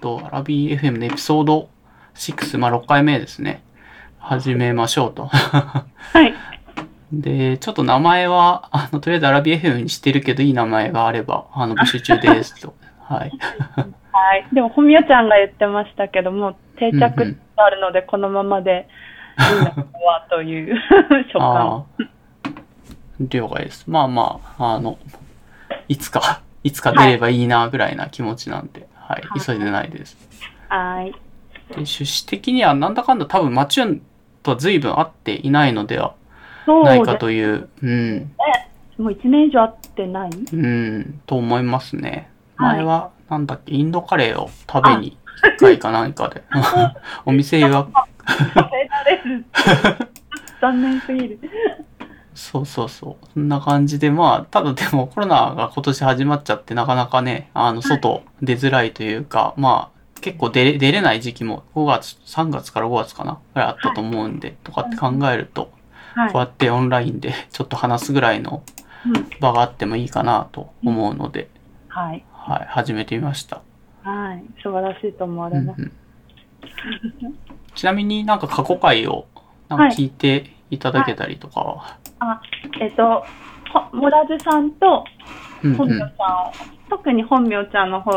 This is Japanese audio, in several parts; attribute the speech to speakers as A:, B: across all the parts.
A: と、アラビー FM のエピソード6、まあ6回目ですね。始めましょうと。
B: はい。
A: で、ちょっと名前は、あの、とりあえずアラビー FM にしてるけど、いい名前があれば、あの、募集中ですと。はい。
B: はい。でも、ほみやちゃんが言ってましたけども、定着があるので、このままでいいのはという 所感。
A: 了解です。まあまあ、あの、いつか、いつか出ればいいな、ぐらいな気持ちなんで、はい、
B: はい
A: 急いでないです。
B: はい。
A: で、趣旨的にはなんだかんだ多分マチューンとは随分合っていないのではないか。という、うん、
B: もう1年以上会ってない？
A: うん、と思いますね。
B: はい
A: 前は、なんだっけ、インドカレーを食べに一回か何かで、お店予約、
B: 食べられる。残念すぎる。
A: そうそうそう。そんな感じで、まあ、ただでもコロナが今年始まっちゃって、なかなかね、あの、外出づらいというか、まあ、結構出れ出れない時期も5月、3月から5月かなぐらいあったと思うんで、とかって考えると、
B: はい
A: こうやってオンラインでちょっと話すぐらいの
B: うん
A: 場があってもいいかなと思うので、
B: はい。
A: はい、始めてみました。
B: はい。素晴らしいと思われます。
A: うんうんちなみになんか過去回をなんか聞いていただけたりとかは、
B: あ、えっと、ほモラズさんと
A: うんうん
B: 本名ちゃんを、特に本名ちゃんの方、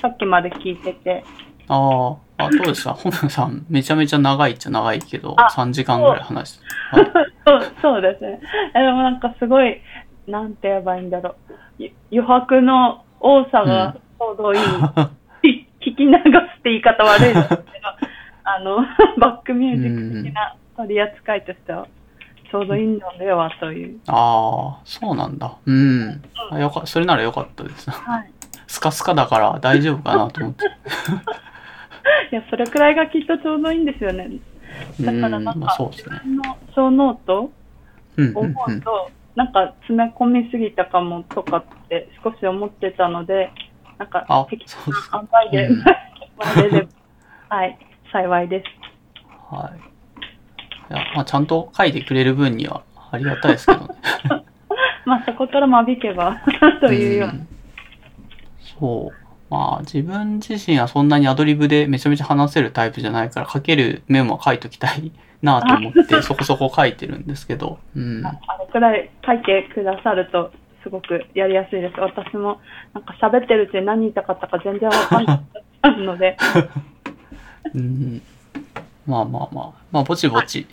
B: さっきまで聞いてて、
A: ああ、あ、どうでした？本名さん、めちゃめちゃ長いっちゃ長いけど、
B: あ
A: 3時間ぐらい話して。はい
B: そうそうですね。えでもなんかすごい、なんて言えばいいんだろう。ゆ余白の多さがちょうどいい。ひ 聞き流すって言い方悪いですけど、あの、バックミュージック的な取り扱いとしては、ちょうどいいのではという。
A: ああ、そうなんだ。うん。あよかそれならよかったです。
B: はい。
A: スカスカだから大丈夫かなと思って。
B: いや、それくらいがきっとちょうどいいんですよね。だ
A: うん、
B: からなんか、
A: まあそうですね。
B: 自分のショー
A: ノート
B: を思うと、なんか詰め込みすぎたかもとかって少し思ってたので、なんか
A: あ
B: 適当な塩梅で、
A: うん
B: はい、幸いです。
A: うん。はい。いや、まあちゃんと書いてくれる分にはありがたいですけどね。
B: まあそこから間引けば というような。
A: んそう。まあ自分自身はそんなにアドリブでめちゃめちゃ話せるタイプじゃないから書けるメモは書いときたいなと思って そこそこ書いてるんですけど。うん。
B: あれくらい書いてくださるとすごくやりやすいです。私もなんか喋ってるうちに何言いたかったか全然わかんなくなるので、
A: うん。まあまあまあ。まあぼちぼち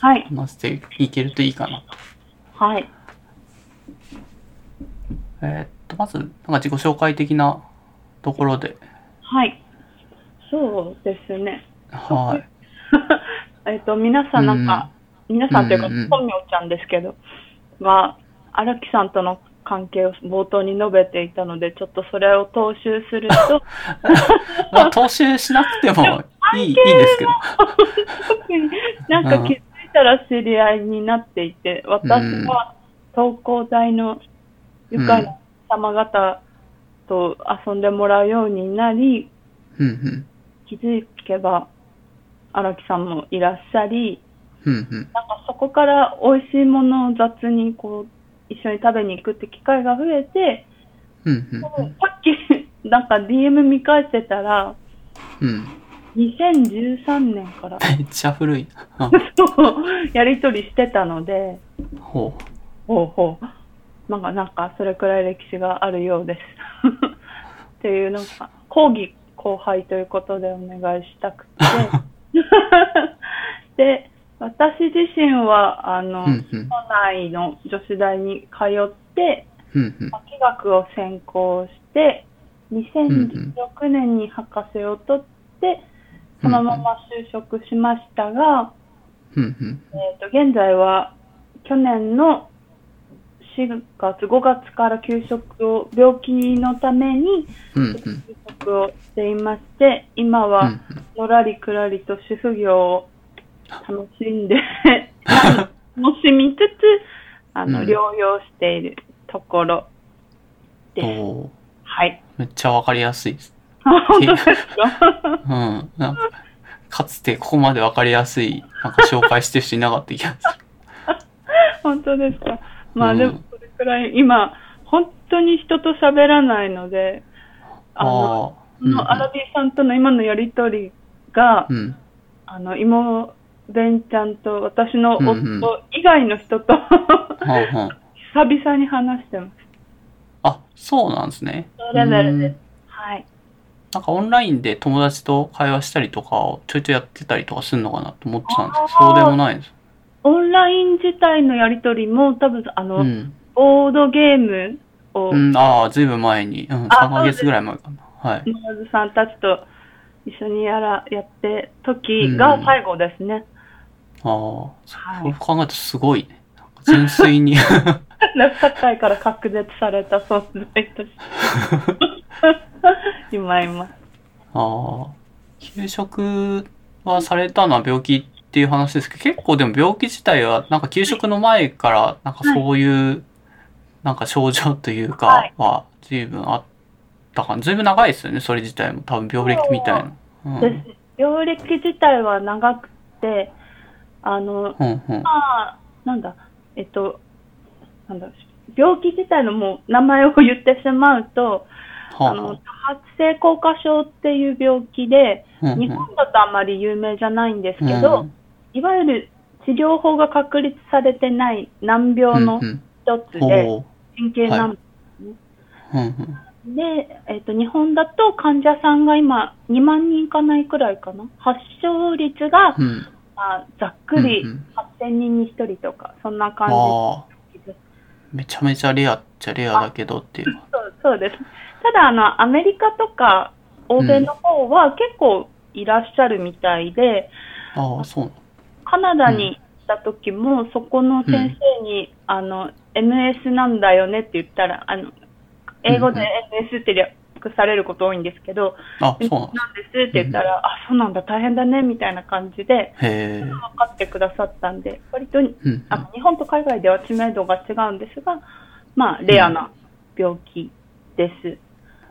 B: はい、
A: 話していけるといいかな。
B: はい、
A: えーっと、まず、なんか自己紹介的なところで。
B: はい。そうですね。
A: はい。
B: えっと、皆さんなんか、皆さんというか、
A: うんうん
B: 本名ちゃんですけど、は、荒木さんとの関係を冒頭に述べていたので、ちょっとそれを踏襲すると、
A: まあ、踏襲しなくてもいい、いいですけど。
B: なんか気づいたら知り合いになっていて、私は東工大の愉快な様方と遊んでもらうようになり、
A: うんうん。
B: 気づけば荒木さんもいらっしゃり、
A: うんうん。
B: なんかそこから美味しいものを雑にこう一緒に食べに行くって機会が増えて、
A: うんうん
B: さっきなんか DM 見返してたら、
A: うん。うん。
B: 2013年から
A: めっちゃ古い。あ
B: そうやりとりしてたので、
A: ほう。
B: ほうほう。なんか、なんか、それくらい歴史があるようです。っていう、なんか、講義後輩ということでお願いしたくて。で、私自身は、あの、
A: うんうん
B: 都内の女子大に通って、
A: うんうん。
B: 化学を専攻して、2016年に博士を取って、そのまま就職しましたが、
A: うんうん。
B: えっ、と、現在は、去年の4月、5月から休職を、病気のために。休職をしていまして、今は、
A: うん
B: のらりくらりと主婦業を楽しんで、楽しみつつ、あの、
A: うん
B: 療養しているところ
A: うん。
B: です。
A: おー
B: はい。
A: めっちゃわかりやすいです。
B: 本当ですか？
A: うん。なんか、かつてここまでわかりやすい、なんか紹介してる人いなかった気がする。
B: 本当ですか？まあ
A: うん
B: でも、それくらい、今、本当に人と喋らないので、あの、
A: あ
B: そのアラビーさんとの今のやりとりが、
A: うん。
B: あの、妹弁ちゃんと私の夫
A: うんうん
B: 以外の人と。久々に話してます。
A: あ、そうなんですね。
B: そうレベルで
A: うん
B: す。はい。
A: なんかオンラインで友達と会話したりとかをちょいちょいやってたりとかするのかなと思ってたんですけど、そうでもないです。
B: オンライン自体のやりとりも多分、あの、
A: うん。
B: ボードゲームを、
A: うん、ああ、ずいぶん前に。うん、
B: あ
A: 3ヶ月ぐらい前かな。はい。
B: 沼津さんたちと一緒にやら、やって時が最後ですね。
A: ああ、
B: はい
A: そう考えるとすごいね。純粋に。
B: 社会から隔絶された存在として。今います。
A: ああ、休職はされたのは病気っていう話ですけど、結構でも病気自体は、なんか休職の前から、なんかそういう、なんか症状というか
B: は
A: 随分あったかな。随分長いですよね、それ自体も。多分病歴みたいな。うん。
B: 病歴自体は長くて、あの、
A: うんうん。
B: まあ、なんだ、えっと、なんだ、病気自体のもう名前を言ってしまうと、
A: は
B: あの、多発性硬化症っていう病気で、
A: うんうん
B: 日本だとあまり有名じゃないんですけど、いわゆる治療法が確立されてない難病の
A: うんうん
B: 一つで、
A: ほ
B: 神経難
A: う。うんうん。
B: で、えっと、日本だと患者さんが今2万人いかないくらいかな。発症率が、
A: うん。
B: あざっくり
A: うんうん
B: 8000人に1人とか、そんな感じです。
A: めちゃめちゃレアっちゃレアだけどっていう。
B: そうそうです。ただ、あの、アメリカとか欧米の方は結構いらっしゃるみたいで、
A: ああ、そうなの。
B: カナダに行った時も、そこの先生に、あの、MS なんだよねって言ったら、あの、英語で MS って略されること多いんですけど、
A: あ、そうなんで
B: なんですって言ったら、あ、そうなんだ、大変だね、みたいな感じで。分かってくださったんで、割と、
A: うん
B: あの日本と海外では知名度が違うんですが、まあ、レアな病気です。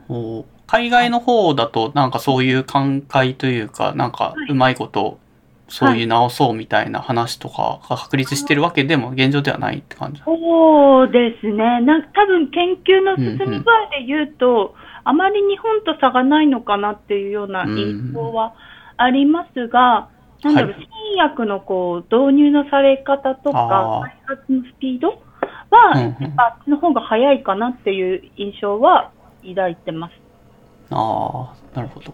A: お海外の方だとなんかそういう寛解というか、なんかうまいことそういう治そうみたいな話とかが確立してるわけでも現状ではないって感じ。
B: そうですね。なん多分研究の進み具合で言うと、あまり日本と差がないのかなっていうような印象はありますが、なんだろう、
A: はい
B: 新薬のこう導入のされ方と
A: あ
B: か、
A: ー
B: 開発のスピードは、
A: うんうん
B: やっぱあっちの方が早いかなっていう印象は抱いてます。
A: ああ、なるほど。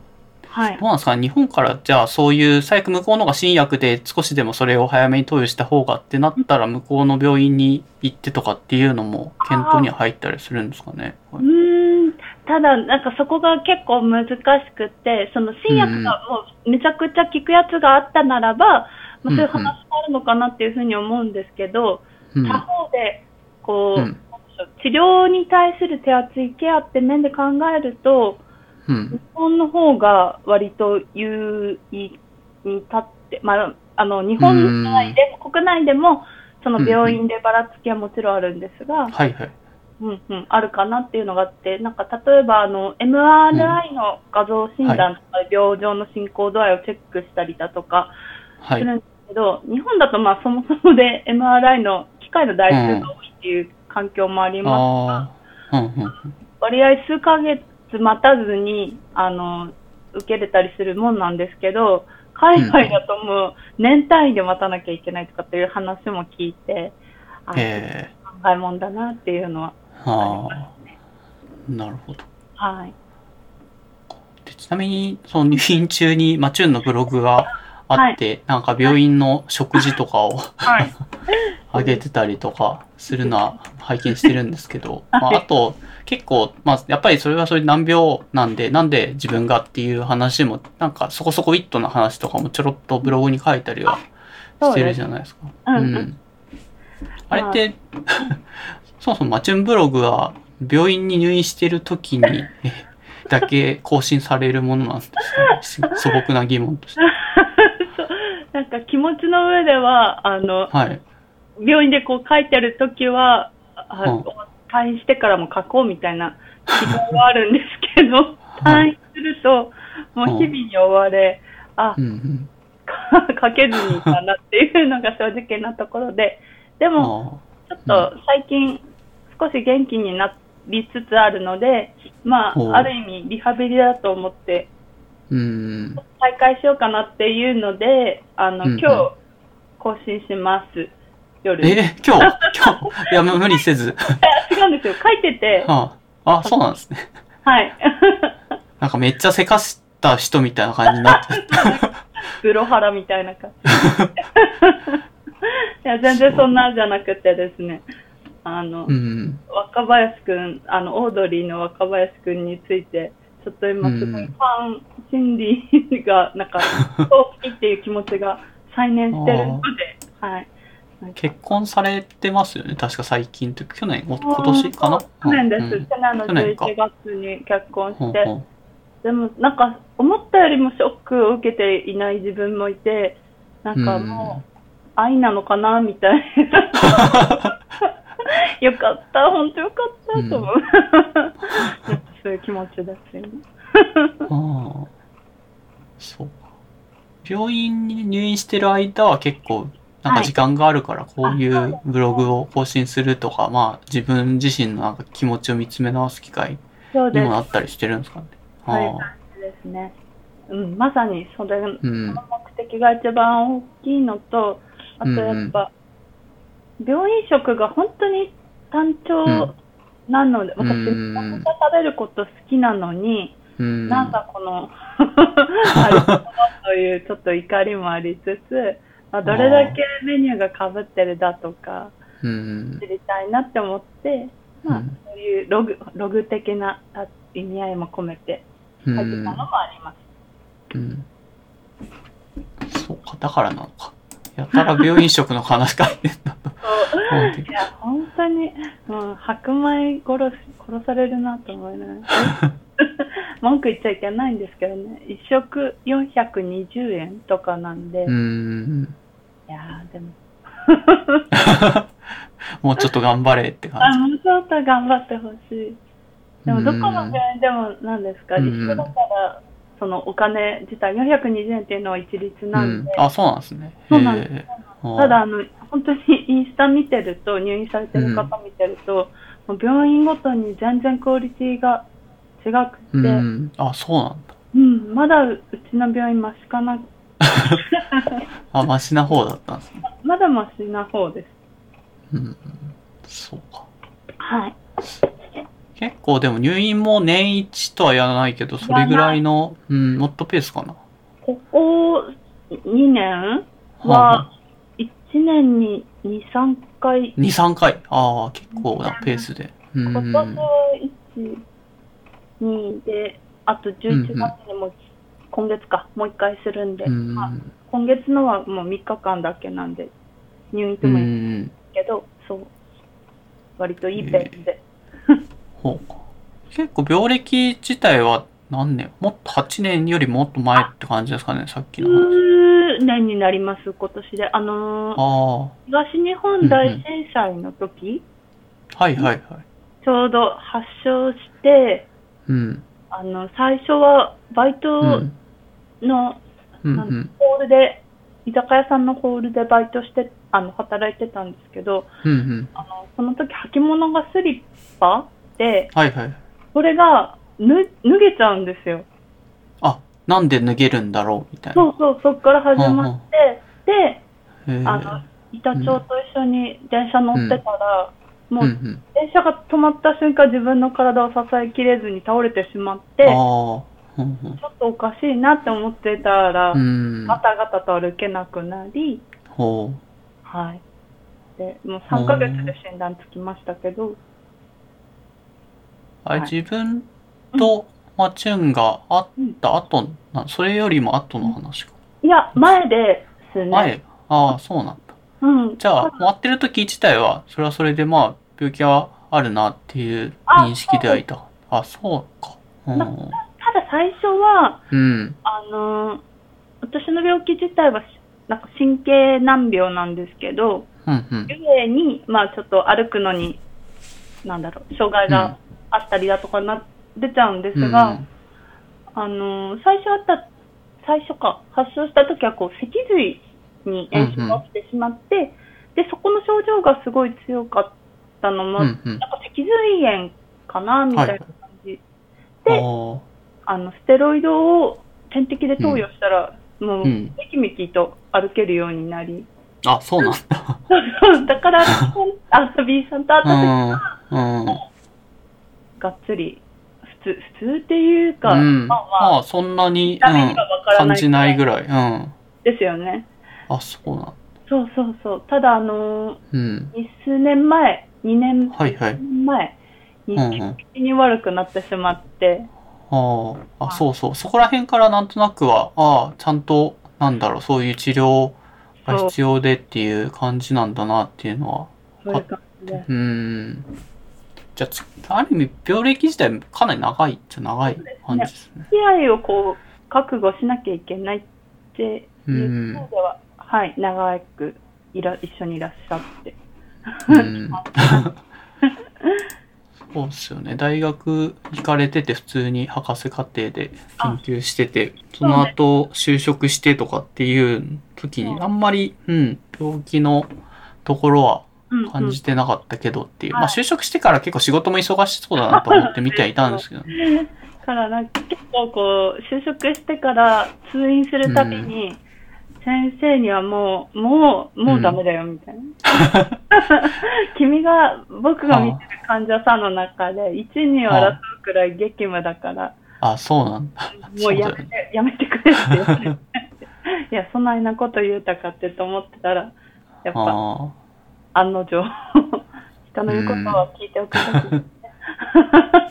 B: はい
A: どう。なんですかね日本からじゃあそういう最悪向こうのが新薬で少しでもそれを早めに投与した方がってなったら向こうの病院に行ってとかっていうのも検討には入ったりするんですかね。
B: うーんただ、なんかそこが結構難しくって、その新薬がもうめちゃくちゃ効くやつがあったならば、まあ、そういう話もあるのかなっていうふうに思うんですけど、
A: うん。
B: 他方で、こう、
A: うん
B: 治療に対する手厚いケアって面で考えると、
A: うん
B: 日。本の方が割と優位に立って、まあ、あの、日本内でも、国内でも、その病院でばらつきはもちろんあるんですが、
A: はいはい。
B: うんうん、あるかなっていうのがあって、なんか例えばあの MRI の画像診断とかで病状の進行度合いをチェックしたりだとか
A: はい。
B: するんですけど、日本だとまあそもそもで MRI の機械の台数が多いっていう環境もありますが、
A: ああ。うんうん。
B: 割合数ヶ月待たずにあの受けれたりするもんなんですけど、海外だともう年単位で待たなきゃいけないとかっていう話も聞いて、あ
A: ええ
B: 考えもんだなっていうのは、
A: ああ。なるほど。
B: はい。
A: でちなみに、その入院中に、マチューンのブログがあって、なんか病院の食事とかを
B: はい。
A: 上げてたりとかするのは拝見してるんですけど、まあ、
B: はい
A: あと、結構、まあ、やっぱりそれはそれで難病なんで、なんで自分がっていう話も、なんかそこそこウィットな話とかもちょろっとブログに書いたりはしてるじゃないですか。
B: うんう
A: うんん。あれって、そもそもマチュンブログは病院に入院してる時にえだけ更新されるものなんですか、ね、素朴な疑問として。
B: そうなんか気持ちの上では、あの、
A: はい。
B: 病院でこう書いてるときは、あ
A: うん
B: 退院してからも書こうみたいな希望はあるんですけど、
A: はい
B: 退院すると、もう日々に追われ、あ。書けずにいたなっていうのが正直なところで、でも、
A: あ
B: ちょっと最近少し元気になっりつつあるので、まあ、ある意味リハビリだと思って
A: うん。
B: 再開しようかなっていうので、あの、今日更新します。夜。
A: え、今日、今日、いや、無理せず。
B: あ 違うんですよ。書いてて、
A: ああ、そうなんですね。
B: はい。
A: なんかめっちゃせかした人みたいな感じになってる。
B: グロハラみたいな感じ。いや、全然そんなじゃなくてですね。あの、
A: うん。
B: 若林くん、あの、オードリーの若林くんについて、ちょっと今すごいフ
A: うん
B: ァン心理が、なんか、そう好きっていう気持ちが再燃してるので、はい。
A: 結婚されてますよね？確か最近というか、去年、お今年かな？
B: 去年です。
A: うん
B: 去年の
A: 去年か
B: 11月に結婚して、でもなんか思ったよりもショックを受けていない自分もいて、なんかもう愛なのかなみたいな。よかった、本当よかったと思う。そういう気持ちですよね。
A: ああ。そうか。病院に入院してる間は結構、なんか時間があるから、こういうブログを更新するとか、まあ自分自身のなんか気持ちを見つめ直す機会。にもなったりしてるんですかね。
B: そういう
A: ああ
B: 感じですね。うん、まさにそれ、
A: うん
B: その目的が一番大きいのと、あとやっぱ、病院食が本当に単調なので、
A: うん
B: 私、めちゃ食べること好きなのに、
A: うん。
B: なんかこの、あれ というちょっと怒りもありつつ、まあ、どれだけメニューが被ってるだとか
A: うん
B: 知。りたいなって思って、まあ
A: うん、
B: そういうログ、ログ的なあ意味合いも込めて
A: うん
B: 書いてたのもあります。
A: うん。そうか、だからなのか。やたら病院食の話書いてんだと。
B: いや、本当に、もう白米殺し、殺されるなと思いながら。文句言っちゃいけないんですけどね。一食420円とかなんで、
A: う
B: い
A: ん。
B: やーでも。
A: もうちょっと頑張れって感
B: あ、
A: じ。
B: もうちょっと頑張ってほしい。でも、どこの病院でもなんですか、
A: うん
B: 一緒だから、そのお金自体420円っていうのは一律なんで、
A: うん。あ、そうなんですね。
B: そうなんですただ、あの、本当にインスタ見てると、入院されてる方見てると、もう病院ごとに全然クオリティが違くて、
A: う
B: うん、
A: ん。あ、そうなんだ。
B: まだうちの病院マシかな、
A: あ、マシな方だったんですね。
B: まだマシな方です。
A: うん。そうか。
B: はい。
A: 結構でも入院も年一とはやらないけど、それぐらいの、うん、もっとペースかな。
B: ここ2年は、1年に2、3回、
A: 2、3回。ああ、結構なペースで。うん。
B: 今年は1、2で、あと11月にも、今月か、もう1回するんで、
A: うん。
B: まあ今月のはもう3日間だけなんで、入院と
A: う
B: もいいんで
A: ん。
B: すけど、そう、割といいペースで。
A: ほうか。結構病歴自体は何年？もっと8年よりもっと前って感じですかね、さっきの話。
B: 10年になります、今年で。あのー
A: あ
B: 東日本大震災の時、
A: あ、はいはいはい。
B: ちょうど発症して、
A: うん。
B: あの、最初はバイ
A: う
B: ト
A: ん。
B: の、
A: うん。
B: あの
A: うん。
B: ホールで、居酒屋さんのホールでバイトして、あの、働いてたんですけど、
A: うん。うん。
B: あの、その時履物がスリッパで、
A: はいはい。
B: それが脱脱げちゃうんですよ。
A: あ、なんで脱げるんだろうみたいな。
B: そうそう、そっから始まって、で、
A: へえ。
B: あの、板長と一緒に電車乗ってたら、も
A: うんう。
B: うん電車が止まった瞬間自分の体を支えきれずに倒れてしまって、ち
A: ああ。
B: ょ
A: うんうん。
B: っとおかしいなって思ってたら、
A: うん。
B: ガタガタと歩けなくなり、
A: ほ
B: はい。で、もう3ヶ月で診断つきましたけど、
A: う。あれ、
B: はい
A: 自分と、まあ、チュンが会った後、なそれよりも後の話か。
B: いや、前ですね。
A: 前ああ、そうなんだ。
B: うん。
A: じゃあ、回ってる時自体は、それはそれでまあ、病気はあるなっていう認識ではいた。あ、そうか。うん。
B: ただ最初は、
A: うん。
B: あのー私の病気自体は、なんか神経難病なんですけど、
A: うん、うん。
B: ゆえに、まあちょっと歩くのに、なんだろう、障害があったりだとかな、出ちゃうんですが、あのー最初あった、最初か、発症した時はこう、脊髄に炎症が起きてしまって、で、そこの症状がすごい強かったのも、
A: うん、うん。
B: なんか脊髄炎かな、みたいな感じ。で
A: あ
B: あの、ステロイドを点滴で投与したら、もう、
A: うん
B: めきめきと歩けるようになり。
A: あ。あ、そうなんだ。
B: そうだから、あ、B さんと会った時
A: うん。うん。
B: がっつり、普通、普通っていうか、
A: うん。
B: まあまあ、
A: まあ、そんなに、感じないぐらい。うん。
B: ですよね。
A: あ、そうなんだ。
B: そうそうそう。ただ、あのー、
A: うん。
B: 数年前、2年、
A: はいはい
B: 2年前に
A: うんうん
B: 急激に悪くなってしまって、
A: ああ、あ、そうそう。そこら辺からなんとなくは、ああ、ちゃんと、なんだろう、そういう治療が必要でっていう感じなんだなっていうのは。
B: そういう感じで。
A: うーん。じゃあつ、ある意味、病歴自体かなり長いっちゃ長い感じですね。
B: 付き合いをこう、覚悟しなきゃいけないっていうのでは、はい、長くいら一緒にいらっしゃって。
A: うん。そうですよね。大学行かれてて普通に博士課程で研究してて、その後就職してとかっていう時に
B: うん
A: あんまり、うん、病気のところは
B: うんうん
A: 感じてなかったけどっていう。
B: はい
A: まあ就職してから結構仕事も忙しそうだなと思って見てはいたんですけど、ね。
B: だ からなんか結構こう、就職してから通院するたびに、先生にはもう、もう、もうダメだよ、みたいな。君が、僕が見てる患者さんの中で、一二を争うくらい激務だから、
A: あ、そうなんだ。
B: もうやめて、やめてくれって言われて。いや、そないなこと言うたかってと思ってたら、やっぱ、
A: あ
B: 案の定、人の言うことは聞いておくべき。
A: あ、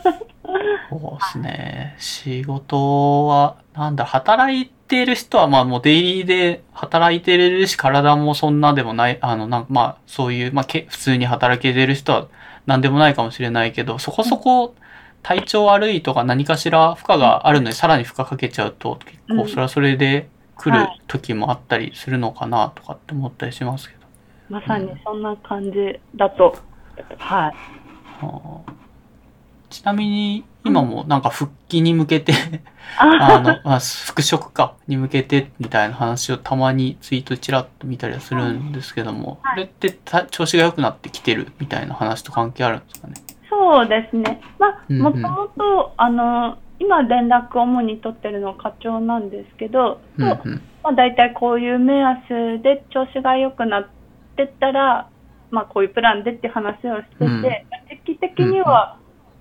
A: そうですね。仕事は、なんだ、働いてる人は、まあもうデイリーで働いてるし、体もそんなでもない、あの、なんかまあ、そういう、まあ、け普通に働けてる人は何でもないかもしれないけど、そこそこ体調悪いとか何かしら負荷があるのにさらに負荷かけちゃうと、結構
B: うん
A: それはそれで来る
B: はい。
A: 時もあったりするのかなとかって思ったりしますけど。
B: まさにそんな感じだと、はい。
A: はあちなみに、今もなんか復帰に向けて
B: あ。
A: あの、あ復職か、に向けてみたいな話をたまにツイートちらっと見たりはするんですけども、
B: はい。
A: これってた調子が良くなってきてるみたいな話と関係あるんですかね？
B: そうですね。まあ、
A: うんうん。
B: もともと、あの、今連絡を主に取ってるのは課長なんですけど、
A: うん
B: と
A: うん。
B: まあ、大体こういう目安で調子が良くなってったら、まあ、こういうプランでって話をしてて、
A: うん。
B: 時期的には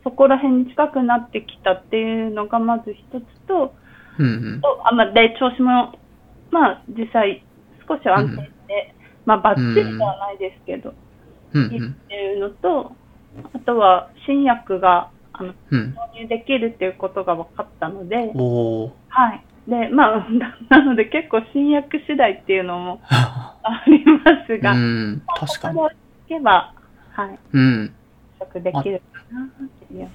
B: そこら辺に近くなってきたっていうのがまず一つと、
A: うんうん。
B: とあまあ、で、調子も、まあ、実際少しは安定して、まあ、バッチリではないですけど、
A: うんうん。
B: ていうのと、あとは新薬があの
A: うん。
B: 導入できるっていうことが分かったので。はい。で、まあ、な なので結構新薬次第っていうのも ありますが、
A: うん。確かに。
B: ここでいけば、はい、
A: うん。
B: 食できるかなっていう。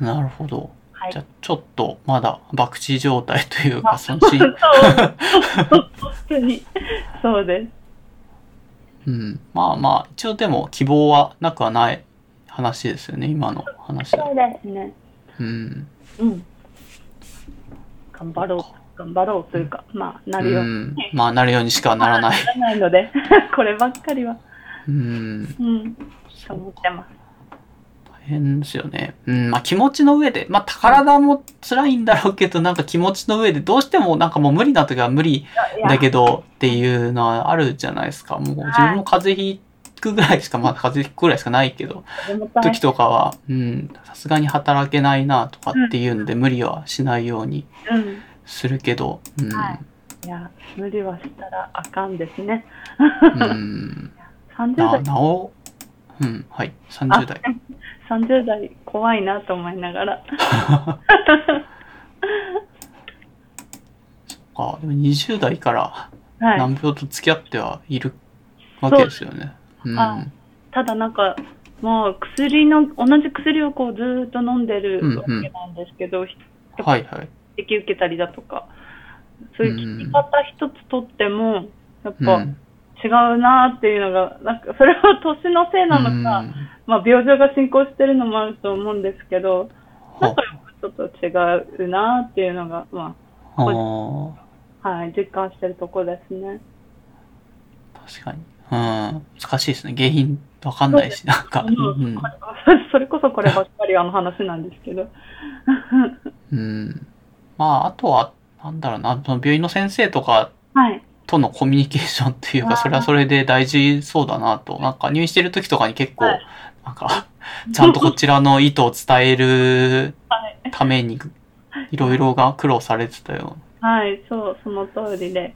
A: なるほど。
B: はい
A: じゃ。あ、ちょっとまだ博打状態というか、
B: あ
A: そのし
B: そう、そう、本当に、そうです。
A: うん。まあまあ、一応でも希望はなくはない話ですよね、今の話
B: そうですね。
A: うん。
B: うん。頑張ろう、頑張ろうというか、まあ、なるように。
A: うん。まあ、なるようにしかならない。
B: ならないので、こればっかりは、
A: うん。
B: うん、と思ってます。
A: 大変ですよね。うん。まあ、気持ちの上で、まあ、体も辛いんだろうけど、なんか気持ちの上で、どうしてもなんかもう無理な時は無理だけどっていうのはあるじゃないですか。もう自分も風邪ひくぐらいしか、まあ、風邪ひくぐらいしかないけど、時とかは、うん、さすがに働けないなとかっていうので無理はしないように
B: うん。
A: するけど、うん。
B: はいいや、無理はしたらあかんですね。
A: うん。
B: 30
A: な、
B: 代、
A: なお、うん、はい、30代。
B: 30代怖いなと思いながら。
A: あ、でも20代から
B: はい。
A: 難病と付き合ってはいるわけですよね。うん。
B: あただなんか、もう薬の、同じ薬をこうずーっと飲んでるわけなんですけど、ひ
A: はいはい。
B: 引き受けたりだとか、そういう聞き方一つとっても、やっ
A: う
B: ぱ
A: ん。
B: 違うなっていうのが、なんか、それは年のせいなのか、
A: うん
B: まあ病状が進行してるのもあると思うんですけど、なん
A: は
B: かちょっと違うなっていうのが、ま
A: あ
B: はい、実感してるところですね。
A: 確かに。難しいですね。原因わかんないし、なんか。
B: うん
A: うん。
B: それこそこればっかりあの話なんですけど。
A: うん。まあ、あとは、なんだろうな、その病院の先生とか
B: はい。
A: とのコミュニケーションっていうか、それはそれで大事そうだなと。なんか入院してる時とかに結構
B: はい、
A: なんか、ちゃんとこちらの意図を伝える
B: はい。
A: ために、いろいろが苦労されてたよ。
B: はい、そう、その通りで。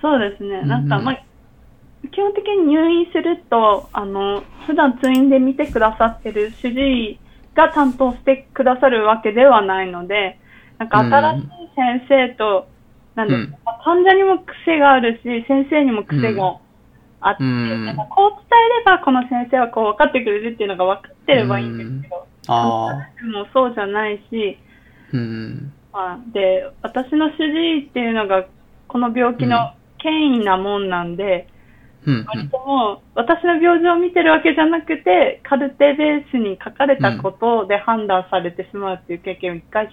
B: そうですね。なんか、
A: うん
B: まあ、基本的に入院すると、あの、普段通院で見てくださってる主治医が担当してくださるわけではないので、なんか新しい先生と、なんですか、患者にも癖があるし、先生にも癖があって、
A: うん。
B: なんかこう伝えればこの先生はこう分かってくれるっていうのが分かってればいいんですけど、
A: ああ、
B: もうそうじゃないし、
A: うん。
B: まあ、で、私の主治医っていうのが、この病気の権威なもんなんで、
A: うん。
B: 割ともう、私の病状を見てるわけじゃなくて、カルテベースに書かれたことで判断されてしまうっていう経験を一回し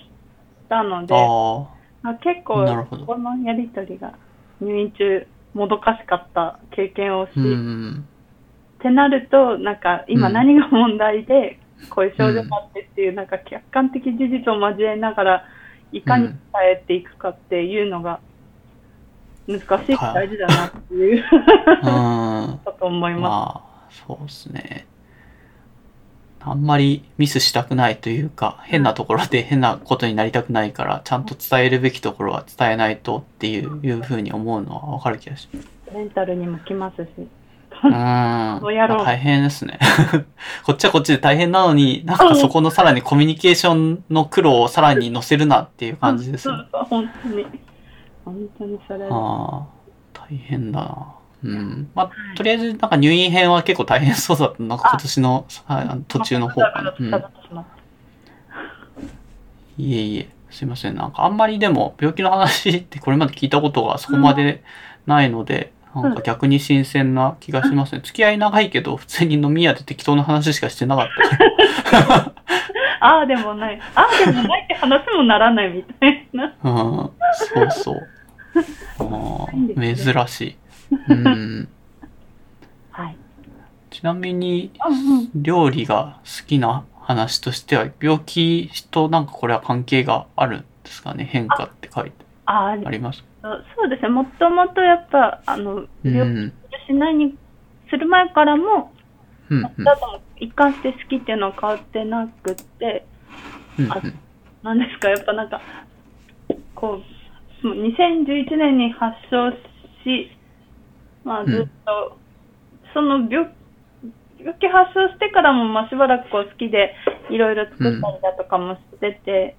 B: たので、
A: あ
B: まあ、結構、このやりとりが入院中、もどかしかった経験をし。ってなると、なんか今
A: うん
B: 何が問題で、こういう症状があってっていう、なんか客観的事実を交えながら、いかに伝えていくかっていうのが、難しいし大事だなっていう、
A: うん。
B: だと思いま
A: まあ、そうですね。あんまりミスしたくないというか、変なところで変なことになりたくないから、ちゃんと伝えるべきところは伝えないとっていういうふうに思うのはわかる気がします。
B: す。レンタルにも来ますし。
A: うーん。大変ですね。こっちはこっちで大変なのに、なんかそこのさらにコミュニケーションの苦労をさらに乗せるなっていう感じですね。
B: 本当に。本当にそれで。
A: ああ、大変だな。うん。まあ、とりあえず、なんか入院編は結構大変そうだった。なんか今年のはい途中の方かな。いえいえ、すいません。なんかあんまりでも病気の話ってこれまで聞いたことがそこまでないので、なんか逆に新鮮な気がしますね。付き合い長いけど、普通に飲み屋で適当な話しかしてなかったか
B: ああでもない。ああでもないって話もならないみたいな。
A: ら。うん、そうそう。あー珍しい。うん。
B: はい。
A: ちなみに、料理が好きな話としては、病気となんかこれは関係があるんですかね？変化って書いて
B: あ
A: あります？
B: あそうですね。もともとやっぱ、あの、
A: う
B: 病
A: ん。
B: 気しないにする前からも、
A: うん。
B: だとも一貫して好きっていうのは変わってなくって、
A: うん。
B: あなんですか、やっぱなんか、こう、もう2011年に発症し、まあずっと、その病病気発症してからも、まあしばらくこう好きで、いろいろ作ったりだとかもしてて、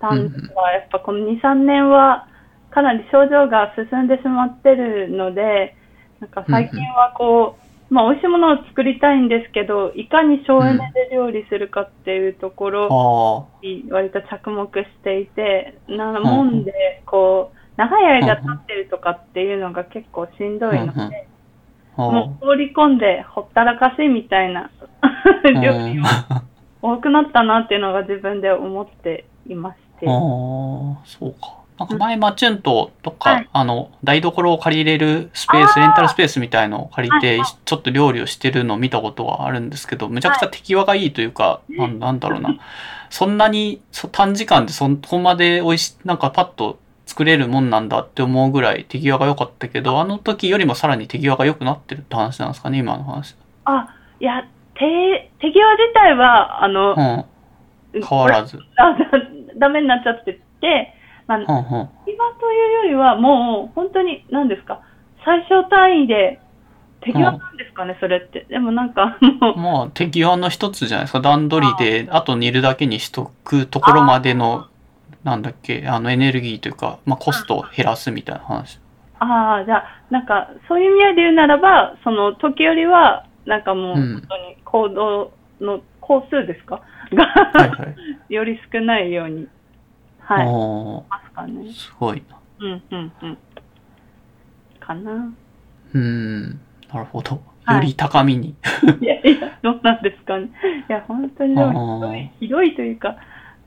B: たんですが、やっぱこの2、3年は、かなり症状が進んでしまってるので、なんか最近はこう、まあ美味しいものを作りたいんですけど、いかに省エネで料理するかっていうところ、
A: あ
B: に割と着目していて、なもんで、こう、長い間立ってるとかっていうのが結構しんどいので、もう放り込んでほったらかしみたいな
A: あ。
B: 料理が多くなったなっていうのが自分で思っていまして。
A: ああ、そうか。なんか前、マチュンととか、
B: はい
A: あの、台所を借りれるスペース、レンタルスペースみたいのを借りて、
B: はいはい
A: ちょっと料理をしてるのを見たことがあるんですけど、むちゃくちゃ手際がいいというか、なんなんだろうな。そんなにそ短時間でそこまで美味しい、なんかパッと作れるもんなんだって思うぐらい手際が良かったけど、あの時よりもさらに手際が良くなってるって話なんですかね、今の話。
B: あ、いや、手、手際自体は、あの、
A: うん。変わらず。
B: あだダメになっちゃってて、まあ、
A: うんうん。
B: 手際というよりは、もう本当に、何ですか、最小単位で、手際なんですかね、それって。でもなんか、もう、
A: まあ、手際の一つじゃないですか。段取りで、あと煮るだけにしとくところまでの、なんだっけ、あの、エネルギーというか、まあ、コストを減らすみたいな話。
B: ああ、じゃあ、なんか、そういう意味合いで言うならば、その時よりは、なんかもう、
A: うん
B: 本当に行動の工数ですか？が、
A: はいはい。
B: より少ないように、はい、すかね
A: ー。すごいな。
B: うん、うん、うん。かな。
A: うーん。なるほど。
B: はい
A: より高みに。
B: いやいや、どうなんですかね。いや、本当にでも
A: あー
B: ひどい、ひどいというか、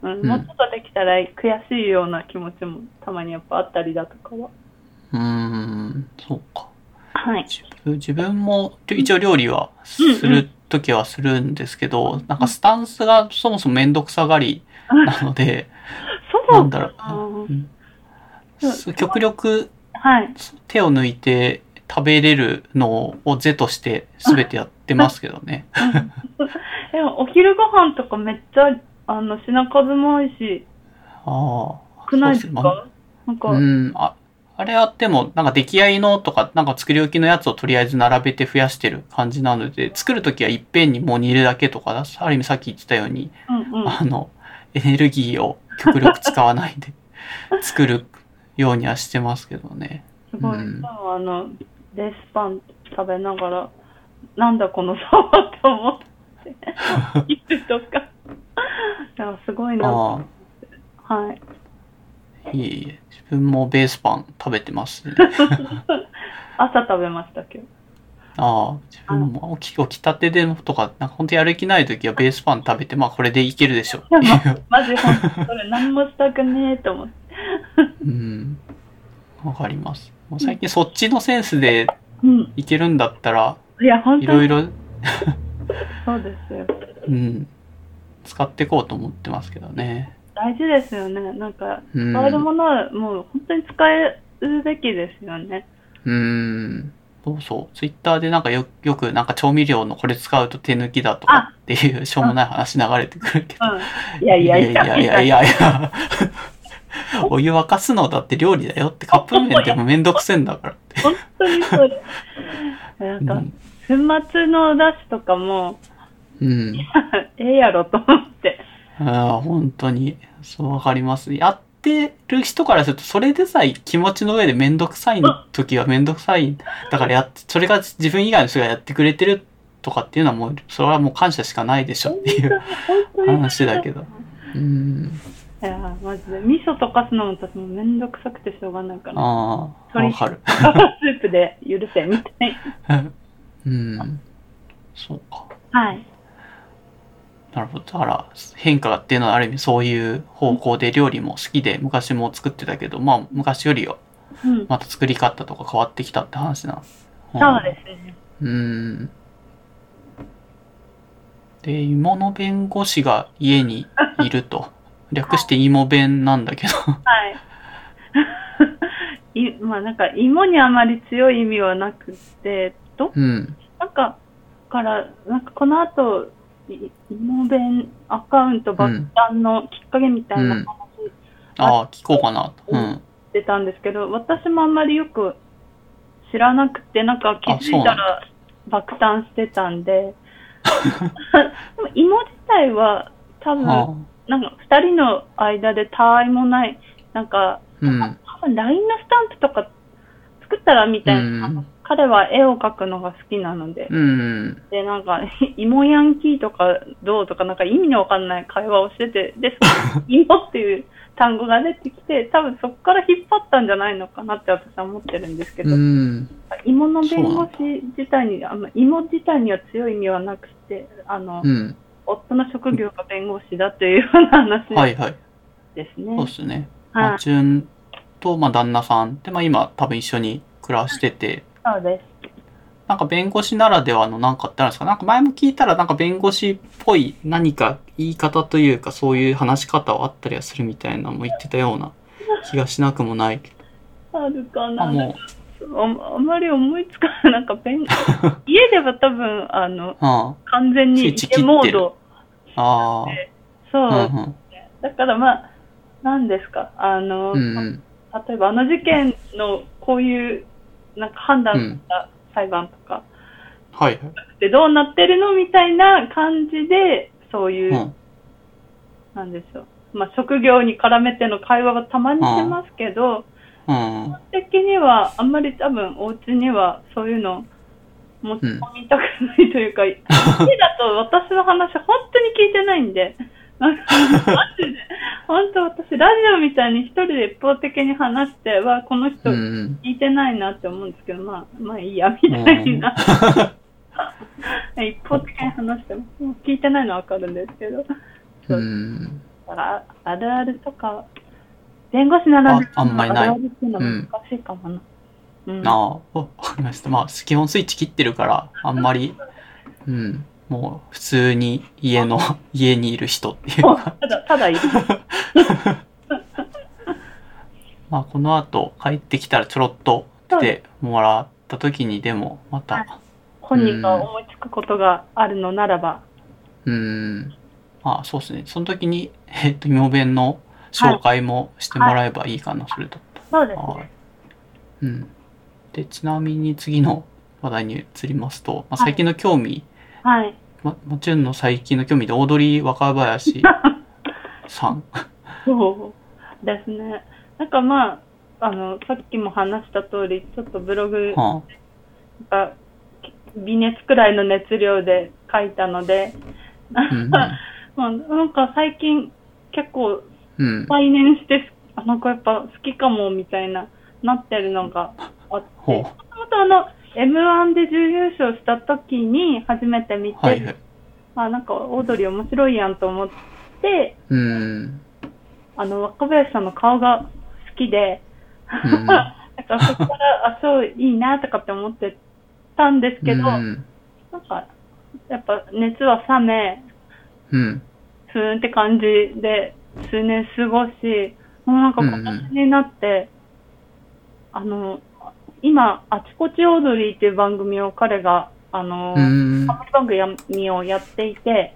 B: うん、
A: うん
B: もうちょっとできたら悔しいような気持ちもたまにやっぱあったりだとかは。
A: うーん。そうか。
B: はい。
A: 自分自分も一応料理はするときはするんですけど、なんかスタンスがそもそもめんどくさがりなので、
B: そう
A: なんだろ
B: あ
A: う、
B: ー
A: うん極力
B: はい。
A: 手を抜いて食べれるのを是として全てやってますけどね。
B: でも、お昼ご飯とかめっちゃ、あの、品数も多いし、
A: ああ。
B: 少ないですか？なんか、
A: うん。ああれはでも、なんか出来合いのとか、なんか作り置きのやつをとりあえず並べて増やしてる感じなので、作るときはいっぺんにもう煮るだけとかだ、ある意味さっき言ってたように、
B: うんうん。
A: あの、エネルギーを極力使わないで作る ようにはしてますけどね。
B: すごい。
A: うん
B: あの、レースパン食べながら、なんだこの差はと思って、いつとか。いや、すごいな。
A: あ
B: はい。
A: あ、いえいえ。自分もベースパン食べてますね。
B: 朝食べました、今日。
A: ああ、自分も起き起きたてでとか、なんか本当やる気ないときはベースパン食べて、まあこれでいけるでしょっていう。
B: マジほんと、それ何もしたくねえと思って。
A: うん。わかります。もう最近そっちのセンスで
B: うん。
A: いけるんだったら、
B: いや、本当に
A: いろいろ、
B: そうですよ。
A: うん、使っていこうと思ってますけどね。
B: 大事ですよね。なんか、
A: うん
B: 使えるものはもう本当に使えるべきですよね。
A: うん。そうそう。ツイッターでなんかよよくなんか調味料のこれ使うと手抜きだとかっていうしょうもない話流れてくるけど。
B: うん。いやいやいや
A: いやいやいやいや。お湯沸かすのだって料理だよってカップ麺でもめんどくせえんだからって。
B: 本当にそうです。なんか、
A: うん。
B: 粉末のだしとかも、
A: うん。
B: ええやろと思って。
A: ああ、本当に、そうわかります。やってる人からすると、それでさえ気持ちの上でめんどくさい時はめんどくさい。だからやって、それが自分以外の人がやってくれてるとかっていうのはもう、それはもう感謝しかないでしょっていう話だけど。うん。
B: いや、マジで。味噌溶かすのも私もめんどくさくてしょうがないから。
A: ああ、わかる。
B: スープで許せ、みたい
A: うん。そうか。
B: な。はい。
A: なるほど。だから、変化っていうのはある意味そういう方向で料理も好きで昔も作ってたけど、まあ昔よりは
B: うん。
A: また作り方とか変わってきたって話な。
B: そうですね。
A: うん。で、芋の弁護士が家にいると。略して芋弁なんだけど。
B: はい。い まあなんか芋にあまり強い意味はなくって、ど
A: うん。
B: なんかから、なんかこの後、い芋弁アカウント爆弾のきっかけみたいな話
A: ああ、聞こうかなと。うん。
B: してたんですけど、私もあんまりよく知らなくて、なんか気づいたら爆誕してたんで、でも芋自体は多分、なんか二人の間で他愛もない、なんか、
A: うん。
B: 多分 LINE のスタンプとか作ったらみたいな、
A: うん
B: 彼は絵を描くのが好きなので、
A: うん。
B: で、なんか、芋ヤンキーとかどうとか、なんか意味のわかんない会話をしてて、で、芋っていう単語が出てきて、多分そこから引っ張ったんじゃないのかなって私は思ってるんですけど、
A: うん。
B: 芋の弁護士自体に、あんま芋自体には強い意味はなくて、あの、
A: うん。
B: 夫の職業が弁護士だというような話
A: はいはい。
B: ですね。
A: そうですね。
B: はい
A: まあ、と、まあ、旦那さんで、まあ、今、多分一緒に暮らしてて、
B: そうです。
A: なんか弁護士ならではのなんかってあるんですかなんか前も聞いたら、なんか弁護士っぽい何か言い方というか、そういう話し方はあったりはするみたいなのも言ってたような気がしなくもないけど。
B: あるか
A: あ、
B: な。
A: も
B: ああまり思いつかない。なんか弁、家では多分、あの、
A: う、あ
B: 完全に家モード。
A: あ、あ
B: そう、
A: あ、うん
B: だからまあ、何ですか？あの、
A: うん、うん
B: 例えばあの事件のこういう、なんか判断した裁判とか、
A: はい。はい。
B: でどうなってるのみたいな感じで、そういう、
A: うん、
B: なんでしょう。まあ、職業に絡めての会話はたまにしてますけど、
A: うん、
B: 的にはあんまり多分お家にはそういうの持ち込みたくないというか、家だと私の話本当に聞いてないんで、マジで、本当私ラジオみたいに一人で一方的に話しては、この人
A: うん、
B: 聞いてないなって思うんですけど、まあ、まあいいや、みたいな。一方的に話しても、もう聞いてないのはわかるんですけど、
A: う
B: そう。
A: ん、
B: だから、あるあるとか、弁護士なら
A: ああんまりない
B: あるあるっていうのは難しいかもな。うん、
A: ああ、わわかりました。まあ、基本スイッチ切ってるから、あんまり、うん、もう普通に家の、家にいる人っていうか、
B: ただ、ただいる。
A: まあ、この後帰ってきたらちょろっと来てもらった時にでも、また、
B: 本人が思いつくことがあるのならば、
A: うん、まあ、そうですね。その時に、えっと、芋弁の紹介もしてもらえばいいかな、それと。
B: そうです
A: はい
B: ね。。
A: うん。で、ちなみに次の話題に移りますと、まあ、最近の興味、
B: はい。
A: ま、もちろんの最近の興味で、オードリー若林さん。
B: そうですね。なんかまあ、あの、さっきも話した通り、ちょっとブログ
A: は
B: が微熱くらいの熱量で書いたので、
A: あ、うん
B: まあ、なんか最近結構
A: うん。うん。
B: 再燃して、あ、なんかやっぱ好きかもみたいな、なってるのがあって、もともとあの、M1 で準優勝した時に初めて見て、
A: はいはい。
B: あ、なんかオードリー面白いやんと思って、
A: うん。
B: あの、若林さんの顔が好きで、
A: うん
B: なんかそこから、あ、そう、いいなとかって思ってたんですけど、
A: うん。
B: なんか、やっぱ熱は冷め、
A: うん。
B: ふーんって感じで数年過ごし、もうなんか今年になって、あの、今、あちこちオードリーっていう番組を彼が、あの、
A: うん。
B: 冠番組をやっていて、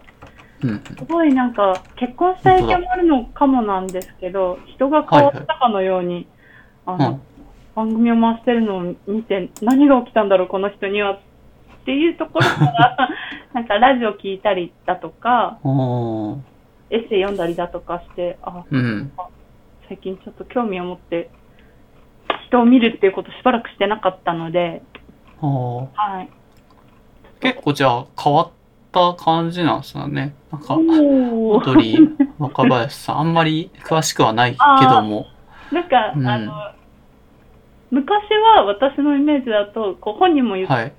A: うん。
B: すごいなんか、結婚した影響もあるのかもなんですけど、人が変わったかのように、あの、
A: うん
B: 番組を回してるのを見て、何が起きたんだろう、この人には。っていうところから、なんかラジオ聞いたりだとか。エッセイ読んだりだとかして、あ、
A: うん。
B: 最近ちょっと興味を持って、人を見るっていうことしばらくしてなかったので、
A: おー
B: はい。
A: 結構じゃあ変わった感じなんですよね。なんか、
B: お
A: オードリー若林さん、あんまり詳しくはないけども。
B: なんか、
A: うん
B: あの、昔は私のイメージだと、こう本人も言っ
A: はい。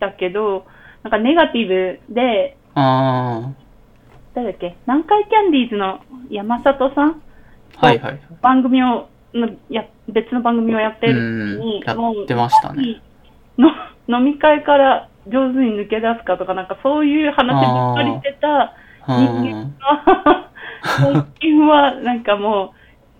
B: たけど、なんかネガティブで、
A: あ
B: 誰だっけ、南海キャンディーズの山里さん
A: あ、はいはい。
B: 番組を、のや別の番組をやって
A: う
B: る時に
A: ん。、やってましたね。
B: の飲み会から上手に抜け出すかとか、なんかそういう話ばっかりしてた
A: うん。
B: が、最近はなんかも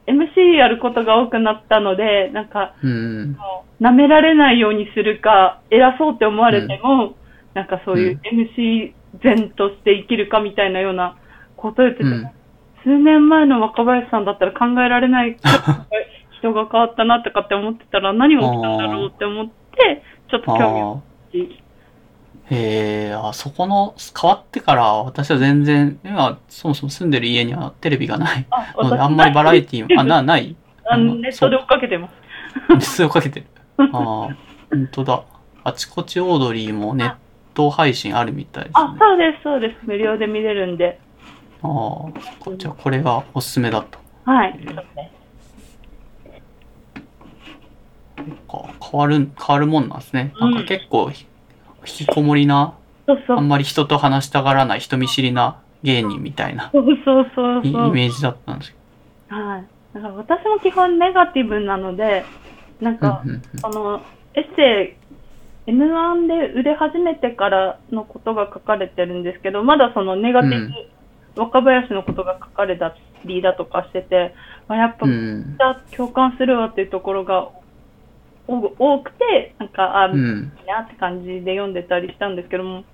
B: う MC やることが多くなったので、なんか
A: うん。
B: 舐められないようにするか、偉そうって思われても、なんかそういう MC 前として生きるかみたいなようなことを言ってて、
A: うん。
B: 数年前の若林さんだったら考えられない人が変わったなとかって思ってたら何が起きたんだろうって思って、ちょっと興味を。持ち、
A: へえ、あ、そこの変わってから私は全然、今そもそも住んでる家にはテレビがない
B: あ、
A: ので、あんまりバラエティーも、あ、な、ない？
B: あのネットで追っかけてます。
A: 熱をかけてる。ああ、本当だ。あちこちオードリーもネット配信あるみたいですね。
B: あ、そうです、そうです。無料で見れるんで。
A: ああ、じゃあこれがおすすめだと。
B: はい。
A: か変わる、変わるもんなんですね。なんか結構ひ、引きこもりな、
B: そうそう。
A: あんまり人と話したがらない人見知りな芸人みたいな
B: そうそうそう
A: イイ
B: そう。
A: メージだったんですけ
B: はい。だから私も基本ネガティブなので、なん
A: ど。
B: か
A: うん、うん
B: あの、エッセイ、M1 で売れ始めてからのことが書かれてるんですけど、まだそのネガティブ、若林のことが書かれたりだとかしてて、まあ、やっぱ、
A: うん。
B: 共感するわっていうところがお多くて、なんか、あ、いい
A: うん。
B: なって感じで読んでたりしたんですけども、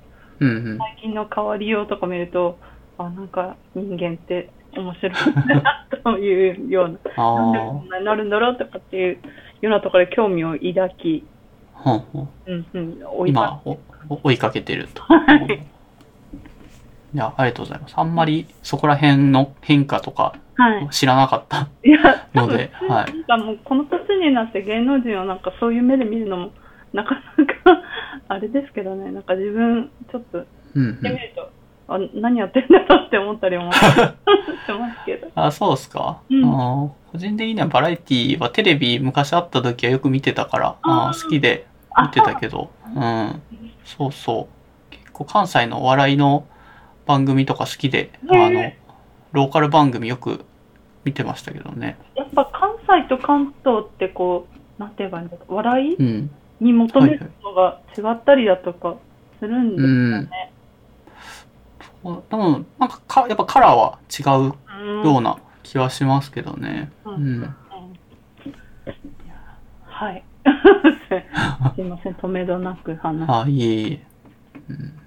A: うんうん。
B: 最近の変わりようとか見ると、あ、なんか人間って面白いなというような、
A: あ
B: なんでこんなになるんだろうとかっていうようなところで興味を抱き、
A: あ、ほんほん。
B: うん追いか
A: けてると。いや、ありがとうございます。あんまりそこら辺の変化とか
B: はい。
A: 知らなかった。のではい
B: なんかもうこの年になって芸能人をなんかそういう目で見るのも、なかなかあれですけどね、なんか自分ちょっと
A: うんうん。
B: 見てみると、あ、何やってんだろうって思ったりもしますけど。
A: あ、そうですか？
B: うん
A: 個人的にはバラエティはテレビ昔あった時はよく見てたから、あー好きで見てたけど、うん。そうそう。結構関西のお笑いの番組とか好きで、あの
B: へ、
A: ローカル番組よく見てましたけどね。
B: やっぱ関西と関東ってこう、なんて言えばいいんだろう、笑い
A: うん。
B: に求めるのが違ったりだとかするんですよね。
A: 多分、なんかか、やっぱカラーは違う
B: うん
A: ような気はしますけどね。
B: う
A: うんん。
B: うんはい。すいません、止めどなく話
A: あ、いえいえ。うん、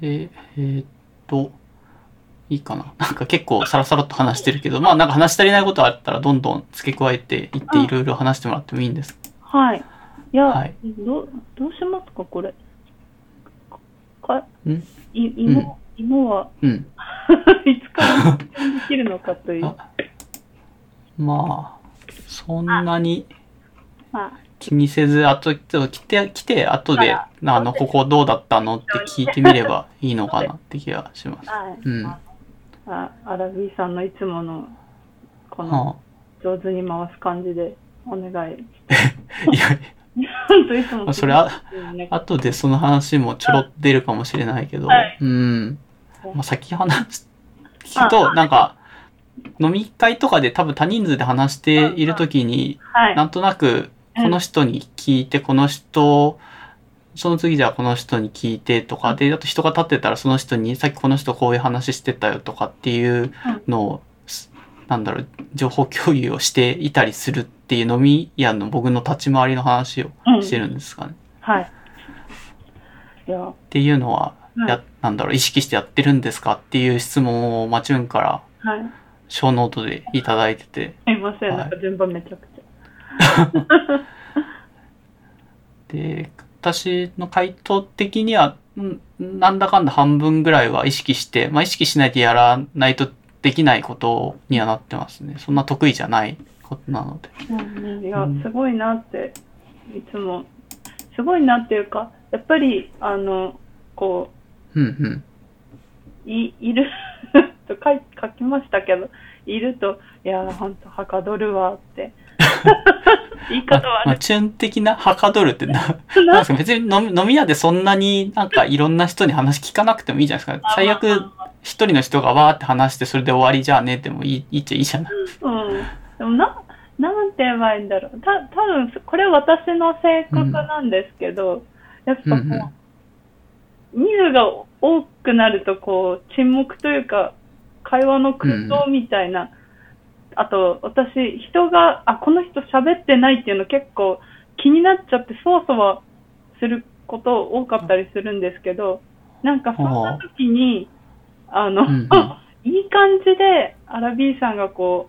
A: で、えーっと、いいかな。なんか結構サラサラっと話してるけど、まあなんか話し足りないことあったらどんどん付け加えていって
B: うん
A: いろいろ話してもらってもいいんです
B: はい。いや、
A: はい
B: どうどうしますか、これ。か
A: ん？
B: い芋、芋は
A: うん。
B: いつからできるのかという。
A: あまあ、そんなに
B: ま
A: 気にせず、あと、ちょっと来て、来て、後で、
B: あ
A: あの、ここどうだったのって聞いてみればいいのかなって気がします。
B: あ、はい。
A: うん。
B: あアラビーさんのいつもの、こ
A: は
B: の、上手に回す感じでお願い。
A: あ、いや、
B: いつも。
A: それは、
B: ね
A: 後でその話もちょろっと出るかもしれないけど、
B: はい
A: うん。まあ、先話す聞くと、なんか、飲み会とかで多分多人数で話しているときに、
B: はい。
A: なんとなく、この人に聞いて、この人、その次じゃあこの人に聞いてとか、で、あと人が立ってたらその人に、さっきこの人こういう話してたよとかっていうのを、すなんだろう、情報共有をしていたりするっていう飲み屋の僕の立ち回りの話を
B: うん
A: してるんですかね。
B: はい。いや、
A: っていうのは、
B: はい。
A: や、なんだろう、意識してやってるんですかっていう質問をマチュンから
B: はい。
A: 小ノートでいただいてて、
B: すいません、
A: はい
B: なんか順番めちゃくち
A: で、私の回答的には、うんなんだかんだ半分ぐらいは意識して、まあ意識しないとやらないとできないことにはなってますね。そんな得意じゃないことなので。
B: いや
A: うん、
B: すごいなって、いつも、すごいなっていうか、やっぱり、あの、こ
A: うんうん。
B: う、い、いる と書い書きましたけど、いると、いやー、ほんと、はかどるわって。言い方
A: まあ、チュン的なはかどるってな、な？んですか別に飲み飲み屋でそんなになんかいろんな人に話聞かなくてもいいじゃないですか。最悪一人の人がわーって話してそれで終わりじゃあねってもいいいいっちゃいいじゃない。
B: うん。でもな、なんて言えばいいんだろう。た、多分これ私の性格なんですけど、やっぱこう、
A: うんうん
B: 人数が多くなると、こう、沈黙というか、会話の空洞みたいな、あと、私、人が、あ、この人喋ってないっていうの結構気になっちゃって、そわそわすること多かったりするんですけど、なんかそんな時に、あの、
A: うんうん。
B: いい感じで、アラビーさんがこ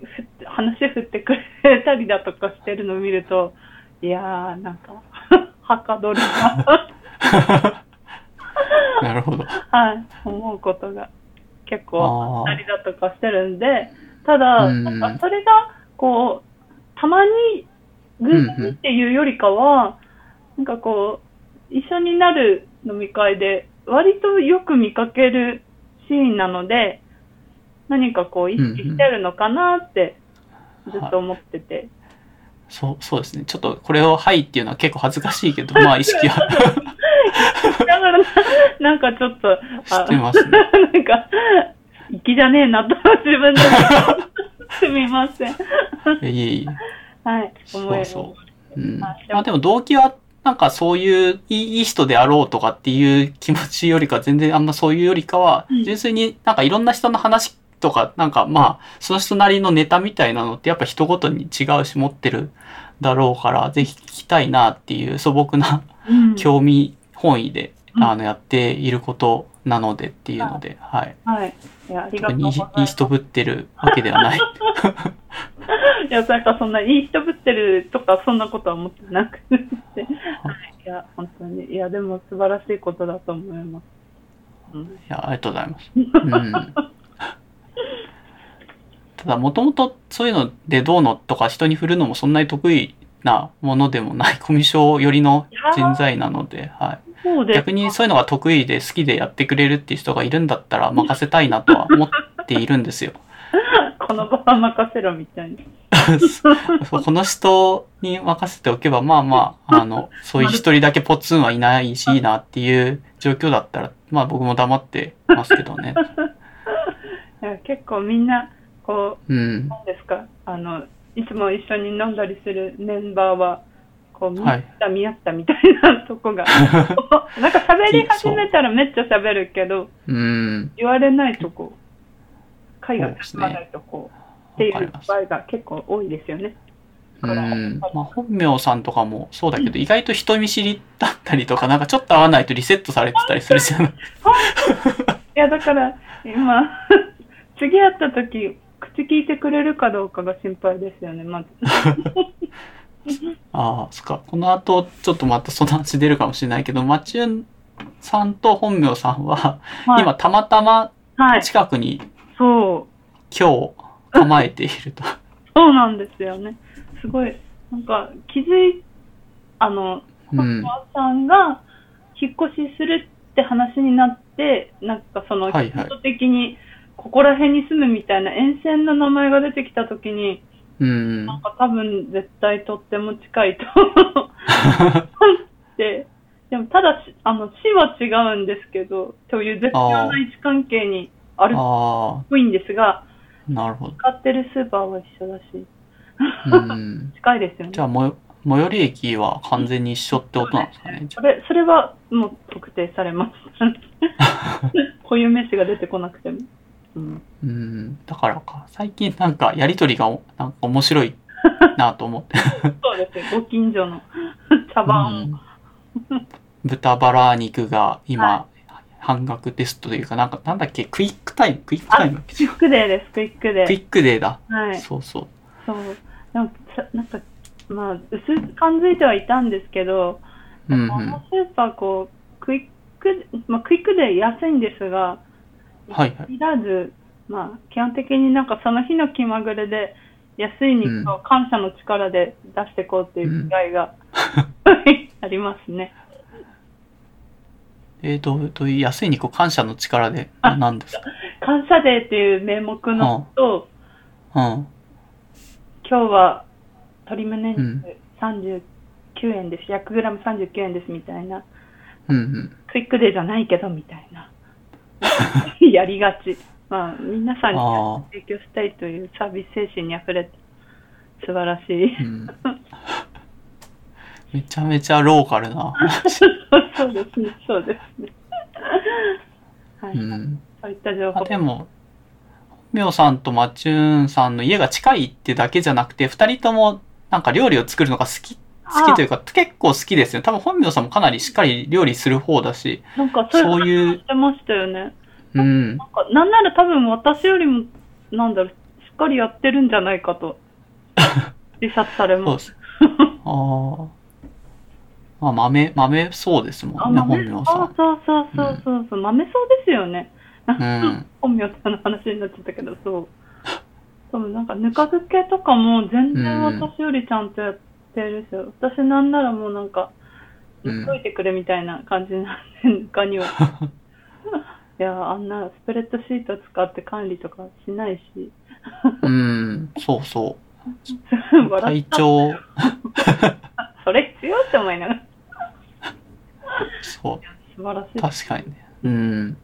B: う、ふ話振ってくれたりだとかしてるのを見ると、いやー、なんか、はかどるな、
A: なるほど。
B: はい、思うことが結構あった
A: あ
B: りだとかしてるんで、ただ、
A: うん
B: なんかそれが、こう、たまに偶然にっていうよりかは、なんかこう、一緒になる飲み会で、割とよく見かけるシーンなので、何かこう意識してるのかなってずっと思ってて。
A: そう、そうですね。ちょっとこれをはいっていうのは結構恥ずかしいけど、まあ意識は
B: だからな、なんかちょっと、あ
A: してますね。
B: なんか、粋じゃねえなと自分で。すみません。
A: いえいえいえ。
B: はい、思い
A: そうそう。うん、
B: あ
A: まあでも動機は、なんかそういういい人であろうとかっていう気持ちよりか全然あんまそういうよりかは
B: うん、
A: 純粋になんかいろんな人の話とか、なんかまあ、その人なりのネタみたいなのってやっぱ人ごとに違うし持ってるだろうから、ぜひ聞きたいなっていう素朴な
B: うん
A: 興味本位で、
B: うん
A: あの、やっていることなのでっていうので、はい。
B: はい。いや、ありがとうございます。
A: いい人ぶってるわけではない。
B: いや、なんかそんな、いい人ぶってるとか、そんなことは思ってなくて。はい。いや、本当に。いや、でも素晴らしいことだと思います。うん。
A: いや、ありがとうございます。うん。ただ、もともとそういうのでどうのとか人に振るのもそんなに得意なものでもないコミュ障寄りの人材なので、はい。逆にそういうのが得意で好きでやってくれるっていう人がいるんだったら任せたいなとは思っているんですよ。
B: この場は任せろみたいな。
A: この人に任せておけば、まあまあ、あの、そういう一人だけポツンはいないし、いいなっていう状況だったら、まあ僕も黙ってますけどね。
B: いや結構みんな、こう、
A: うん。
B: なんですか、あの、いつも一緒に飲んだりするメンバーは、こう、見った見合ったみたいなとこが、なんか喋り始めたらめっちゃ喋るけど、
A: うん。
B: 言われないとこ、会が
A: そうですね
B: 進まないとこ、っていう場合が結構多いですよね。
A: うん。まあ、本名さんとかもそうだけど、意外と人見知りだったりとか、なんかちょっと合わないとリセットされてたりするじゃない？
B: いや、だから、今、次会った時、口聞いてくれるかどうかが心配ですよね、まず。
A: ああ、そっか。この後、ちょっとまたその話出るかもしれないけど、マチュンさんと本名さんは、
B: はい、
A: 今たまたま
B: はい、
A: 近くに
B: そう、
A: 今日構えていると。
B: そうなんですよね。すごい、なんか、気づい、あの、
A: うん。
B: おさんが引っ越しするって話になって、なんかその、
A: はいはい
B: 基礎的に、ここら辺に住むみたいな沿線の名前が出てきたときに、
A: うん。
B: なんか多分絶対とっても近いとで、でもただし、あの、市は違うんですけど、という絶妙な位置関係にあるっ
A: あ
B: ぽいんですが、
A: あ、なるほど。
B: 使ってるスーパーは一緒だし、
A: うん。
B: 近いですよね。
A: じゃあ、最寄り駅は完全に一緒ってことなんですかね。
B: それ、それはもう特定されます。固有名詞が出てこなくても。うん、
A: うん。だからか。最近なんかやりとりがおなんか面白いなと思って。
B: そうですよ。ご近所の 茶
A: う
B: 番を。
A: ん豚バラ肉が今、
B: は
A: 半額テストというか、なんか、なんだっけ、クイックタイム、クイックタイム
B: クイックデーです、クイックデー。
A: クイックデーだ。
B: はい。
A: そうそう。
B: そう。なんか、さなんかまあ、薄く感づいてはいたんですけど、
A: うんうん。
B: あのスーパー、こう、クイック、まあ、クイックで安いんですが、
A: はいはい。
B: いらず、まあ、基本的になんかその日の気まぐれで、安い肉を感謝の力で出していこうっていう気概が、ありますね。
A: えー、どうどういう安い肉を感謝の力で、
B: あ
A: なんですか？
B: 感謝デーっていう名目のと、
A: うん。
B: 今日は鶏胸
A: うん
B: 肉39円です。100g39 円ですみたいな。
A: うんうん。
B: クイックデーじゃないけどみたいな。やりがち。まあ、皆さんに。提供したいというサービス精神にあふれた素晴らしい。
A: うん。めちゃめちゃローカルな。
B: そうですね、そうですね。はい、
A: うん。
B: そういった情報
A: あ。でも、みょうさんとマチューンさんの家が近いってだけじゃなくて、二人ともなんか料理を作るのが好き、好きというか結構好きですよ。多分本名さんもかなりしっかり料理する方だし、
B: なんかそういうしてましたよね。
A: うん。
B: なんかなんなら多分私よりも、なんだろう、しっかりやってるんじゃないかと、自殺され
A: そう
B: ま。
A: ですす。ああ。まあ、豆、豆そうですも
B: あ、
A: んね、
B: 豆？
A: 本名さん。
B: そうそうそうそうそうそう、豆そうですよね。
A: うん。
B: 本名さんの話になっちゃったけど、そう。そう、なんか、ぬか漬けとかも全然私よりちゃんとやってるし、私なんならもうなんか、
A: うん
B: 言っといてくれみたいな感じなんで、ぬかには。いや、あんなスプレッドシート使って管理とかしないし。
A: うん。そうそう。
B: 笑
A: 体。調、
B: それ必要って思いながら。
A: そう。
B: 素晴らしい。
A: 確かにね。うん。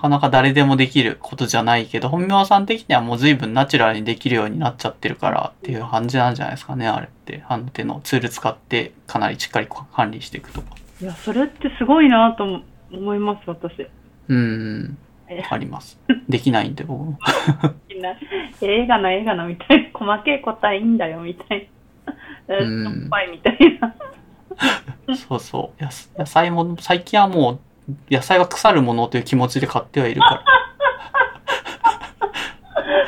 A: なかなか誰でもできることじゃないけど、本名さん的にはもう随分ナチュラルにできるようになっちゃってるからっていう感じなんじゃないですかね、あれって。あの手のツール使ってかなりしっかり管理していくとか。
B: いや、それってすごいなとも思います、私。
A: うん。
B: え
A: わかります。できないんで僕も。
B: みんな、映画の映画のみたいな、細けい答えいいんだよ、みたいな。え
A: うん
B: っぱいみたいな。
A: そうそう。野菜も、最近はもう、野菜は腐るものという気持ちで買ってはいるか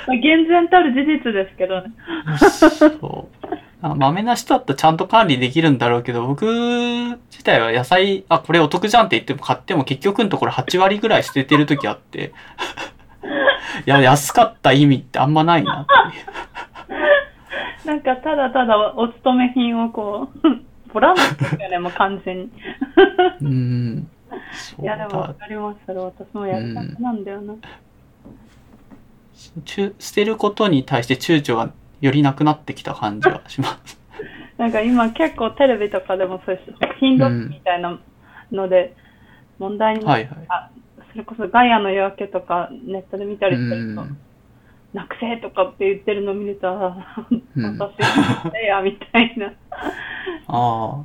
B: まあ厳然たる事実ですけどね。
A: ら。そう。あ豆な人だったらちゃんと管理できるんだろうけど、僕自体は野菜、あ、これお得じゃんって言っても買っても結局のところ8割ぐらい捨ててる時あって、いや、安かった意味ってあんまないなって。
B: なんか、ただただお勤め品をこう、ボランティアでもう完全に。
A: うん。
B: いや、でもわ
A: だ。
B: かります。それ私もやりたくなんだよな。
A: ちゅ捨てることに対して躊躇がよりなくなってきた感じはします。
B: なんか今結構テレビとかでもそういう食品ロスみたいなので問題になっ
A: はいはい。
B: あそれこそガイアの夜明けとかネットで見たりす
A: う
B: ると、
A: ん。
B: なくせとかって言ってるの見ると、あ
A: うん
B: 私や、みたいな。
A: ああ、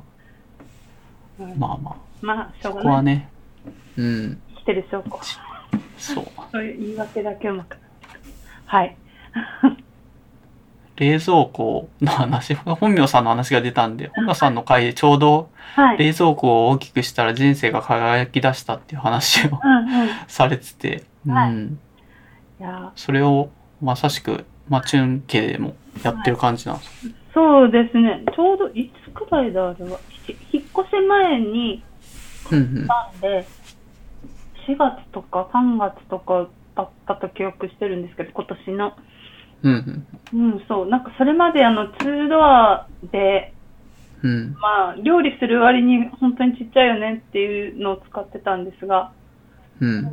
B: うん
A: まあまあ、
B: まあ、しょう
A: こ
B: がない。
A: こはね、うん、
B: 生きてる証拠。
A: そう。
B: そういう言い訳だけうまく。はい。
A: 冷蔵庫の話、本名さんの話が出たんで、本名さんの回でちょうど
B: はい。
A: 冷蔵庫を大きくしたら人生が輝き出したっていう話を
B: うんうん。い
A: されてて、う
B: はい
A: ん、
B: や、
A: それをまさしく、まあ、チュン家でもやってる感じなんです。
B: そうですね。ちょうどいつくらいだ、あれは。ひ引っ越し前に
A: う
B: んで、4月とか3月とかだったと記憶してるんですけど、今年の。
A: うん
B: うん、そう。なんかそれまであの、ツードアで、
A: うん。うん。
B: まあ、料理する割に本当にちっちゃいよねっていうのを使ってたんですが、
A: うん。
B: し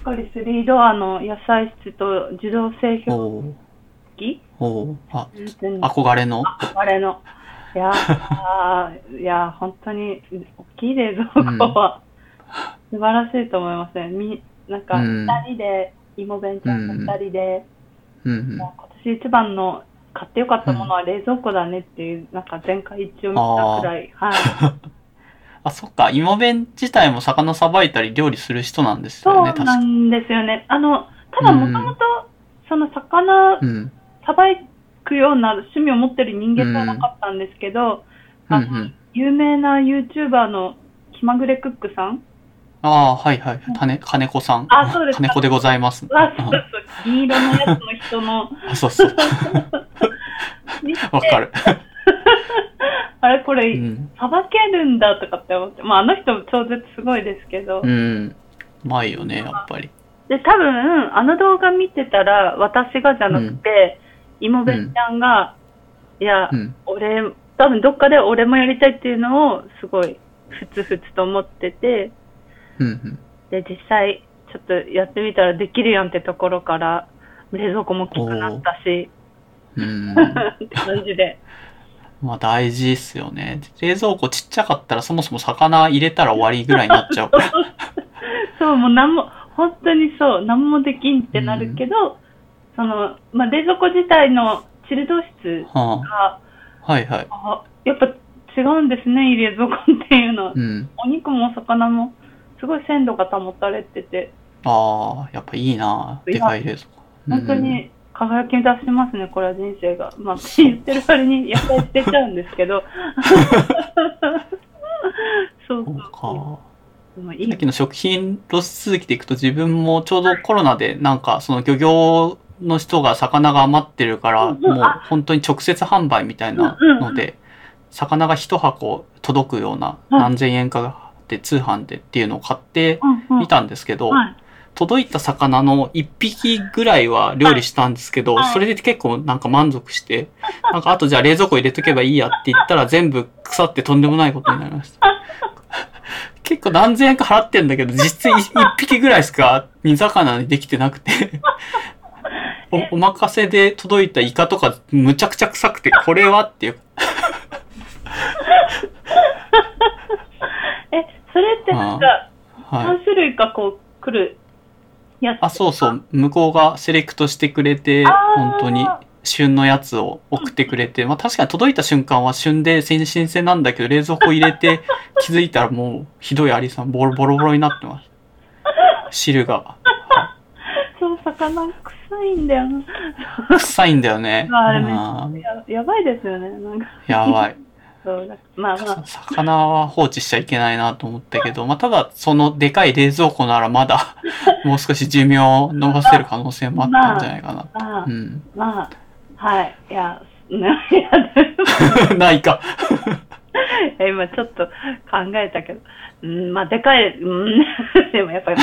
B: っかり3ドアの野菜室と自動製氷機
A: おーあ、憧れの？
B: あれの。いやー、いやー、本当に大きい冷蔵庫は素晴らしいと思いますね。みなんか、
A: うん
B: 二人で、妹弁ちゃんと二人で、
A: うん
B: 今年一番の買ってよかったものは冷蔵庫だねっていう、なんか前回一応見たくらい、はい。
A: あ、そっか。芋弁自体も魚さばいたり料理する人なんです
B: そう
A: よね、確か。
B: なんですよね。あの、ただもともと、その魚
A: うん。
B: さばくような趣味を持ってる人間ではなかったんですけど、
A: うんう
B: あの
A: ん。
B: 有名な YouTuber の気まぐれクックさん？
A: ああ、はいはい。金、金子さん。
B: あそうです
A: 金子でございます。
B: は、そうそう、銀色のやつの人の、
A: あそうそう。わかる。
B: あれこれ、
A: うん。
B: さばけるんだとかって思って、まああの人超絶すごいですけど、
A: うん。うまいよね、やっぱり。
B: で、多分、あの動画見てたら、私がじゃなくて、妹弁ちゃんが、いや、
A: うん。
B: 俺、多分どっかで俺もやりたいっていうのを、すごい、ふつふつと思ってて、
A: うんうん。
B: で、実際、ちょっとやってみたらできるやんってところから、冷蔵庫も大きくなったし、
A: うん。
B: って感じで。
A: まあ大事っすよね。冷蔵庫ちっちゃかったらそもそも魚入れたら終わりぐらいになっちゃうから。
B: そう、もうなんも、本当にそう、なんもできんってなるけど、その、まあ、冷蔵庫自体のチルド室
A: は
B: が、
A: あ、はいはい。
B: あ、やっぱ違うんですね、冷蔵庫っていうのは。
A: うん。
B: お肉もお魚も、すごい鮮度が保たれてて、
A: ああ、やっぱいいな。でかい冷蔵庫。
B: 本当に輝き出しますね、これは人生が。まあ、言ってる割に野菜捨てちゃうんですけど。そう
A: うん。そう
B: そう
A: か。さっきの食品ロス続きでいくと自分もちょうどコロナでなんかその漁業の人が魚が余ってるからもう本当に直接販売みたいなので魚が一箱届くような何千円かで通販でっていうのを買ってみたんですけど
B: はい。
A: 届いた魚の一匹ぐらいは料理したんですけど
B: はい
A: それで結構なんか満足してなんかあとじゃあ冷蔵庫入れとけばいいやって言ったら 全部腐ってとんでもないことになりました。結構何千円か払ってんだけど、実質一一匹ぐらいしか煮魚にできてなくて。おお任せで届いたイカとかむちゃくちゃ臭くて、これはっていう。
B: え、それってなんか、
A: はい。
B: 何種類かこう来るやつ。
A: あ、そうそう。向こうがセレクトしてくれて、本当に旬のやつを送ってくれて、まあ確かに届いた瞬間は旬で新鮮なんだけど、冷蔵庫入れて 気づいたらもうひどいアリさん、ボロボロボロになってます。汁が。
B: 魚臭いんだよな。
A: 臭いんだよね。
B: あれね
A: あー
B: ややばいですよね。なんか、
A: やばい。
B: そうだまあまあ、
A: 魚は放置しちゃいけないなと思ったけど、まあ、ただ、そのでかい冷蔵庫ならまだ、もう少し寿命を伸ばせる可能性もあったんじゃないかな。
B: まあ
A: う、ん。
B: まあ、はい。いや、
A: ないか。
B: 今ちょっと考えたけど、うん、まあ、でかい、うん、でもやっぱり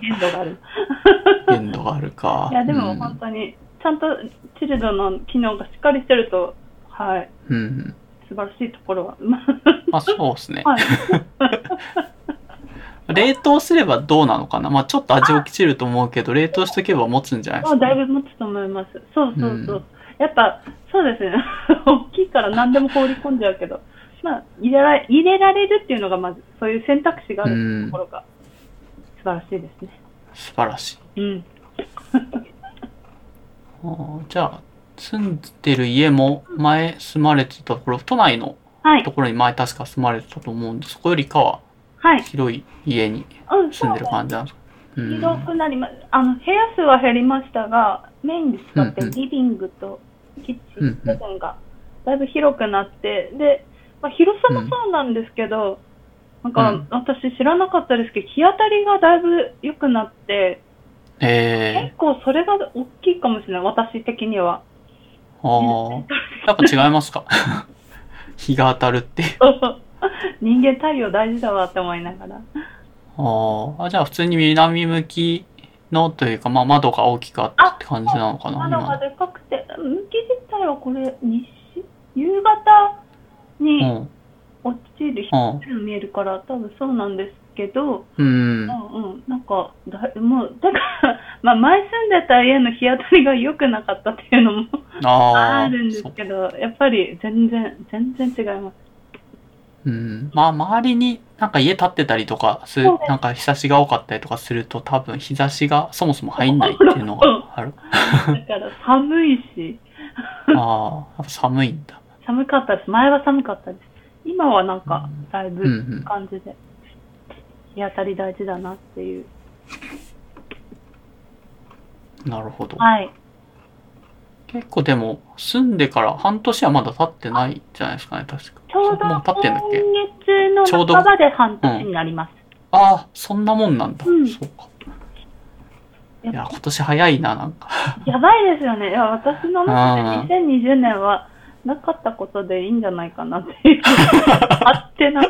B: 限度がある。
A: 限度があるか。
B: いや、でも
A: うん
B: 本当に、ちゃんとチルドの機能がしっかりしてると、はい、
A: うん。
B: 素晴らしいところは。
A: あ、そうですね。
B: はい。
A: 冷凍すればどうなのかなまあ、ちょっと味落ちると思うけど、冷凍しとけば持つんじゃないです
B: あ
A: か、
B: だいぶ持つと思います。そうそうそう。
A: うん
B: やっぱ、そうですね。大きいから何でも放り込んじゃうけど、まあ、入れられ、入れられるっていうのがまず、そういう選択肢があるところが、素晴らしいですね。
A: 素晴らしい。
B: うん。
A: あーじゃあ、住んでる家も前住まれてたところ、都内の
B: はい
A: と。ころに前確か住まれてたと思うんで、そこよりかは
B: はい。
A: 広い家に
B: うん、
A: 住んでる感じなんですか？うん
B: 広くなります。あの、部屋数は減りましたが、メインで使ってリビングとキッチン部分がだいぶ広くなって、で、まあ、広さもそうなんですけど、なんか
A: うん
B: 私知らなかったですけど、日当たりがだいぶ良くなって、
A: え
B: 結構それが大きいかもしれない、私的には。
A: ー、ああ、やっぱ違いますか？日が当たるって。
B: 人間太陽大事だわって思いながら。
A: あーあ、じゃあ普通に南向きのというか、まあ窓が大きくあったって感じなのかな、
B: 窓が
A: 今。
B: でかくて、向き自体はこれ、西、夕方に
A: うん。
B: 落ちる日
A: うん。
B: が見えるから、多分そうなんですけど、
A: うん
B: う。んうん、なんか、だもう、だから、まあ前住んでた家の日当たりが良くなかったっていうのも
A: あ
B: るんですけど、やっぱり全然、全然違います。
A: うん。まあ周りになんか家建ってたりとかすなんか日差しが多かったりとかすると多分日差しがそもそも入んないっていうのがある。
B: だから寒いし、
A: ああ、寒いんだ。
B: 寒かったです。前は寒かったです。今はなんか、だい
A: うんう
B: ぶ
A: ん。
B: 感じで、日当たり大事だなっていう。
A: なるほど。
B: はい。
A: 結構でも住んでから半年はまだ経ってないじゃないですかね、確か。
B: ちょうど今月の半ばで半年になります。
A: ああ、そんなもんなんだ。
B: うん
A: そうか。いや、今年早いな、なんか。
B: やばいですよね。いや、私の中
A: あ
B: で2020年はなかったことでいいんじゃないかなっていう。あってな。い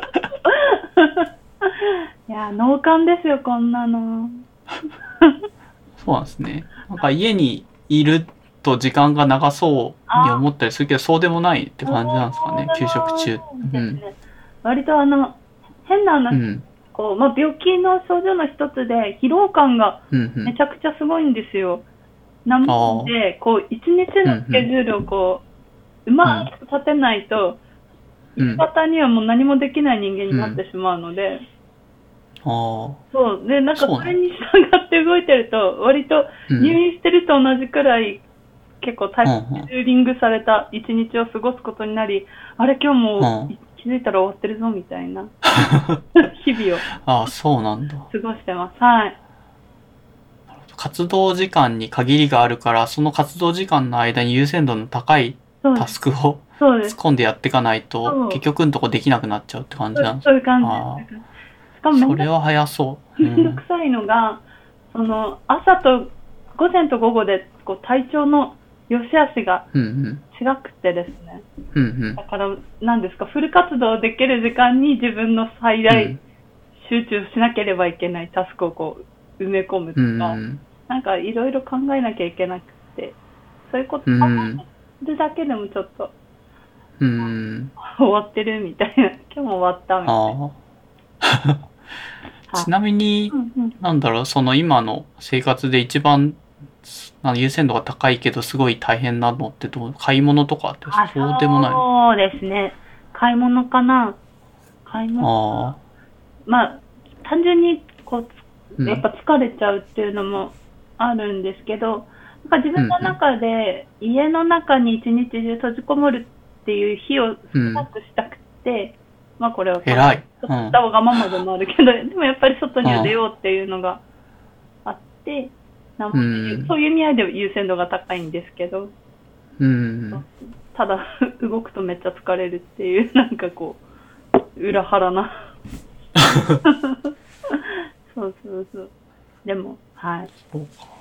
B: や、脳幹ですよ、こんなの。
A: そうなんですね。なんか家にいると時間が長そうに思ったりするけど、そうでもないって感じなんですかね、給食中。
B: そうですね割とあの、変な
A: うん。う
B: 話、
A: ん。
B: こう、まあ、病気の症状の一つで疲労感が
A: うん。うん
B: めちゃくちゃすごいんですよ。なので、こう、一日のスケジュールをこう、うまく立てないと、
A: うん。あ
B: 方にはもう何もできない人間になってしまうので、
A: あ。
B: そう。で、なんか
A: そ
B: れに従って動いてると、割と
A: うん
B: 入院してると同じくらい、結構タイ
A: うんうん
B: ツーリングされた一日を過ごすことになり、あれ今日も
A: うん
B: 気づいたら終わってるぞみたいな 日々を
A: ああ、そうなんだ。
B: 過ごしてます。はい。
A: 活動時間に限りがあるから、その活動時間の間に優先度の高いタ。スクを。突っ込んでやっていかない
B: そ
A: と、
B: う
A: 結局のとこできなくなっちゃうって感じなんです
B: そういう感
A: あ
B: じです。しかもめんど
A: それは早そう。う
B: めんど
A: ん
B: くさいのが、その朝と午前と午後でこう体調の良し悪しが
A: うん
B: 違くてですね。
A: うん。うんうん
B: だから、なんですか、フル活動できる時間に自分の最大集中しなければいけないタスクをこう埋め込むと
A: うん。う
B: か、
A: ん。
B: なんかいろいろ考えなきゃいけなくて、そういうこと考
A: うん。
B: えるだけでもちょっと
A: うん。
B: 終わってるみたいな、今日も終わったみたいな。
A: ちなみに
B: う、んうん
A: なんだろう、その今の生活で一番優先度が高いけどすごい大変なのってどう買い物とかって
B: あ
A: そうでもない？
B: そうですね。買い物かな。買い物。
A: ああ。
B: まあ、単純にこう、
A: うん
B: やっぱ疲れちゃうっていうのもあるんですけど、なんか自分の中で家の中に一日中閉じこもるっていう日を少なくしたくて、まあこれは
A: 偉い
B: ちょっとわがままでもあるけど、でもやっぱり外には出ようっていうのがあって、なんか
A: うん
B: そういう意味合いで優先度が高いんですけど、
A: うん。
B: ただ動くとめっちゃ疲れるっていう、なんかこう、裏腹な。そうそうそう。でも、はい。
A: そうか。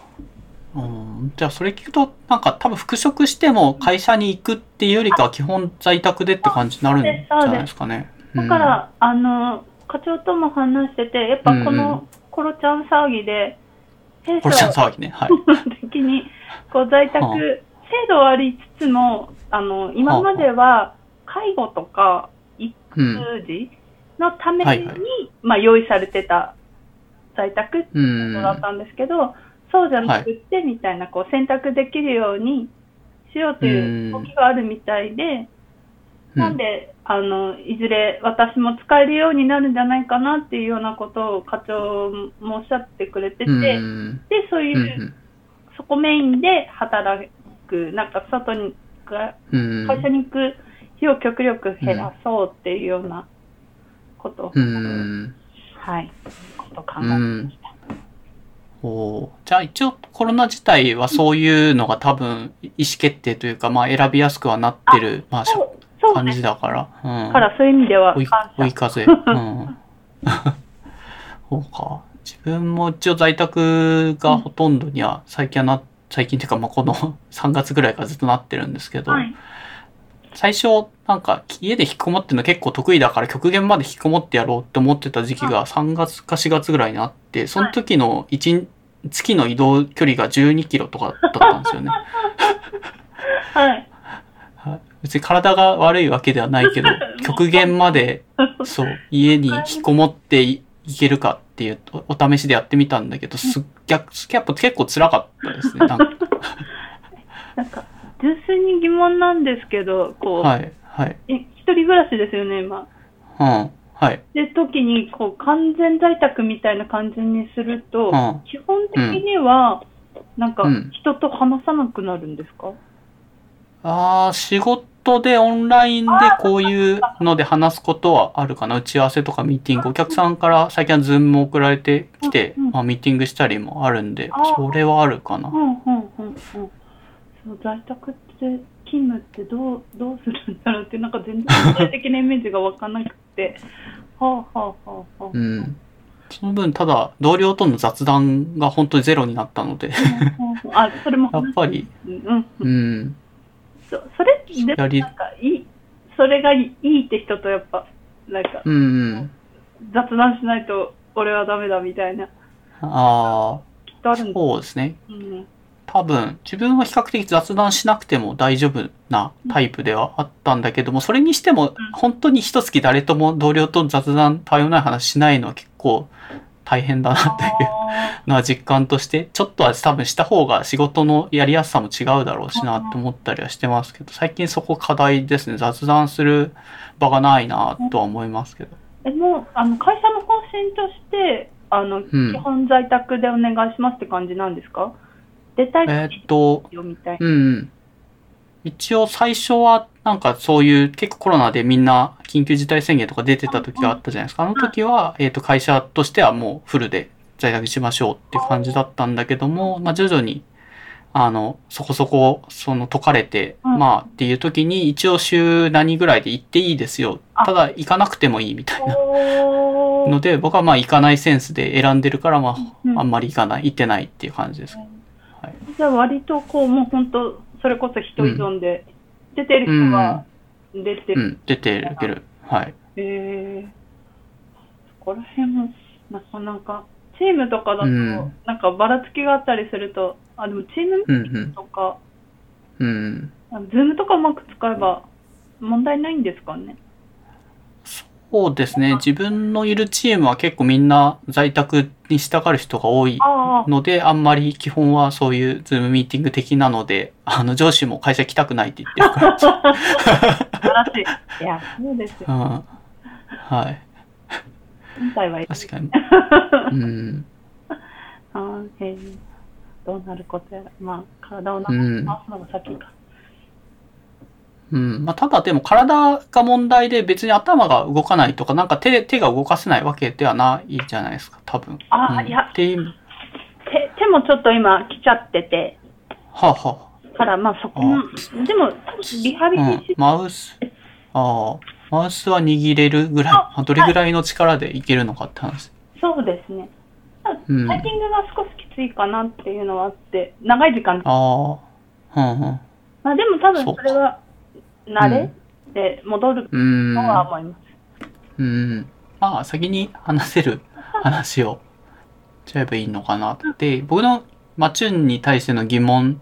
A: うん、じゃあそれ聞くとなんか多分復職しても会社に行くっていうよりかは基本在宅でって感じになるんじゃないですかね。
B: だから、あの、課長とも話してて、やっぱこのコロちゃん騒ぎで、弊
A: これちゃん
B: 社
A: 騒ぎね。はい。
B: 的に、こう在宅、
A: はあ
B: 制度はありつつも、あの、今までは介護とか育
A: うん。
B: 児のために、
A: はいはい
B: まあ用意されてた在宅って
A: うん。
B: ことだったんですけど、そうじゃなくって、みたいな、こう選択できるようにしようという動きがあるみたいで、なんで、あの、いずれ私も使えるようになるんじゃないかなっていうようなことを課長もおっしゃってくれてて、
A: うん、
B: で、そういうう、
A: ん。
B: そこメインで働く、なんか外に。会社に行く日を極力減らそうっていうようなこと。はい、ことを考え
A: う
B: ま
A: ん
B: し。た。
A: おーじゃあ一応コロナ自体はそういうのが多分意思決定というか、まあ選びやすくはなってる、まあ、しゃ
B: そうそう
A: 感。じだから。うん。
B: からそういう意味では
A: 追い。追い風。うん。そうか。自分も一応在宅がほとんどには最近はな、最近っていうかまあこの 3月ぐらいからずっとなってるんですけど、
B: はい。
A: 最初なんか家で引きこもってるの結構得意だから極限まで引きこもってやろうって思ってた時期が3月か4月ぐらいにあって、その時の1月の移動距離が12キロとかだったんですよね。
B: はい。
A: はい別に体が悪いわけではないけど、極限まで そう、家に引きこもっていいけるかっていうおお試しでやってみたんだけど、すっ逆、やっぱ結構辛かったですね。なんか
B: なんか、純粋に疑問なんですけど、こう、
A: はい、はい。
B: え一人暮らしですよね、今。
A: うん、はい。
B: で、時に、こう、完全在宅みたいな感じにすると、
A: うん
B: 基本的には、なんか
A: うん、
B: 人と話さなくなるんですか、
A: ああ、仕事でオンラインでこういうので話すことはあるかな。打ち合わせとかミーティング。お客さんから最近はズームも送られてきて、
B: うんうん
A: まあ、ミーティングしたりもあるんでそれはあるかな
B: う。ん、うん、うん、うん。そう、在宅って、勤務ってどう、どうするんだろうって、なんか全然具体的なイメージがわかんなくて、はあ、はあ、はあ、はあ。
A: うん。その分、ただ、同僚との雑談が本当にゼロになったので、
B: あ、それも
A: やっぱり、
B: うん、うん。
A: うん。
B: そそれ、でもなんかいい、それがいいって人とやっぱ、なんか
A: うんうん。
B: 雑談しないと俺はダメだみたいな、
A: ああ。そうですね。
B: うん。
A: 多分、自分は比較的雑談しなくても大丈夫なタイプではあったんだけども、それにしても、本当に一月誰とも同僚と雑談、たわいもない話しないのは結構大変だなっていう
B: あ
A: のは実感として、ちょっとは多分した方が仕事のやりやすさも違うだろうしなって思ったりはしてますけど、最近そこ課題ですね。雑談する場がないなとは思いますけど。
B: ーえ、もう、あの、会社の方針として、あの、
A: ん
B: 基本在宅でお願いしますって感じなんですか？出たい
A: えーっと、
B: よみたいな。
A: うんうん。一応最初はなんかそういう結構コロナでみんな緊急事態宣言とか出てた時があったじゃないですか。あの時は、えっ、と会社としてはもうフルで在宅しましょうっていう感じだったんだけども、まあ徐々にあの、そこそこ、その解かれて、
B: うん
A: まあっていう時に一応週何ぐらいで行っていいですよ。
B: あ
A: ただ行かなくてもいいみたいなので、僕はまあ行かないセンスで選んでるから、ま
B: うん
A: ああんまり行かない、行ってないっていう感じです。はい
B: じゃあ割とこう、もう本当、それこそ人依存で、出てる人は出てる。
A: うん、出てるけど、はい。
B: へえそこら辺も、なかなか、チームとかだと、
A: うん
B: なんかばらつきがあったりすると、あ、でもチーム
A: うんうん。
B: とか、
A: うん。
B: あのズームとかうまく使えば問題ないんですかね？
A: そうですね。自分のいるチームは結構みんな在宅に従う人が多いので、あんまり基本はそういうズームミーティング的なので、あの上司も会社来たくないって言ってるから。
B: 素晴らしい。いや、そうですよ。
A: うん、はい。
B: 今回はいい。
A: 確かに。うん。
B: あどうなることやら。まあ、体を治すのが先か。
A: うん。まあ、ただでも体が問題で別に頭が動かないとか、なんか手、手が動かせないわけではないじゃないですか、多分。うん。
B: あいや。
A: っていう、
B: 手手もちょっと今来ちゃってて、
A: はあ、は
B: から、まあそこも、でも、リハビ
A: あ、うん。マウス、ああ、マウスは握れるぐらい、まあどれぐらいの力でいけるのかって話。
B: そうですね。
A: うん。
B: タイピングが少しきついかなっていうのはあって、長い時間。
A: ああ、うんうん。
B: まあでも多分
A: そ
B: れは慣れで戻るは思います。
A: うん。まあ、先に話せる 話をしちゃえばいいのかなって、僕のマチュンに対しての疑問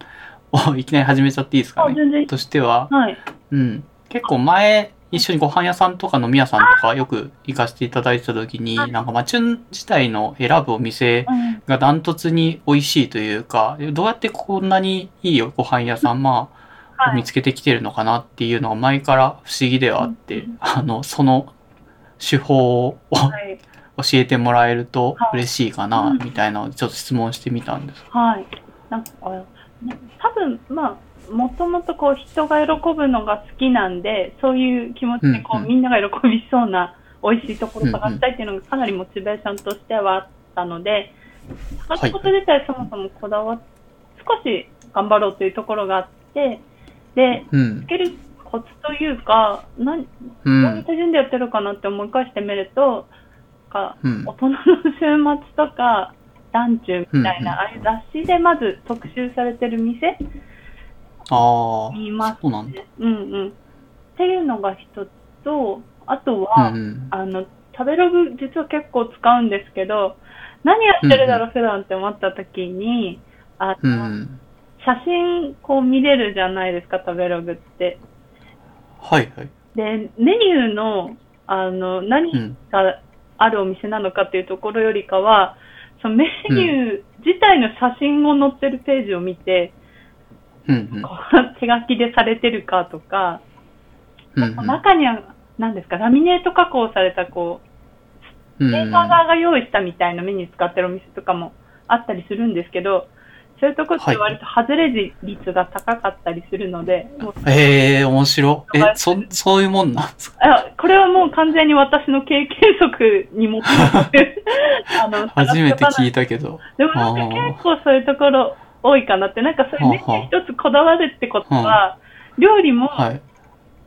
A: をいきなり始めちゃっていいですか
B: あ、
A: ね。としては、
B: はい。
A: うん。結構前、一緒にご飯屋さんとか飲み屋さんとかよく行かせていただいてた時に、なんかマチュン自体の選ぶお店
B: うん。
A: がダントツに美味しいというか、どうやってこんなにいいご飯屋さん、まあ、
B: はい
A: 見つけてきてるのかなっていうのが前から不思議ではあって、
B: うん
A: あの、その手法を
B: はい。
A: 教えてもらえると
B: はい。
A: 嬉しいかな、
B: うん。
A: みたいなちょっと質問してみたんです。
B: はい。なんか、多分、まあ、もともとこう人が喜ぶのが好きなんで、そういう気持ちでこう、
A: うんうん。
B: みんなが喜びそうな美味しいところを探したいっていうのがかなりモチベーションとしてはあったので、探すこと自体そもそもこだわっ、少し頑張ろうというところがあって、で、
A: うん
B: つ。けるコツというか、何、
A: う。
B: どういうん手順でやってるかなって思い返してみると、か
A: うん
B: 大人の週末とか、団中みたいな、
A: うんうん
B: ああいう雑誌でまず特集されてる店
A: ああ。
B: 見ます
A: そうなんだ。
B: うんうん。っていうのが一つと、あと
A: う
B: は、
A: んうん。
B: あの、食べログ実は結構使うんですけど、何やってるだろう、普段って思った時に、あ
A: う
B: の、
A: ん。
B: 写真こう見れるじゃないですか、食べログって。
A: はいはい。
B: で、メニューの、あの、何
A: うん。
B: があるお店なのかっていうところよりかは、そのメニュー自体の写真を載ってるページを見て、
A: うんうん。
B: こう手書きでされてるかとか、
A: うんうん
B: 中には、何ですか、ラミネート加工された、こう、
A: うん
B: メーカー側が用意したみたいなメニュー使ってるお店とかもあったりするんですけど、そういうとこって割と外れ率が高かったりするので、もう
A: ええー、面白い。え、そ、そういうもんなん？ですか
B: あこれはもう完全に私の経験則に基づく あの、
A: 初めて聞い
B: た。
A: たけど。
B: でもなんか結構そういうところ多いかなって、なんかそういうメニュー一つこだわるってことは、料理も、
A: はい。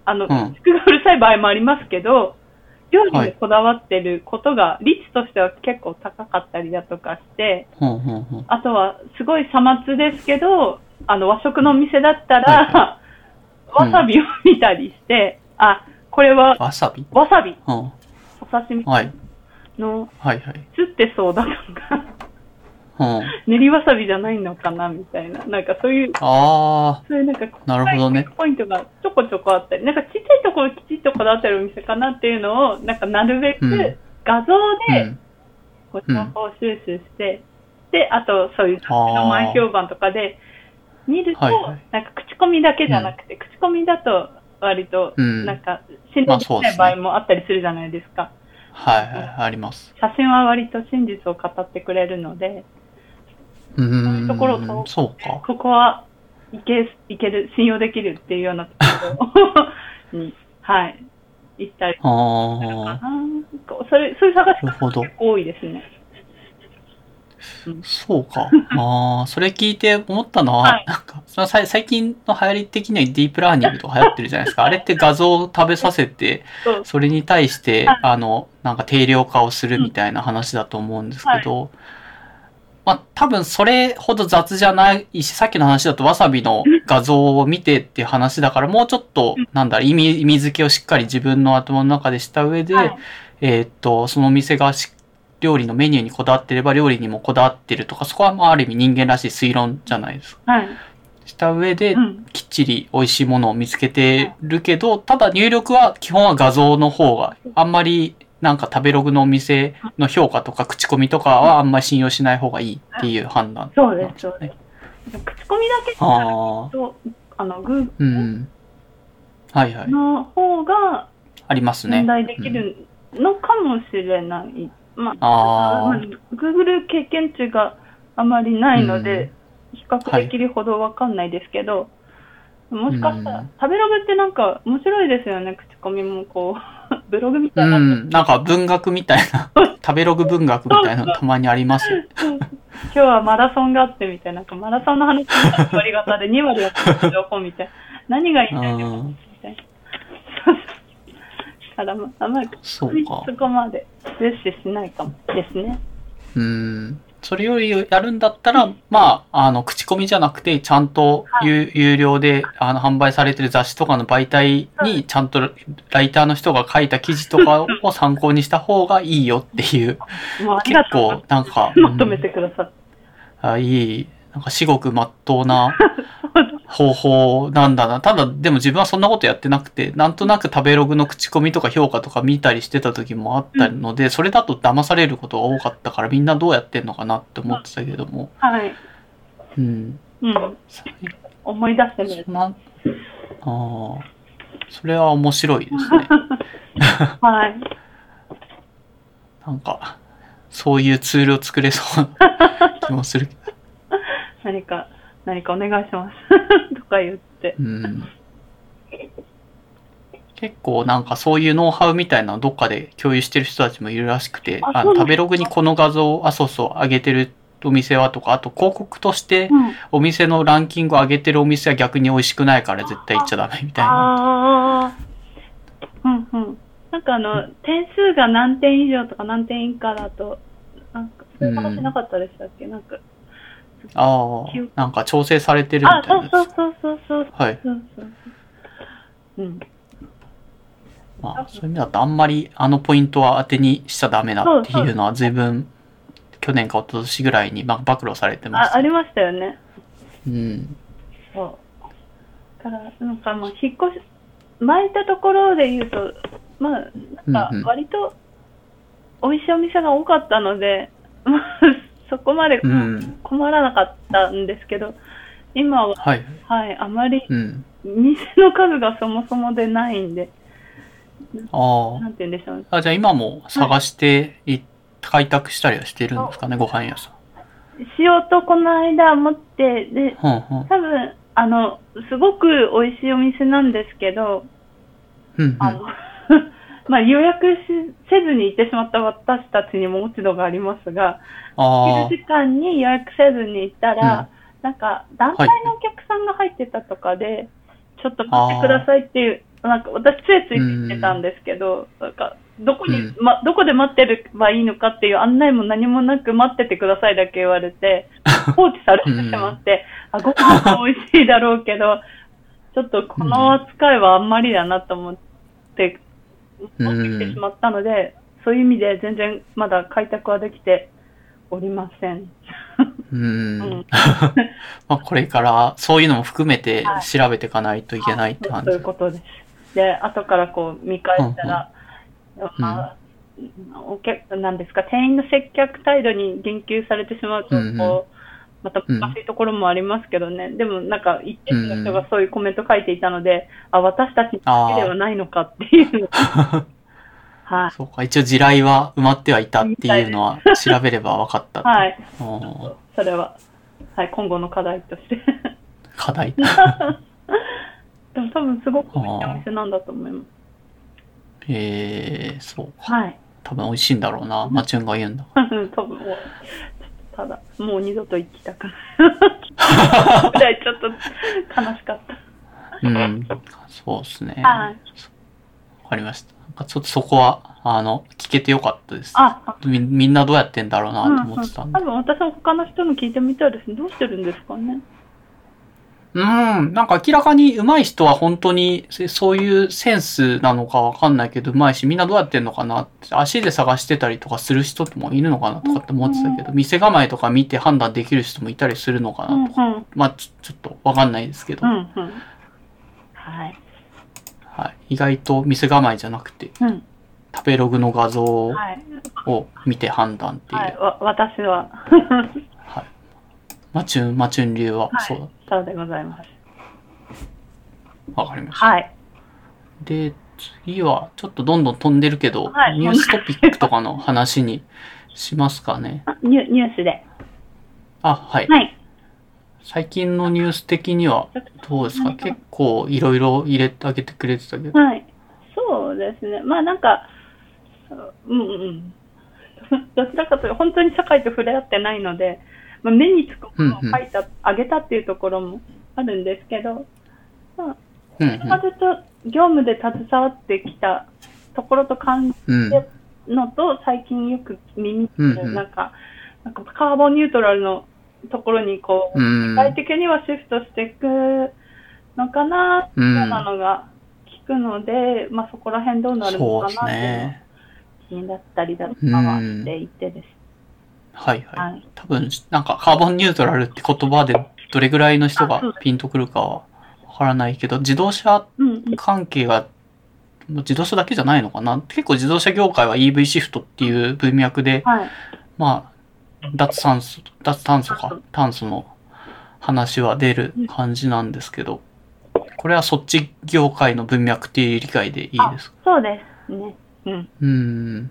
B: あの、
A: ん
B: 服がうるさい場合もありますけど、料理にこだわってることが、率としては結構高かったりだとかして。あとはすごいさまつですけど、あの和食のお店だったら、
A: はい
B: わさびを見たりして、あ、これは
A: わさび？
B: わさび、
A: うん。
B: お刺身
A: はい。
B: の
A: はいはい。
B: 釣ってそうだとか、
A: うん。
B: 練りわさびじゃないのかなみたいな、なんかそういう、
A: あ
B: そういうなんか、
A: なるほどね
B: ポイントがちょこちょこあったり、なんかちっちゃいところきちっとこだわってるお店かなっていうのを、なんかなるべく
A: うん
B: 画像
A: あ。う
B: で
A: ん。
B: こう情報収集して、で、あとそういう雑誌の前評判とかで見ると、
A: はいはい
B: なんか口コミだけじゃなくて、口コミだと割と、
A: うん
B: なんか信頼できない場合もあったりするじゃないですか。
A: はいはい。あります。
B: 写真は割と真実を語ってくれるので、
A: う
B: そういうところを
A: ーん。そうか。
B: ここはいけ、いける、信用できるっていうようなところ に、はい、行ったり
A: あ
B: か
A: あ。
B: な。それ、そういう探し方結構多いですね。
A: そうか。ああ、それ聞いて思ったのは、
B: はい
A: なんか、そのさい最近の流行り的にはディープラーニングとか流行ってるじゃないですか。あれって画像を食べさせて、
B: そ
A: れに対して
B: はい、
A: あの、なんか定量化をするみたいな話だと思うんですけど、まあ多分それほど雑じゃないし、さっきの話だとわさびの画像を見てっていう話だから、もうちょっと、なんだ意味、意味付けをしっかり自分の頭の中でした上で、
B: はい
A: えーっと、そのお店がし料理のメニューにこだわってれば料理にもこだわってるとか、そこはまあある意味人間らしい推論じゃないですか。
B: はい。
A: した上で
B: う、ん。
A: きっちり美味しいものを見つけてるけど、ただ入力は基本は画像の方が、あんまりなんか食べログのお店の評価とか口コミとかはあんまり信用しない方がいいっていう判断
B: そうです、そう
A: ね
B: で。す。口コミだけ
A: ああ、
B: と、あの、グー
A: うん。はいはい。
B: の方が
A: ありますね。
B: 問題できるのかもしれない。まあ、
A: あー
B: まあ Google 経験値があまりないので、比較できるほどわかんないですけど、もしかしたら、
A: うん
B: 食べログってなんか面白いですよね、口コミもこう、ブログみたいな。
A: うん。なんか文学みたいな、食べログ文学みたいなのたまにありますよ。
B: 今日はマラソンがあってみたいな、なんかマラソンの話の8割方で2割は情報みたいな。何が言いたいのか
A: うん
B: みたいな。からまあ、あんまり。
A: そ
B: こまで重視しないかもですね。
A: うん。それよりやるんだったら、まあ、あの、口コミじゃなくて、ちゃんと有,、有料で、あの、販売されてる雑誌とかの媒体に、ちゃんとライターの人が書いた記事とかを参考にした方がいいよっていう、結
B: とう。
A: 構、なんか、
B: まとめてくださって。
A: うんあいい、なんか至極真っ当な 方法なんだな。ただ、でも自分はそんなことやってなくて、なんとなく食べログの口コミとか評価とか見たりしてた時もあったので、それだと騙されることが多かったから、みんなどうやってんのかなって思ってたけども。
B: はい。
A: うん。
B: うん。思い出してみる
A: ああ、それは面白いですね。
B: はい。
A: なんか、そういうツールを作れそうな気もするけど。
B: 何か、何かお願いします。とか言って。
A: うん。結構なんかそういうノウハウみたいなのどっかで共有してる人たちもいるらしくて、あ
B: あそうなんですか？
A: 食べログにこの画像、あ、そうそう、上げてるお店はとか、あと広告として
B: うん。
A: お店のランキングを上げてるお店は逆に美味しくないから絶対行っちゃダメみたいな。
B: うんうん。なんかあの、点数が何点以上とか何点以下だと、なんか、そういう話なかったでしたっけ、なんか。
A: ああなんか調整されてるみ
B: あ、
A: たいな。
B: そうそうそうそうそう。
A: はい。
B: そうん。
A: まあ、そういう意味だとあんまりあのポイントは当てにしちゃダメだっていうのは随分去年か一昨年ぐらいにまあ暴露されてま
B: あ、
A: す
B: あ。りましたよね。
A: うん。
B: そう。だから、なんかまあ、引っ越し、前いたところで言うと、まあ、なん
A: うんうん
B: か割と美味しいお店が多かったので、まあ、そこまで
A: うん。
B: 困らなかったんですけど、今は、
A: はい。
B: はい、あまり
A: うん。
B: 店の数がそもそもでないんで、
A: あ
B: なんて言うんでしょう。
A: あ。あ、じゃあ今も探してい、開拓したりはしてるんですかね、ご飯屋さん。
B: しようとこの間思って、で、
A: ほんほん。
B: 多分、あの、すごく美味しいお店なんですけど、
A: うんうん。
B: あの、まあ予約しせずに行ってしまった私たちにも落ち度がありますが、
A: あ
B: 昼時間に予約せずに行ったら、なんか団体のお客さんが入ってたとかで、ちょっと待ってくださいっていう、なんか私ついついて行ってたんですけど、なんかどこに、
A: うん。
B: ま、どこで待ってればいいのかっていう案内も何もなく待っててくださいだけ言われて、放置されてしまって、あ、ご飯も美味しいだろうけど、ちょっとこの扱いはあんまりだなと思って、持ってきてしまったので、そういう意味で全然まだ開拓はできておりません。
A: う
B: うん
A: ん。まあこれからそういうのも含めて
B: はい
A: 調べていかないといけないって感じ
B: そういう。ことです。で、後からこう見返したら、
A: うん
B: まあ、お客、なんですか、店員の接客態度に言及されてしまうと、こう、
A: うんうん
B: また難しいところもありますけどね。でもなんか、一定数の人がそういうコメント書いていたので、あ、私たちだけではないのかっていう。はい。
A: そうか、一応地雷は埋まってはいたっていうのは調べれば分かった。
B: はい。
A: うん
B: それは、はい、今後の課題として。
A: 課題。
B: でも多分すごく美味しいお店なんだと思います。
A: えー、そうか。
B: はい。
A: 多分美味しいんだろうな。マチュンが言うんだ。
B: 多分ただ、もう二度と行きたくない。ぐらいちょっと悲しかった。
A: うん。そうですね。
B: はい。
A: わかりました。なんかちょっとそこは、あの、聞けてよかったです。
B: あ、
A: みみんなどうやってんだろうなと
B: うんうん、
A: 思ってたんで。
B: 多分私も他の人の聞いてみたいですね。どうしてるんですかね。
A: うん。なんか明らかに上手い人は本当にせそういうセンスなのかわかんないけど上手いし、みんなどうやってんのかなって、足で探してたりとかする人もいるのかなとかって思ってたけど、店構えとか見て判断できる人もいたりするのか
B: うん
A: なとか。
B: うん。
A: まあちょっとわかんないですけど、
B: うんうん。はい。
A: はい。意外と店構えじゃなくて、
B: うん。
A: 食べログの画像を
B: はい。
A: 見て判断っていう。
B: はい。わ私は。
A: はい。マチュン、マチュン流は
B: はい
A: そうだ。
B: そうでございます。
A: わかりました。
B: はい。
A: で、次は、ちょっとどんどん飛んでるけど、
B: はい
A: ニューストピックとかの話にしますかね。
B: あニュニュースで。
A: あ、はい。
B: はい。
A: 最近のニュース的にはどうですか？結構いろいろ入れてあげてくれてたけど。
B: はい。そうですね。まあなんか、うんうん。どちらかというと、本当に社会と触れ合ってないので、まあ、目につくものを書いた、あげたっていうところもあるんですけど、まあ、
A: うんうん
B: まあずっと業務で携わってきたところと感じのと、最近よく耳にする、
A: うんうん
B: なんか、なんかカーボンニュートラルのところにこう、
A: うん。
B: 具体的にはシフトしていくのかな、
A: うん
B: そうなのが聞くので、まあ、そこら辺どうなるのかなっていうのが
A: ね。
B: 気になったりだとかはしていてです。
A: はいはい。
B: はい。
A: 多分、なんかカーボンニュートラルって言葉でどれぐらいの人がピンとくるかはわからないけど、自動車。関係が、自動車だけじゃないのかな？結構自動車業界は EV シフトっていう文脈で、
B: はい。
A: まあ、脱炭素、脱炭素か、炭素の話は出る感じなんですけど、これはそっち業界の文脈っていう理解でいいですか？
B: そうですね。うん。
A: うーん。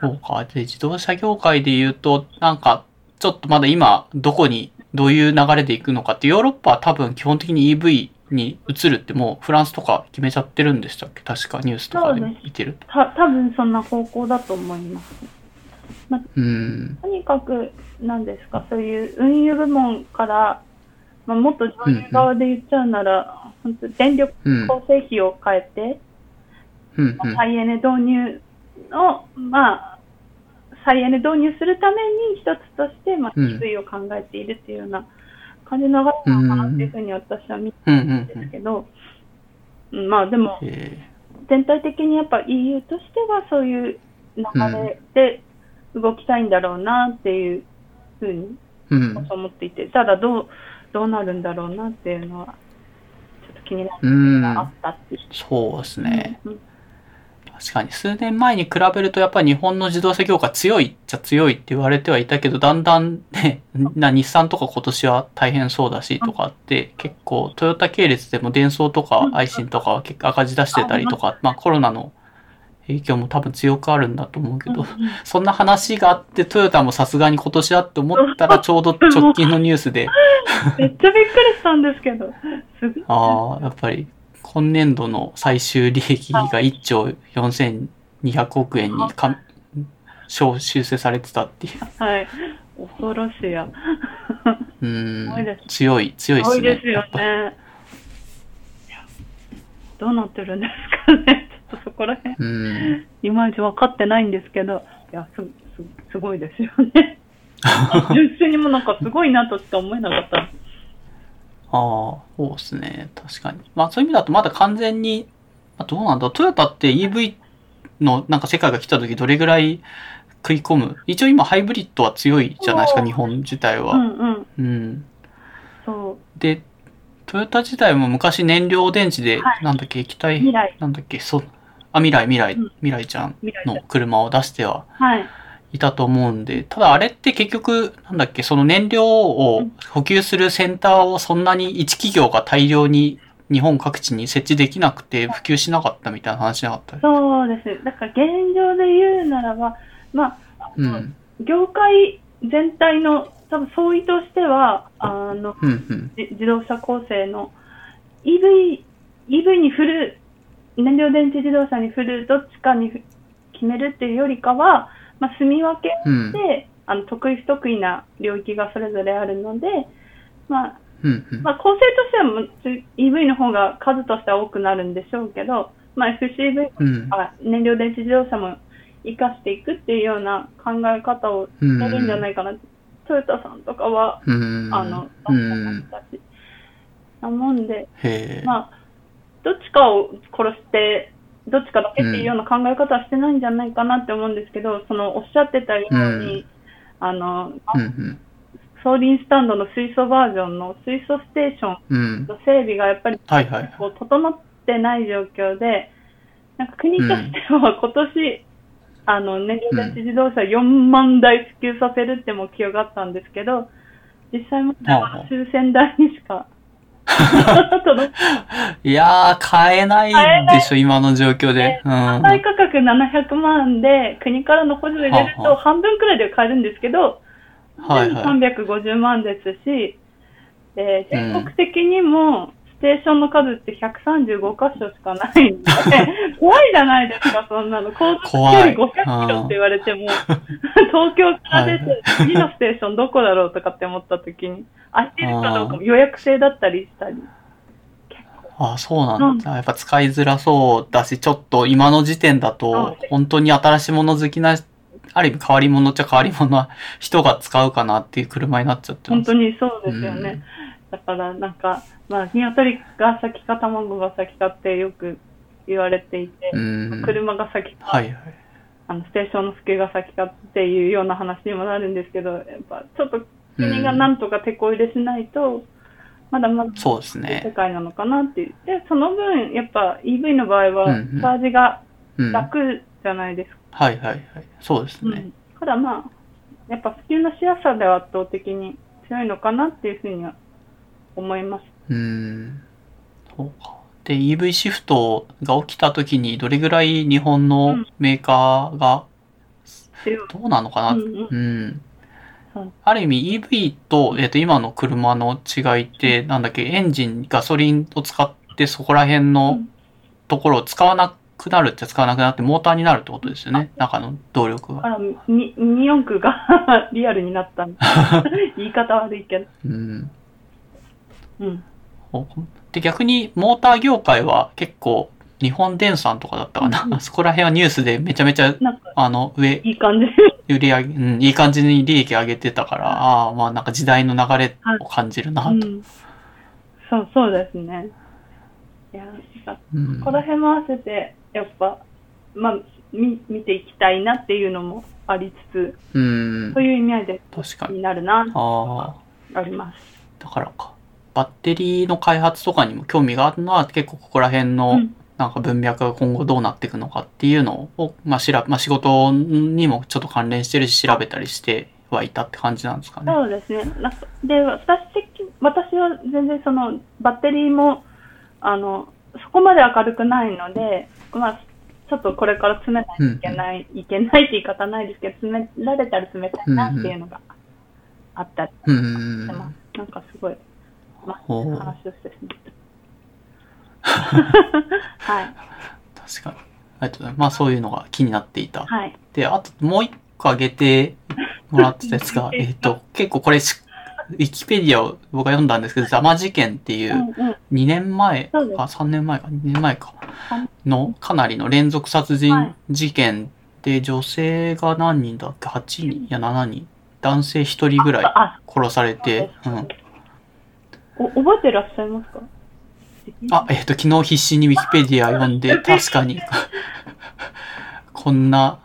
A: そうか。で、自動車業界で言うと、なんか、ちょっとまだ今、どこに、どういう流れで行くのかって、ヨーロッパは多分基本的に EV に移るってもうフランスとか決めちゃってるんでしたっけ？確かニュースとかで見てると。
B: た多分そんな方向だと思います。
A: うん。
B: とにかく、なんですか、そういう運輸部門から、まあ、もっと上流側で言っちゃうなら、本当電力
A: うん。
B: 構成費を変えて、
A: うん。
B: まあ再エネ導入を、まあ、再エネ導入するために一つとして、まあ、
A: うん。
B: EV を考えているっていうような感じの流れなのかなっていうふうに私は見て。るんですけど、うん。まあでも、
A: え
B: 全体的にやっぱ EU としてはそういう流れで動きたいんだろうなっていうふうに思っていて、ただどう、どうなるんだろうなっていうのは、ちょっと気になる
A: うん。
B: のがあったっていう。
A: そうですね。
B: うん
A: 確かに。数年前に比べるとやっぱり日本の自動車業界強いっちゃ強いって言われてはいたけど、だんだんね、な日産とか今年は大変そうだしとかあって、結構トヨタ系列でも電装とか
B: うん。
A: アイシンとかは結構赤字出してたりとか、まあコロナの影響も多分強くあるんだと思うけど、そんな話があってトヨタもさすがに今年はって思ったら ちょうど直近のニュースで、
B: めっちゃびっくりしたんですけど。
A: ああ、やっぱり今年度の最終利益が1兆4200億円にか小修正されてたっていう。
B: はい。恐ろしいや。
A: うん。強い、強いですね。
B: すごいですよね。どうなってるんですかね。ちょっとそこら辺、
A: うーん。
B: いまいち分かってないんですけど、いや、す、す、すごいですよね。あ 純粋にもなんかすごいなとしか思えなかった。
A: ああ、そうですね。確かに。まあそういう意味だとまだ完全に、まあ、どうなんだトヨタって EV のなんか世界が来た時どれぐらい食い込む？一応今ハイブリッドは強いじゃないですか、日本自体は。
B: うんうん。
A: うん。
B: そう。
A: で、トヨタ自体も昔燃料電池で、
B: はい
A: なんだっけ、液体？なんだっけ、そう、あ、未来、未来、
B: うん
A: 未来ちゃんの車を出しては
B: はい。
A: いたと思うんで、ただあれって結局、なんだっけ、その燃料を補給するセンターをそんなに一企業が大量に日本各地に設置できなくて普及しなかったみたいな話なかった
B: そうです。だから現状で言うならば、まあ、
A: うん。
B: 業界全体の多分総意としては、あの、
A: うん、うん。
B: じ自動車構成の EV、EV に振る、燃料電池自動車に振る、どっちかにふ決めるっていうよりかは、まあ、住み分け
A: うん。
B: で、あの、得意不得意な領域がそれぞれあるので、まあ、
A: うん、うん。
B: まあ、構成としては EV の方が数としては多くなるんでしょうけど、まあ、FCV、
A: うん。
B: あ燃料電池自動車も活かしていくっていうような考え方を
A: うん。
B: やるんじゃないかな。トヨタさんとかは、
A: うん。
B: あの、
A: うん。
B: ましたし。なもんで。まあ、どっちかを殺して、どっちかだけっていうような考え方はしてないんじゃないかなって思うんですけど、そのおっしゃってたように、
A: うん
B: あの、
A: うん、うん。
B: 送輪スタンドの水素バージョンの水素ステーション
A: うん。
B: の整備がやっぱり
A: はいはい。
B: こう整ってない状況で、なんか国としては今年、あの、燃料電池自動車4万台普及させるって目標があったんですけど、実際も数千台にしか届
A: いやー、買えないでしょ、今の状況で。うん。
B: 販売価格700万で、国からの補助を入れると半分くらいで買えるんですけど、
A: はいはい。
B: 350万ですし、で全国的にもステーションの数って135箇所しかないんで、怖いじゃないですか、そんなの。高速距離500キロって言われても、東京から出て次のステーションどこだろうとかって思った時に、空いてるかどうかも予約制だったりしたり。
A: あそうなんだ。やっぱ使いづらそうだし、ちょっと今の時点だと、本当に新しいもの好きな、ある意味変わり者っちゃ変わり者な人が使うかなっていう車になっちゃってます。
B: 本当にそうですよね。だからなんか、まあ、鶏が先か卵が先かってよく言われていて、
A: うん。
B: 車が先か、
A: はいはい。
B: あのステーションの普及が先かっていうような話にもなるんですけど、やっぱちょっと国がなんとか手こ入れしないと、まだまだ
A: そうです
B: 世
A: ね。
B: 界なのかなっていう。で、その分、やっぱ EV の場合は、
A: うんうん
B: チャージが
A: うん。はい
B: 楽じゃないですか。
A: はいはい。そうですね。
B: うん。ただまあ、やっぱ普及のしやすさでは圧倒的に強いのかなっていうふうには思います。
A: うん。そうか。で、EV シフトが起きた時にどれぐらい日本のメーカーが。どうなのかな、
B: うんうん
A: ある意味 EV と、えっ、と、今の車の違いって、なんだっけ、エンジン、ガソリンを使ってそこら辺
B: う
A: の
B: ん
A: ところを使わなくなるっちゃ使わなくなってモーターになるってことですよね？中の動力が。
B: だから、ミミニ四駆が リアルになったん 言い方悪いけど。
A: うん。
B: うん。
A: おで、逆にモーター業界は結構、日本電産とかだったかな。
B: うんうん
A: そこら辺はニュースでめちゃめちゃ、あの、上、
B: いい感じ。
A: 売り上げ、うん、いい感じに利益上げてたから、ああ、まあなんか時代の流れを感じるなと。
B: うん。そう、そうですね。いや、なんか
A: うん
B: この辺も合わせて、やっぱ、まあ、み見ていきたいなっていうのもありつつ、
A: うん
B: そう。いう意味合いで
A: 確かに。
B: になるな、
A: ああ。
B: あります。
A: だからか。バッテリーの開発とかにも興味があるのは結構ここら辺
B: う
A: の
B: ん。
A: なんか文脈が今後どうなっていくのかっていうのを、まあ、しら、まあ、仕事にもちょっと関連してるし調べたりしてはいたって感じなんですかね。
B: そうですね。で、私的、私は全然その、バッテリーも、あの、そこまで明るくないので、まあ、ちょっとこれから詰めないといけない、いけないって言い方ないですけど、詰められたら詰めたいなっていうのがあったり
A: うんうんうん。
B: してます。なんかすごい、まあ、
A: ほう
B: 話をしてしまった。はい。
A: 確かに。ありがとうございます。まあそういうのが気になっていた。
B: はい。
A: で、あともう一個挙げてもらってたやつが、えっと、結構これし、ウィキペディアを僕が読んだんですけど、ザマ事件っていううん
B: うん。
A: 2年前
B: そうです
A: か3年前か2年前か
B: はい
A: のかなりの連続殺
B: はい
A: 人事件で女性が何人だっけ ?8 人？いや7人男性1人ぐらい
B: あ、
A: 殺されて、うん。
B: お覚えてらっしゃいますか？
A: あ、えっ、と、昨日必死にウィキペディア読んで、確かに、こんな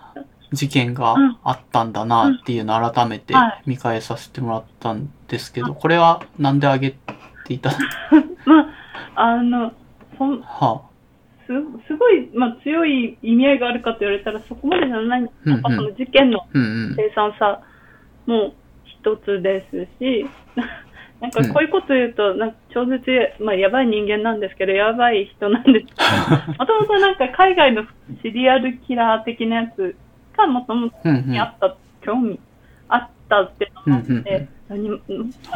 A: 事件があったんだなっていうのを改めて
B: はい。
A: 見返させてもらったんですけど、これはなんであげていた
B: まあ、あの、そん
A: は
B: すすごい、まあ、強い意味合いがあるかと言われたらそこまでじゃない
A: うんうん。
B: やっぱその事件の
A: あ、うんうん。
B: 凄惨さも一つですし、なんかこういうこと言うと、なんか超絶、まあ、やばい人間なんですけど、やばい人なんです。けど、もともとなんか海外のシリアルキラー的なやつがもともとにあった、興味あったってのがあって、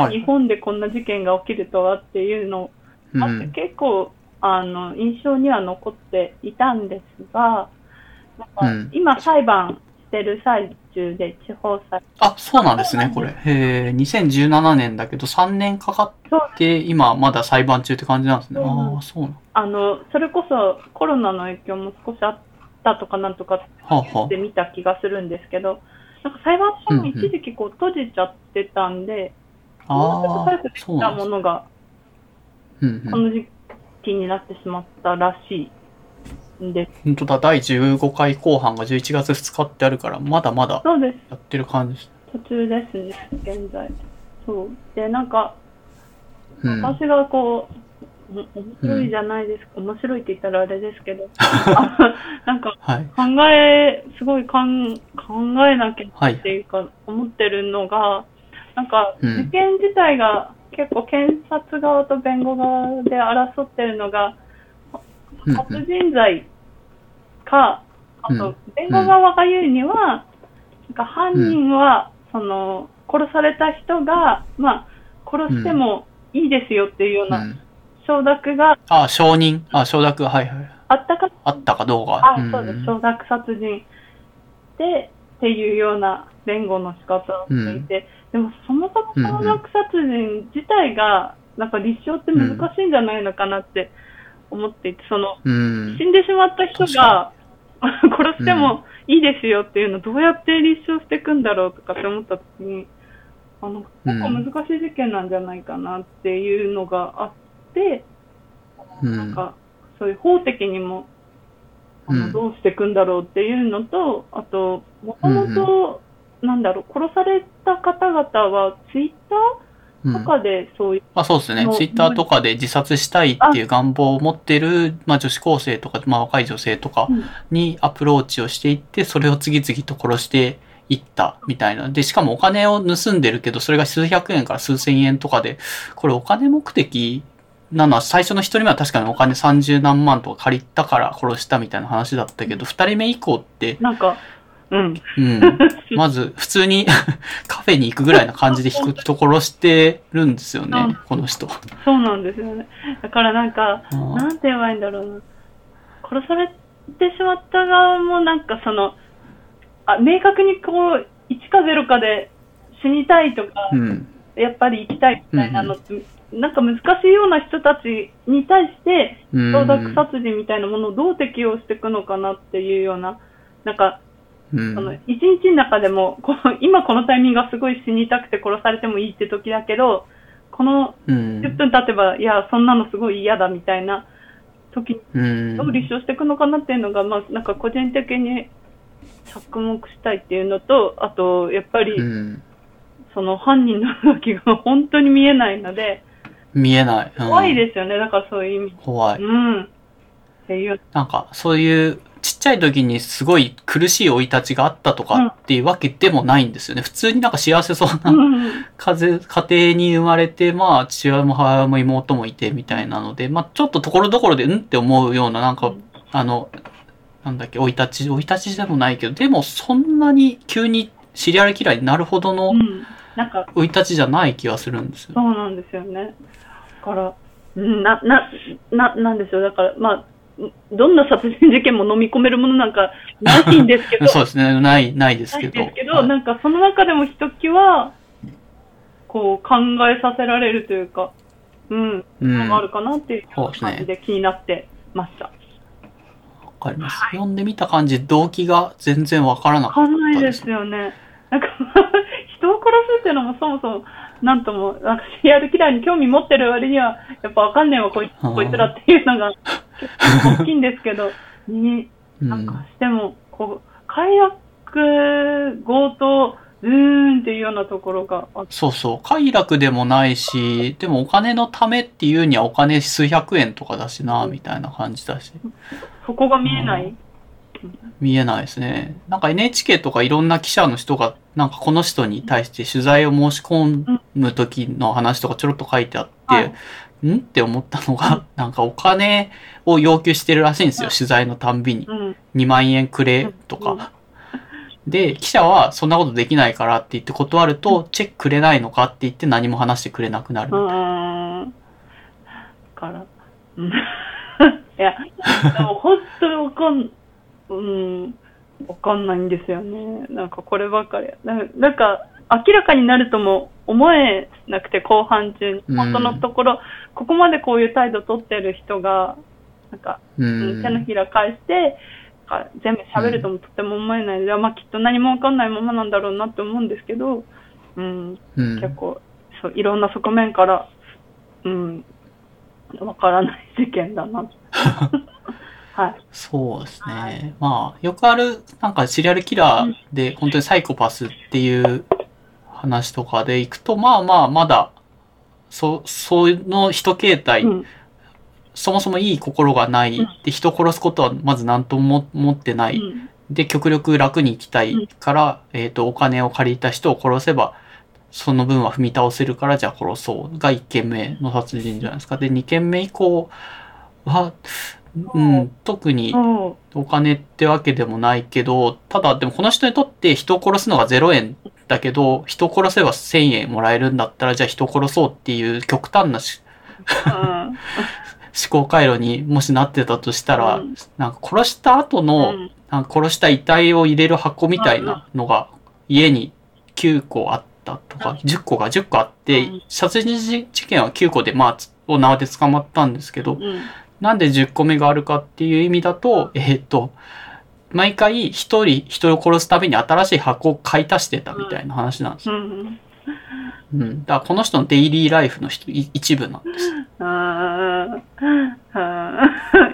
B: 日本でこんな事件が起きるとはっていうの
A: うん
B: あって結構あの印象には残っていたんですが、今裁判してる最中で地方裁
A: あ、そうなんですね、これ。へえ、2017年だけど3年かかって、今まだ裁判中って感じなんですね。ああ、そうなん。
B: あのそれこそコロナの影響も少しあったとかなんとか
A: はあ、は
B: で見た気がするんですけど、なんか裁判所も一時期こう閉じちゃってたんで、
A: あ。
B: もうちょっと早くできた。ものが
A: うんうん。
B: この時期になってしまったらしいんです。
A: 本当だ、第15回後半が11月2日ってあるから、まだまだ
B: そうです。
A: やってる感じ。
B: 途中ですね、現在。そう。で、なんか、
A: うん。
B: 私がこう、お面白いじゃないですか、面白いって言ったらあれですけど、あ なんか
A: はい。
B: 考え、すごいかん考えなきゃ
A: はい
B: っていうか、思ってるのが、なんか、
A: うん
B: 事件自体が結構検察側と弁護側で争ってるのが、
A: うん
B: 殺人罪か、あと
A: うん、
B: 弁護側が言うには、なんか犯人は、その、殺された人が、まあ、殺してもいいですよっていうよう
A: う。
B: なん。承諾が
A: あ、承認。あ、承諾、はいはい。
B: あったか、
A: あったかどうか？
B: あ、
A: ん。
B: そうです、承諾殺人で、っていうような弁護の仕方をして。いて、でもそもそも承諾殺人自体が、なんか立証って難しいんじゃないのかなって思っていて、その、
A: うん。
B: 死んでしまった人が殺してもいいですよっていうのをどうやって立証していくんだろうとかって思った時に、あの、結構難しい事件なんじゃないかなっていうのがあって、
A: うん。
B: なんか、そういう法的にも、あ
A: うん
B: のどうしていくんだろうっていうのと、あと、もともと、なんだろう、殺された方々は、ツイッタ
A: うん
B: ーとかでそういう、
A: まあそうですね。
B: の
A: ツイッターとかで自殺したいっていう願望を持ってる、まあ女子高生とか、まあ若い女性とか
B: うん
A: にアプローチをしていって、それを次々と殺していったみたいな。で、しかもお金を盗んでるけど、それが数百円から数千円とかで、これお金目的？なのは最初の一人目は確かにお金30何万とか借りたから殺したみたいな話だったけど、二人目以降って、
B: なんか、うん。
A: うん。まず、普通に カフェに行くぐらいな感じで弾くところしてるんですよね
B: うん、
A: この人。
B: そうなんですよね。だからなんか、
A: うん
B: なんて言えばいいんだろうな。殺されてしまった側もなんかその、あ、明確にこう、1か0かで死にたいとか、
A: うん。
B: やっぱり生きたいみたいなのって、なんか難しいような人たちに対して、
A: うん
B: 承諾殺人みたいなものをどう適用していくのかなっていうような、なんか、
A: うん
B: その一日の中でもこの、今このタイミングがすごい死にたくて殺されてもいいって時だけど、この
A: うん
B: 10分経てば、いや、そんなのすごい嫌だみたいな時に
A: うん
B: どう立証していくのかなっていうのが、まあ、なんか個人的に着目したいっていうのと、あと、やっぱり、
A: うん
B: その犯人の動きが 本当に見えないので、
A: 見えない。うん
B: 怖いですよね、だからそういう意味。
A: 怖い。
B: うん。っていう。
A: なんか、そういう、ちっちゃい時にすごい苦しい生い立ちがあったとかっていうわけでもないんですよね。普通になんか幸せそうな家庭に生まれて、まあ、父親も母親も妹もいてみたいなので、まあ、ちょっとところどころで、うんって思うような、なんか、あの、なんだっけ、生い立ち、生い立ちでもないけど、でも、そんなに急にシリアルキラーになるほどの
B: うん。なんか、
A: 生い立ちじゃない気がするんですよ。
B: そうなんですよね。だから、うんな、な、な、なんでしょう。だから、まあ、どんな殺人事件も飲み込めるものなんかないんですけど、
A: そうですね。ない、ないです
B: ない
A: けど。
B: ですけど、
A: はい
B: なんかその中でもひときわ、こう考えさせられるというか、うん、あるかなっていう感じで気になってました。
A: わかります。読んでみた感じ、動機が全然わからな
B: わ
A: かっ
B: かんないで
A: たですす。
B: よね。なんか、人を殺すっていうのもそもそも、なんとも、なんかシリアルキラーに興味持ってる割には、やっぱわかんねえわ、こいこいつらっていうのが 大きいんですけど、に、
A: うん。
B: なんかしても、こう、快楽、強盗、うーんっていうようなところがあって、
A: そうそう。快楽でもないし、でもお金のためっていうにはお金数百円とかだしな、みたいな感じだし。
B: そこが見えない。
A: 見えないですね。なんか NHK とかいろんな記者の人が、なんかこの人に対して取材を申し込む時の話とかちょろっと書いてあって、
B: はい
A: ん？って思ったのが、なんかお金を要求してるらしいんですよ、
B: はい
A: 取材のたんびに。
B: うん。
A: 2万円くれと
B: うん
A: か。で、記者はそんなことできないからって言って断ると、チェックくれないのかって言って何も話してくれなくなる。
B: うーん。だから、うん。いや、でも本当にわかん、うん、わかんないんですよね。なんかこればっかり。ななんか、明らかになるとも思えなくて、後半中に。
A: うん
B: 本当のところ、ここまでこういう態度取ってる人が、なんか、
A: う
B: うん
A: ん。
B: 手のひら返して、全部喋るともとても思えないので、まあきっと何もわかんないままなんだろうなって思うんですけど、うん、
A: うん
B: 結構そういろんな側面から、うん、わからない事件だな。はい。
A: そうですね。まあ、よくある、なんかシリアルキラーで本当にサイコパスっていう話とかでいくと、まあまあ、まだ、そ、その人形態、
B: うん、
A: そもそもいい心がない。
B: うん
A: で、人を殺すことはまず何とも思ってない。
B: うん
A: で、極力楽に生きたいから、えっ、と、お金を借りた人を殺せば、その分は踏み倒せるから、じゃあ殺そう。が1件目の殺人じゃないですか。で、2件目以降は、うん、特に
B: そ
A: お金ってわけでもないけど、ただ、でもこの人にとって人を殺すのが0円だけど、人を殺せば1000円もらえるんだったら、じゃあ人を殺そうっていう極端なし
B: う、うん、
A: 思考回路にもしなってたとしたら、
B: うん。
A: なんか殺した後の、
B: うん。
A: なんか殺した遺体を入れる箱みたいなのが家に9個あったとか、10個が10個あって
B: うん、
A: 殺人事件は9個で、まあ、つお縄で捕まったんですけど、
B: うん
A: なんで10個目があるかっていう意味だと、えーっと、毎回一人人を殺すために新しい箱を買い足してたみたいな話なんですよ。
B: うん
A: うん。だからこの人のデイリーライフの一部なんです。
B: あーあ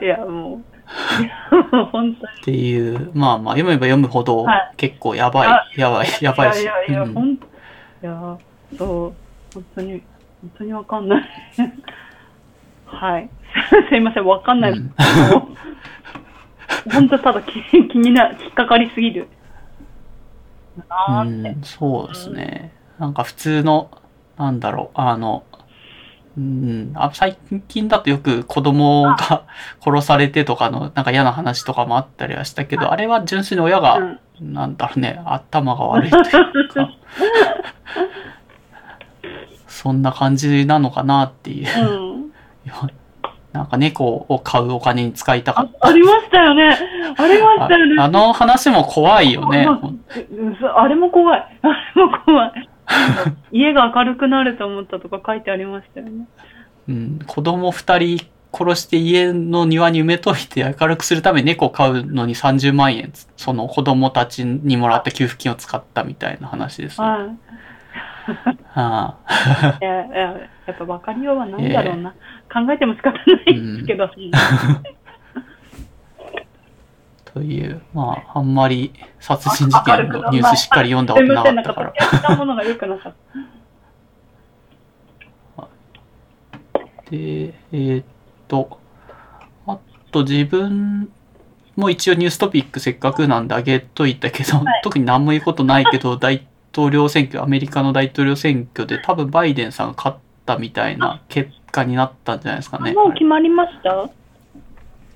B: ーいや、もう。
A: っていう、まあまあ読めば読むほど
B: は
A: 結構やばい、
B: あ
A: やばい、やばいし。
B: いやいやいや、
A: うん
B: ほん、いや、そう、本当に、本当にわかんない。はい。すいません、わかんない。
A: うん
B: 本当ただ気気にな、引っかかりすぎる。な
A: う。ん、そうですね。なんか普通の、なんだろう、あの、うん、あ最近だとよく子供が殺されてとかのなんか嫌な話とかもあったりはしたけど、あれは純粋に親が
B: うん
A: なんだろうね、頭が悪いというか、そんな感じなのかなっていう。
B: うん。
A: なんか猫を飼うお金に使いたか
B: あ
A: った。
B: ありましたよね。ありましたよね。
A: ああの話も怖いよね。
B: まあれも怖い。あれも怖い。家が明るくなると思ったとか書いてありましたよね。
A: うん、子供二人殺して家の庭に埋めといて明るくするために猫を飼うのに30万円、その子供たちにもらった給付金を使ったみたいな話ですね。
B: はい。
A: ああ
B: いやいややっぱ分かりようはないんだろうな。考えても仕方ないですけど。
A: という、まあ、あんまり殺人事件のニュースしっかり読んだことなかったから。で、えーっと、あと自分も一応ニューストピックせっかくなんであげといたけど、特に何も言うことないけど、大統領選挙、アメリカの大統領選挙で多分バイデンさんが勝ったみたいな結果になったんじゃないですかね。
B: もう決まりました？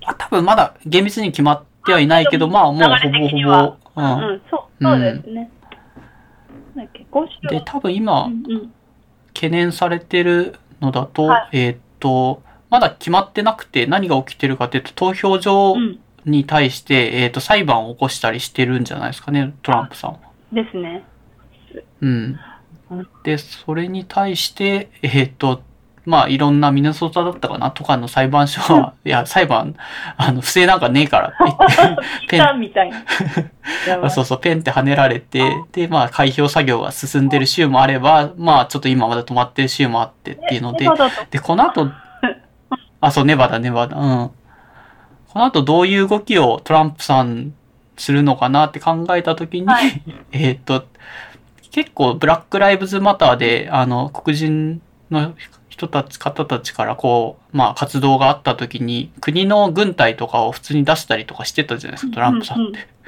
A: あ多分まだ厳密に決まってはいないけど、まあもうほぼほぼ
B: は、
A: う。
B: うんん、そう、そうですね。なん
A: で、多分今、
B: うんうん。
A: 懸念されてるのだと、
B: は
A: えーっと、まだ決まってなくて何が起きてるかというと、投票所
B: うん。
A: に対して、えーっと、裁判を起こしたりしてるんじゃないですかね、トランプさんは。
B: ですね。
A: うん
B: うん。
A: で、それに対して、えーっと、まあ、いろんなミネソタだったかな？とかの裁判所は、いや、裁判、あの、不正なんかねえからって言って、
B: 来たみたいな。
A: そうそう、ペンって跳ねられて、で、まあ、開票作業が進んでる州もあれば、まあ、ちょっと今まだ止まってる州もあってっていうのでで、この後、あ、そう、ネバダ、ネバダ、うん。この後どういう動きをトランプさんするのかなって考えたときに、
B: はい。
A: えーっと、結構ブラックライブズマターで、あの、黒人の人たち、方たちからこう、まあ活動があったときに、国の軍隊とかを普通に出したりとかしてたじゃないですか、トランプさんって。
B: うんうん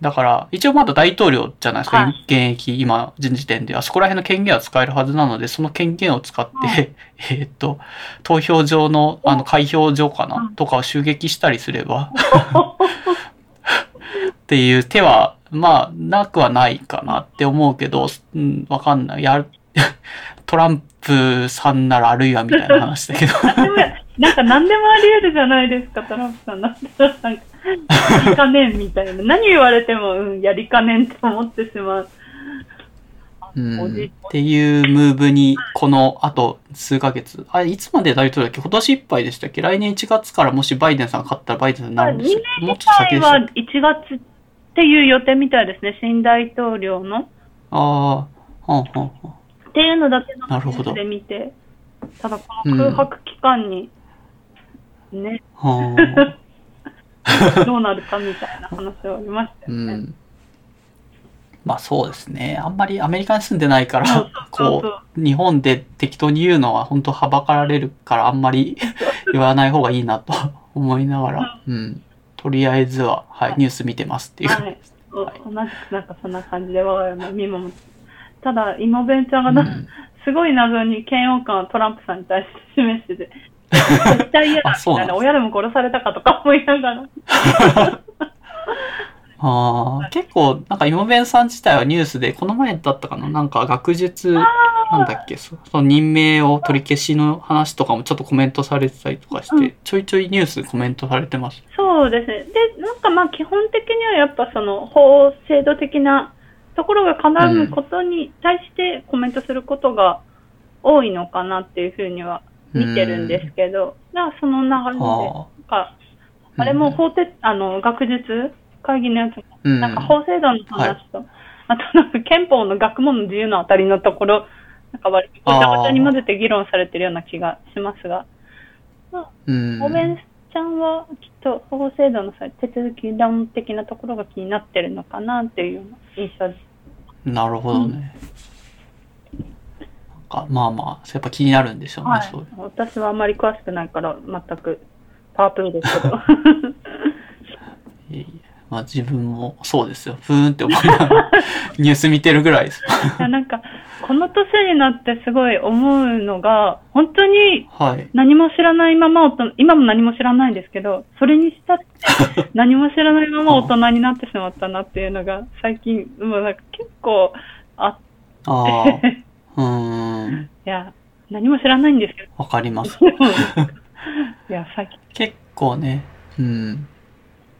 A: だから、一応まだ大統領じゃないですか、
B: はい
A: 現役、今、現時点では。そこら辺の権限は使えるはずなので、その権限を使って、
B: は
A: えーっと、投票所の、あの、開票所かな、
B: うん
A: とかを襲撃したりすれば、っていう手は、まあ、なくはないかなって思うけど、うん、わかんない。やる、トランプさんならあるいはみたいな話だけど。
B: なんか何でもあり得るじゃないですか、トランプさん。なんか、やりかねんみたいな。何言われても、うん、やりかねんって思ってしまう。
A: うん、っていうムーブに、このあと数ヶ月。あれ、いつまで大統領だっけ？今年いっぱいでしたっけ？来年1月からもしバイデンさんが勝ったらバイデンさんになるんでしたっけ？もうちょっと先でした
B: は
A: っけ
B: 1月っていう予定みたいですね、新大統領の。
A: ああ、はんはんはん。
B: っていうのだけの
A: なるほど
B: ニュースで見て、ただこの空白期間に、ね、
A: は
B: どうなるかみたいな話はありましたよね。
A: ん。まあそうですね。あんまりアメリカに住んでないからこう、日本で適当に言うのは本当はばかられるからあんまり言わない方がいいなと 思いながら、うん。とりあえずは、はい、ニュース見てますっていう。
B: はい。お同じくなんかそんな感じで我が家も見守って。ただ、イモベンちゃんがな、
A: うん
B: すごい謎に嫌悪感をトランプさんに対して示してて、絶対嫌だ
A: あそう
B: みたな、
A: ないんです
B: 親でも殺されたかとか思いながら。
A: ああ、結構、なんか、イモベンさん自体はニュースで、この前だったかななんか、学術、なんだっけ、そその任命を取り消しの話とかもちょっとコメントされてたりとかして、
B: うん
A: ちょいちょいニュースでコメントされてます。
B: そうですね。で、なんかまあ基本的にはやっぱその法制度的なところが絡むことに対してコメントすることが多いのかなっていうふうには見てるんですけど、だからその流れで、なん
A: あ。
B: か、あれも法廷、あの、学術会議のやつも、
A: うん
B: なんか法制度の話と、あとなんか憲法の学問の自由のあたりのところ、なんか割とごちゃごちゃに混ぜて議論されてるような気がしますが、
A: うん。
B: おべんちゃんはきっと法制度のさ手続き論的なところが気になってるのかなっていう印象です。
A: なるほどね。なんか、まあまあ、やっぱ気になるんでしょうね、
B: はい
A: そう。
B: 私はあまり詳しくないから全くパワープロですけど。
A: いえいえまあ自分もそうですよ。ふーんって思いながらニュース見てるぐらいです。
B: いやなんか、この年になってすごい思うのが、本当に
A: はい。
B: 何も知らないまま今も何も知らないんですけど、それにしたって 何も知らないまま大人になってしまったなっていうのが最近、もうなんか結構あっ
A: あ
B: て、
A: あ。うーん。
B: いや、何も知らないんですけ
A: わかります。
B: いや、最近、
A: 結構ね、うん。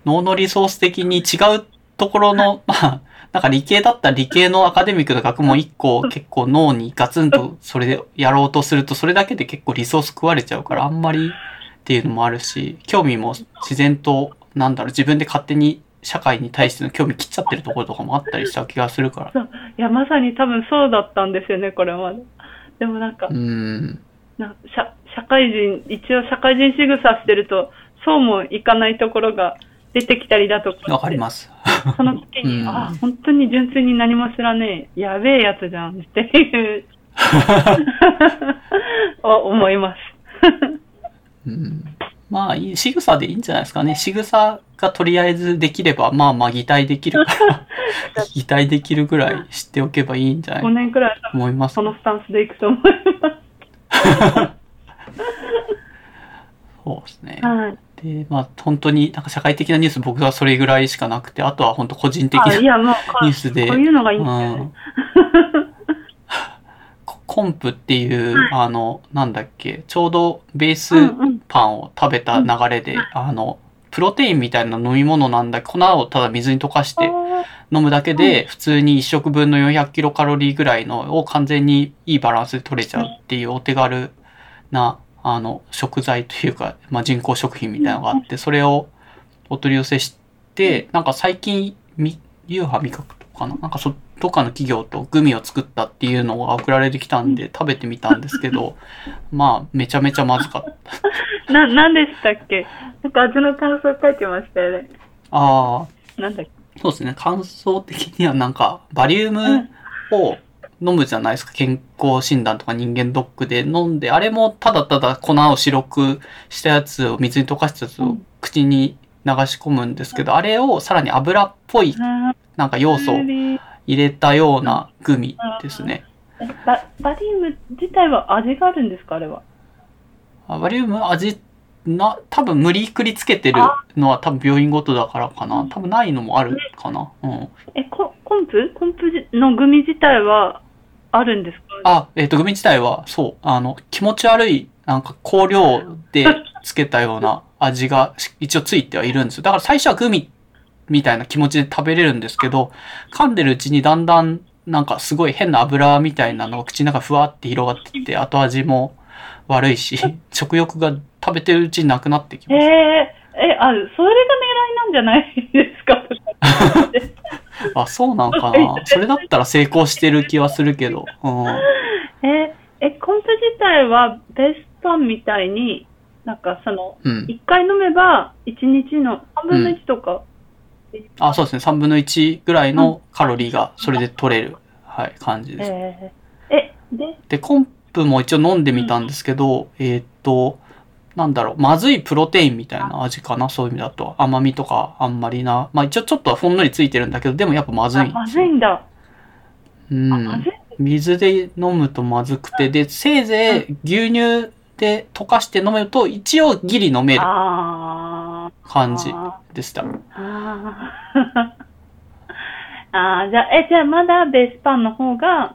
A: 脳のリソース的に違うところの、まあ、なんか理系だったら理系のアカデミックな学問一個結構脳にガツンと それでやろうとすると、それだけで結構リソース食われちゃうから、あんまりっていうのもあるし、興味も自然と、なんだろう、自分で勝手に社会に対しての興味切っちゃってるところとかもあったりした気がするから。
B: いや、まさに多分そうだったんですよね、これまで。でもなんか
A: う、ん。
B: な社社会人、一応社会人仕草してると、そうもいかないところが出てきたりだとか。
A: わかります。
B: その時に、
A: うん
B: あ、本当に純粋に何も知らねえ、やべえやつじゃんっていう、を思います。
A: うんまあ仕草でいいんじゃないですかね。仕草がとりあえずできれば、まあまあ擬態できるから、擬態できるぐらい知っておけばいいんじゃな
B: 5
A: い
B: 年くらい
A: と思います
B: そ。のスタンスでいくと思いま
A: そうですね
B: す。。はい。
A: で、まあ本当になんか社会的なニュース僕はそれぐらいしかなくて、あとは本当個人的
B: あ、
A: な ニュースで。
B: こういうのがいいんだよね。
A: うん。ココンプっていう、あの、なんだっけ、ちょうどベース
B: うんうん。
A: パンを食べた流れで、あの、プロテインみたいな飲み物なんだ。粉をただ水に溶かして飲むだけで、普通に1食分の400キロカロリーぐらいのを完全にいいバランスで取れちゃうっていうお手軽な、あの、食材というか、まあ、人工食品みたいなのがあって、それをお取り寄せして、なんか最近、み、ユーハ味覚とかななんかそ、どっかの企業とグミを作ったっていうのが送られてきたんで食べてみたんですけど、まあ、めちゃめちゃまずかった。
B: な、なんでしたっけ？なんか味の感想書いてましたよね。
A: ああ、
B: なんだっけ？
A: そうですね。感想的にはなんか、バリウムを飲むじゃないですか。健康診断とか人間ドックで飲んで、あれもただただ粉を白くしたやつを水に溶かしたやつを
B: うん
A: 口に流し込むんですけど、あれをさらに油っぽい
B: あ
A: なんか要素を
B: ー
A: 入れたようなグミですね。
B: えババリウム自体は味があるんですかあれは？
A: あバリウム味な、多分無理くりつけてるのは多分病院ごとだからかな。多分ないのもあるかな。うん。
B: え、ココンプ？コンプじのグミ自体はあるんですか
A: あ、えっ、と、グミ自体は、そう、あの、気持ち悪い、なんか香料で つけたような味がし一応ついてはいるんですよ。だから最初はグミみたいな気持ちで食べれるんですけど、噛んでるうちにだんだん、なんかすごい変な油みたいなのが口の中ふわって広がってきて、後味も悪いし、食欲が食べてるうちになくなってき
B: えー、
A: ます。
B: え、あ、それが狙いなんじゃないですか？
A: あ、そうなんかな。それだったら成功してる気はするけど。うん。
B: え、え、コンプ自体はベースパンみたいに、なんかその、
A: うん。
B: 一回飲めば一日の3分の1とか、
A: あ、そうですね。3分の1ぐらいのカロリーがそれで取れる、はい、感じです。
B: えー、え、で、
A: で、コンプも一応飲んでみたんですけど、えーっと、なんだろう、まずいプロテインみたいな味かな、そういう意味だと。甘みとかあんまりな。まあ一応ちょっとはほんのりついてるんだけど、でもやっぱまずいんですよ。
B: ずいんだ。
A: うん。水で飲むとまずくて、で、せいぜい牛乳で溶かして飲むと、一応ギリ飲める。感じ
B: あ
A: でした。
B: ーあー。あーじゃあ、え、じゃあまだベースパンの方が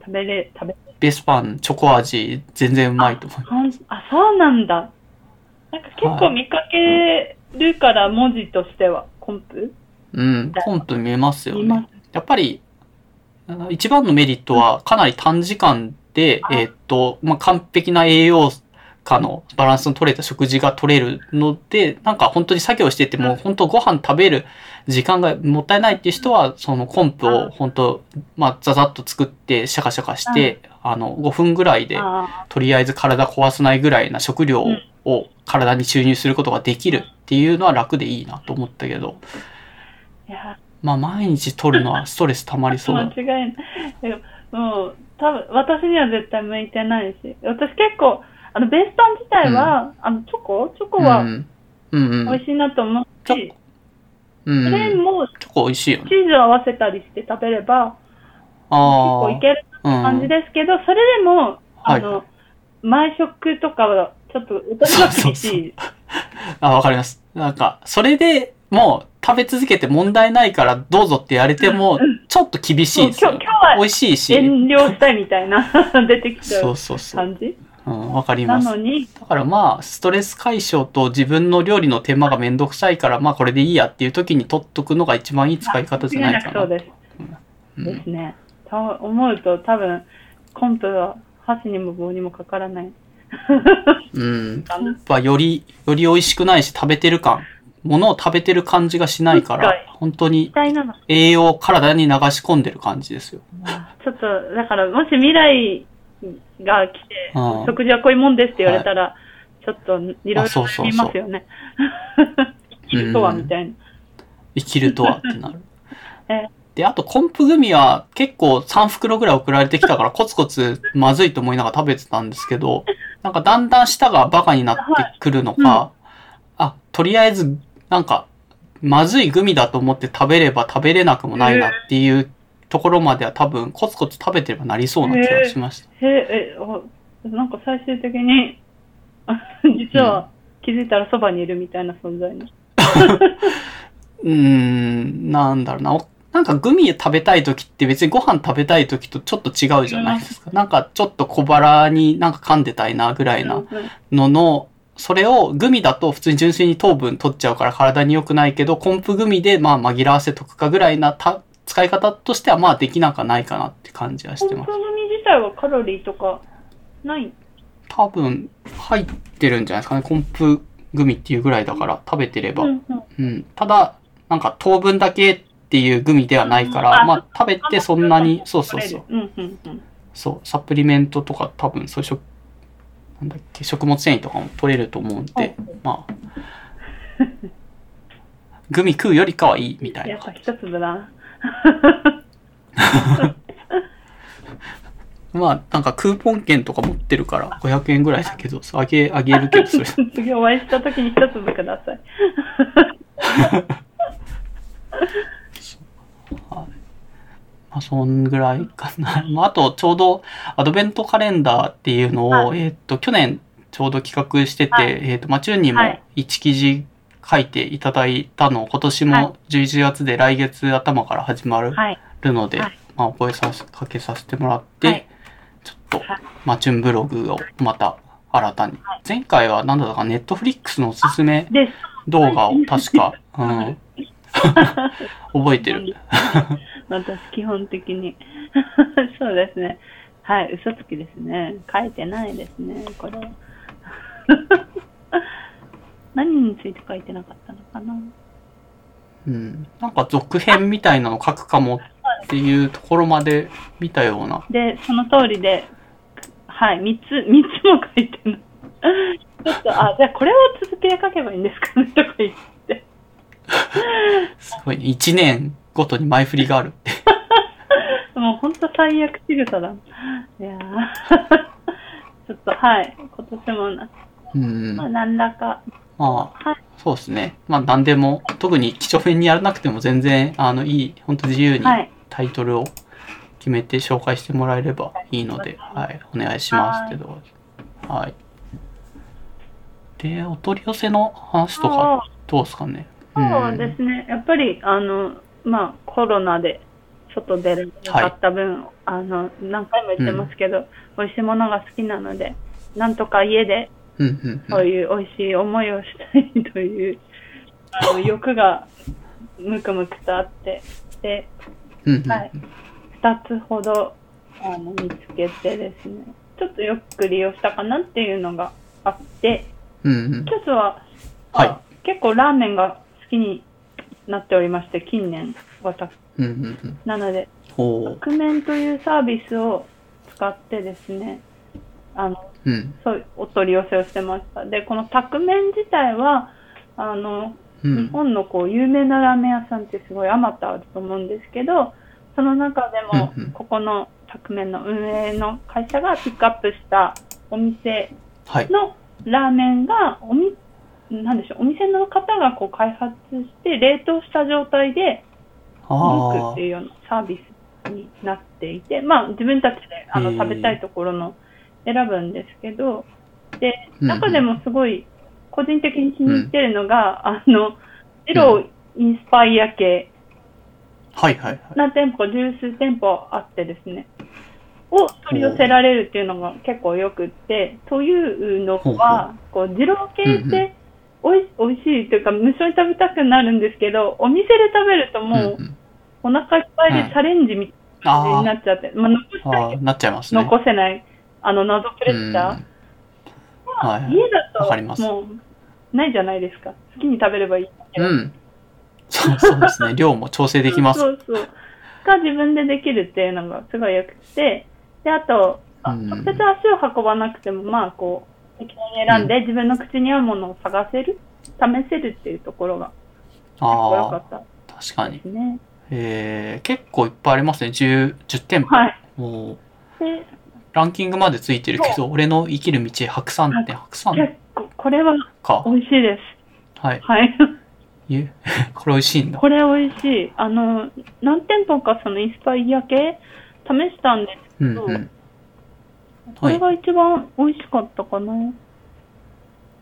B: 食べれ、食べ
A: ベースパン、チョコ味、全然うまいと思います。
B: あ、そうなんだ。なんか結構見かけるから、文字としては、コンプ？
A: うん、コンプ見えますよね。やっぱり、一番のメリットはかなり短時間で、
B: あ
A: えーっと、まあ、完璧な栄養価のバランスの取れた食事が取れるので、なんか本当に作業してても、本当ご飯食べる時間がもったいないっていう人は、そのコンプを本当、まあ、ザザッと作って、シャカシャカして、あの、5分ぐらいで、
B: あ
A: とりあえず体壊さないぐらいな食料
B: うん
A: を体に注入することができるっていうのは楽でいいなと思ったけど、
B: ーいや、
A: まあ毎日取るのはストレス溜まりそうだ。
B: 間違いない。でももう、多分私には絶対向いてないし、私結構、あの、ベースパン自体は、あの、チョコ？チョコは
A: うん。うんうん。
B: 美味しいなと思う
A: チ
B: し、
A: うん
B: それも
A: チョコ美味しいよね。
B: チーズを合わせたりして食べれば、結
A: あ
B: 構いける
A: あ。
B: 感じですけど、それでも、あの、前食とかはちょっとお金が厳しい。
A: あ、わかります。なんか、それでもう食べ続けて問題ないからどうぞって言われても
B: うん、
A: ちょっと厳しいですよ
B: そう今日今日は
A: 美味しいし。
B: 遠慮したいみたいな 出てきちゃ
A: そううそうそう。
B: 感じ
A: うん、わかり
B: な
A: ます。
B: のに、
A: だからまあ、ストレス解消と自分の料理の手間がめんどくさいから、まあこれでいいやっていう時に取っとくのが一番いい使い方じゃないかな。
B: そうです。
A: うん
B: ですね。た思うと多分、コンプは箸にも棒にもかからない。
A: うん。コンプはより、より美味しくないし食べてる感、ものを食べてる感じがしないから本当に。栄養を体に流し込んでる感じですよ。
B: ちょっと、だから、もし未来が来て、
A: うん
B: 食事はこういうもんですって言われたら、ちょっといろいろ見ますよね。生きるとはみたいな。
A: 生きるとはってなる
B: え。
A: で、あと、コンプグミは結構3袋ぐらい送られてきたから、コツコツまずいと思いながら食べてたんですけど、なんかだんだん舌がバカになってくるのか、
B: は
A: あ、とりあえず、なんか、まずいグミだと思って食べれば食べれなくもないなっていうところまでは多分コツコツ食べてればなりそうな気がしました。
B: へえ、あなんか最終的に、あ実は気づいたらそばにいるみたいな存在に。
A: うーん、なんだろうな。おなんかグミ食べたい時って別にご飯食べたい時とちょっと違うじゃないですか。なんかちょっと小腹になんか噛んでたいなぐらいな
B: うん
A: のの、それをグミだと普通に純粋に糖分取っちゃうから体に良くないけど、コンプグミでまあ紛らわせとくかぐらいなた使い方としてはまあできなくはないかなって感じはしてます
B: コンプ。組自体はカロリーとかない
A: 多分入ってるんじゃないですかね。コンプグミっていうぐらいだから食べてれば。
B: うんうん
A: うん。ただ、なんか糖分だけっていうグミではないから、
B: うん
A: まあ食べてそんなに、そうそうそう。そう、サプリメントとか多分そういう食、なんだっけ、食物繊維とかも取れると思うんで、まあ、グミ食うよりかはいいみたいな
B: やっぱ。一粒だな。
A: まあ、なんかクーポン券とか持ってるから500円ぐらいだけど、あげ、あげるけど、それ。
B: 次お会いした時に一粒ください。
A: まあ、そんぐらいかな。まあ、あと、ちょうど、アドベントカレンダーっていうのを、
B: は
A: えっ、と、去年、ちょうど企画してて、
B: はい。
A: えっ、と、まあ、チューンにも
B: はい。
A: 1記事書いていただいたのを、今年
B: はい
A: も11月で来月頭から始まる
B: はい。
A: ので、
B: はい。
A: まあ、お声させかけさせてもらって、
B: はい。
A: ちょっと
B: はい、
A: まあ、チューンブログをまた新たに。前回は何だったか、ネットフリックスのおすすめ。動画を確か、うん、覚えてる。
B: 私、基本的に。そうですね。はい、嘘つきですね。書いてないですね、これは。何について書いてなかったのかな。
A: うん、なんか続編みたいなの書くかもっていうところまで見たような。
B: で、その通りで、はい、三つ、三つも書いてない。ちょっと、あ、じゃあこれを続けて書けばいいんですかね、とか言って。
A: すごいね。1年ごとに前振りがあるって。
B: もう本当最悪仕草だ。いやー ちょっと、はい、今年もな、
A: うん。
B: まあ、
A: ま
B: 何らか、
A: あ、
B: はい、
A: そうですね。まあ何でも、特に基調編にやらなくても全然、あの、いい、本当自由に
B: はい、
A: タイトルを決めて紹介してもらえればいいので、はい、お願いしますけど。はい。で、お取り寄せの話とか、どうですかね。
B: そうですね、やっぱり、あの、まあ、コロナで外出れなかった分、あの、何回も言ってますけど、美味しいものが好きなので、なんとか家で
A: うん。うん、うん、
B: そういう美味しい思いをしたいという、あの欲がむくむくとあって、で、
A: うん。うん。
B: はい、2つほどあの見つけてですね、ちょっとよく利用したかなっていうのがあって、
A: うん、うん。
B: 一つは、
A: はい
B: あ結構ラーメンが好きになっておりまして、近年、私。
A: うん、うん、うん。
B: なので、
A: ほう。
B: クメンというサービスを使ってですね、あの、
A: うん。
B: そう、お取り寄せをしてました。で、このタクメン自体は、あの、
A: うん。
B: 日本のこう有名なラーメン屋さんってすごいあまたあると思うんですけど、その中でも
A: うんうん、
B: ここのタクメンの運営の会社がピックアップしたお店
A: はい。
B: のラーメンが、おみ、なんでしょう、お店の方がこう開発して、冷凍した状態で届く
A: あ
B: っていうようなサービスになっていて、まあ自分たちであの食べたいところの選ぶんですけど、で、
A: うん
B: 中でもすごい個人的に気に入ってるのが、あの、ジローインスパイア系、
A: はいはいはい。
B: 何店舗、十数店舗あってですね、を取り寄せられるっていうのが結構よくって、というのは、こう、二郎系っておいおいしいというか、無償に食べたくなるんですけど、お店で食べるともう、
A: うんうん
B: お腹いっぱいでチャレンジみたいな感じになっちゃって、まあ、残したい
A: なっちゃいますね。
B: 残せない、あの、謎プレッシャー。
A: うんはいはい
B: 家だと、もう、ないじゃないですか。好きに食べればいい。
A: うん。そうそうですね。量も調整できます。
B: そうそう。が自分でできるっていうのがすごいよくて、で、あと、あ
A: うん
B: 直接足を運ばなくても、まあ、こう、適当に選んで、自分の口に合うものを探せる、試せるっていうところが、結構良か
A: あ
B: った
A: あ、確かに
B: ね。
A: えー、結構いっぱいありますね。10、10店舗。
B: はい。
A: もう、
B: で、
A: ランキングまでついてるけど、俺の生きる道、白山店、白山
B: 結構、これは
A: か。
B: 美味しいです。
A: はい。
B: はい。
A: ゆ これ美味しいんだ。
B: これ美味しい。あの、何店舗かそのインスパイア系試したんです
A: うんうん。
B: これが一番美味しかったかな。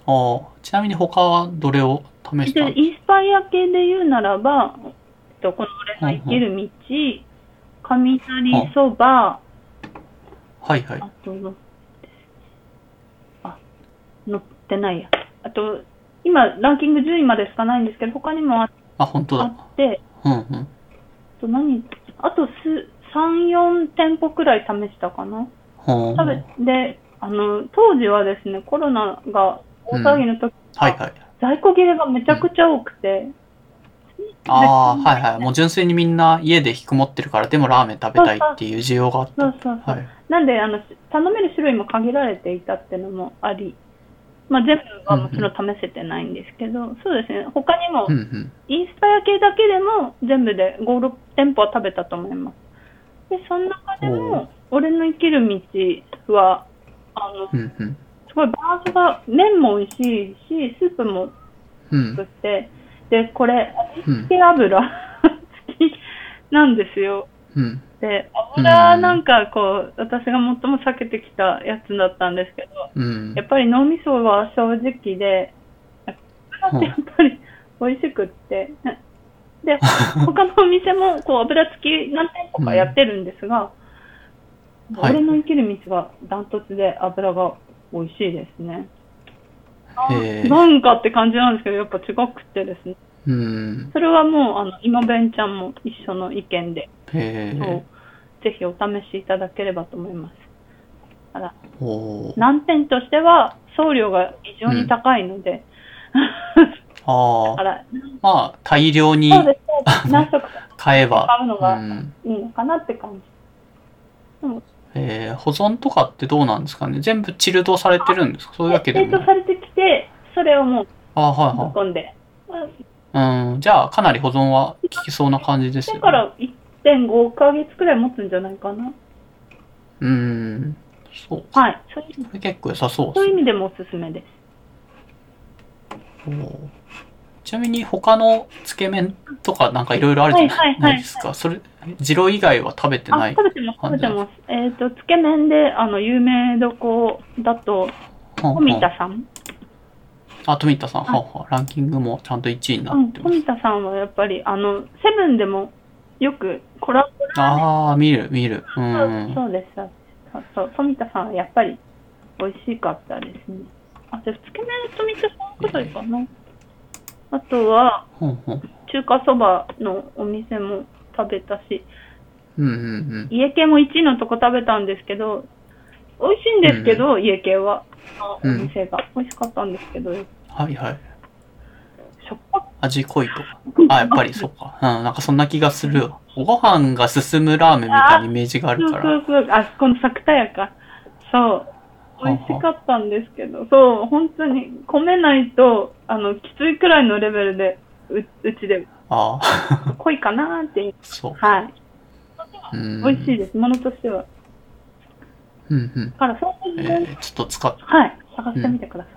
A: ああ、ちなみに他はどれを試した？
B: インスパイア系で言うならば、えっと、この俺の生きる道、雷そば、
A: はいはい。
B: あと、あ、載ってないや。あと、今、ランキング10位までしかないんですけど、他にもあ
A: あ、本当
B: あ
A: だ。
B: って、
A: うんうん。
B: あと何？あとす3、4店舗くらい試したかな。食べで、あの、当時はですね、コロナが大騒ぎの時、
A: はいはい。
B: 在庫切れがめちゃくちゃ多くて、
A: ああ、はいはい。もう純粋にみんな家で引きこもってるから、でもラーメン食べたいっていう需要があった。
B: そうそうそう。
A: はい。
B: なんで、あの、頼める種類も限られていたっていうのもあり、まあ全部はもちろん試せてないんですけど、そうですね、他にも
A: うん、うん。
B: インスパイア系だけでも全部で5、6店舗は食べたと思います。で、その中でも、俺の生きる道は、あの、
A: うんうん。
B: すごいバランスが、麺も美味しいし、スープも
A: うん
B: 作って、で、これ、
A: うん
B: 味付け油付 きなんですよ。
A: うん。
B: で、油なんかこう、私が最も避けてきたやつだったんですけど、
A: うん
B: やっぱり脳みそは正直で、油ってやっぱり美味しくって、で、他のお店もこう油付き何店舗かやってるんですが、
A: はい
B: 俺の生きる道はダントツで油が美味しいですね。なんかって感じなんですけど、やっぱ違くてですね。
A: うん。
B: それはもう、あの、今弁ちゃんも一緒の意見で。ぜひお試しいただければと思います。あら、難点としては、送料が異常に高いので、
A: あ あ。
B: あら、
A: まあ、大量に。
B: 何食か
A: 買えば
B: 買うの。が
A: うん
B: いいのかなって感じ。でも、
A: えー保存とかってどうなんですかね？全部チルドされてるんですか？そういうわけで
B: 冷
A: も
B: 凍されてきて、それをもう
A: あはいは
B: 込んで。
A: い。うん。じゃあ、かなり保存は効きそうな感じですよ、ね。
B: だから1.5ヶ月くらい持つんじゃないかな。
A: うん。そう。
B: はい。そういう
A: これ結構良さそうで
B: そう
A: すね。
B: いう意味でもおすすめです。
A: おーちなみに他のつけ麺とかなんかいろいろあるじゃない？ですか？それ、ジロ以外は食べて
B: あ、
A: ない。
B: 食べてます、食べてます。えっ、と、つけ麺で、あの、有名どこ？だと、富田さん。
A: あ、富田さん、
B: はい
A: ははランキングもちゃんと1位にな
B: うん、
A: ってます。
B: 富田さんはやっぱり、あの、セブンでもよくコラボ
A: ああ、見る、見る。う。
B: そうんそうです。そう富田さんはやっぱり美味しかったですね。あ、じゃあつけ麺富田さんくらいかな？あとは、
A: ほんほん。
B: 中華そばのお店も食べたし、
A: うんうんうん。
B: 家系も1位のとこ食べたんですけど、美味しいんですけど、家系は、あお店が、美味しかったんですけど、し
A: はいはい。
B: ょっぱく
A: 味濃いとか。あ、やっぱりそうか。うん、なんかそんな気がするわ。ご飯が進むラーメンみたいなイメージがある
B: そう
A: から。
B: そうそう、あそこの作田屋か。そう。美味しかったんですけど、そう、本当に、込めないと、あの、きついくらいのレベルで、ううちで
A: ああ、
B: 濃いかなーっていう。
A: そう。
B: はい。
A: うん。
B: 美味しいです、ものとしては。
A: うんうん。
B: だから、そういう
A: えー、ちょっと使っ、
B: はい、探してみてくださ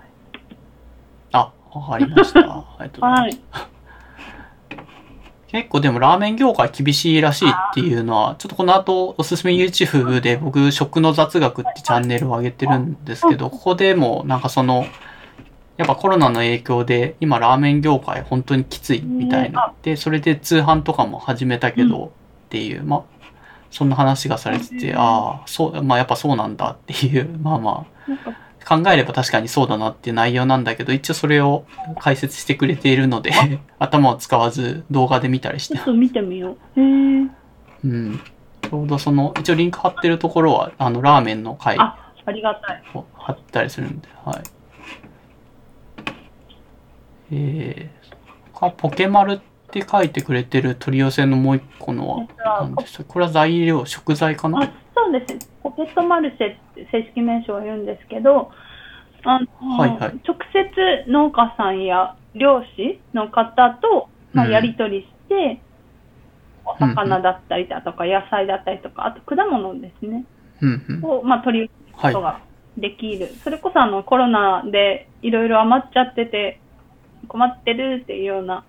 A: あ、わかりました。ありがとうございます。
B: い。はい。
A: 結構でもラーメン業界厳しいらしいっていうのは、ちょっとこの後おすすめ YouTube で僕食の雑学ってチャンネルを上げてるんですけど、ここでもなんかその、やっぱコロナの影響で今ラーメン業界本当にきついみたいな。で、それで通販とかも始めたけどっていう、まあ、そんな話がされてて、ああ、そう、まあやっぱそうなんだっていう、まあまあ、考えれば確かにそうだなっていう内容なんだけど、一応それを解説してくれているので、頭を使わず動画で見たりして
B: ちょっと見てみよう。へえ。
A: うん。ちょうどその、一応リンク貼ってるところは、あの、ラーメンの回
B: あ、ありがたい。
A: を貼ったりするんで、はい。えー、かポケマルって書いてくれてる取り寄せのもう一個のは、何でした？これは材料、食材かな？
B: あ、そうですね。ポケットマルシェって正式名称は言うんですけど、あの、
A: はいはい
B: 直接農家さんや漁師の方と、まあ、
A: うん
B: やり取りして、お魚だったりだとか、野菜だったりとか、あと果物ですね。
A: うんうん。
B: を、まあ、取り寄せることができる。それこそあのコロナでいろいろ余っちゃってて困ってるっていうような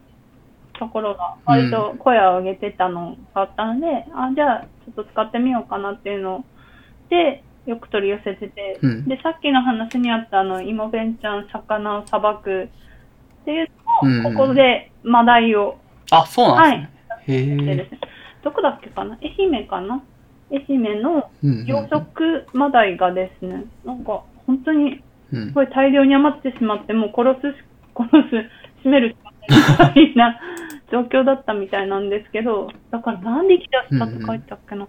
B: ところが割と声を上げてたのがあったので、あ、じゃあちょっと使ってみようかなっていうので、よく取り寄せてて、
A: うん。
B: で、さっきの話にあったあの、イモベンちゃん魚をさばくっていう
A: うん。
B: のを、ここでマダイを
A: あ、そうなんですね。
B: で
A: へえ。
B: どこだっけかな？愛媛かな？愛媛の
A: うんうん
B: 養殖マダイがですね、なんか本当に
A: うん。
B: すごい大量に余ってしまって、もう殺すし、殺す、締めるしかないみたいな状況だったみたいなんですけど、だから何匹出したって書いてあっけな、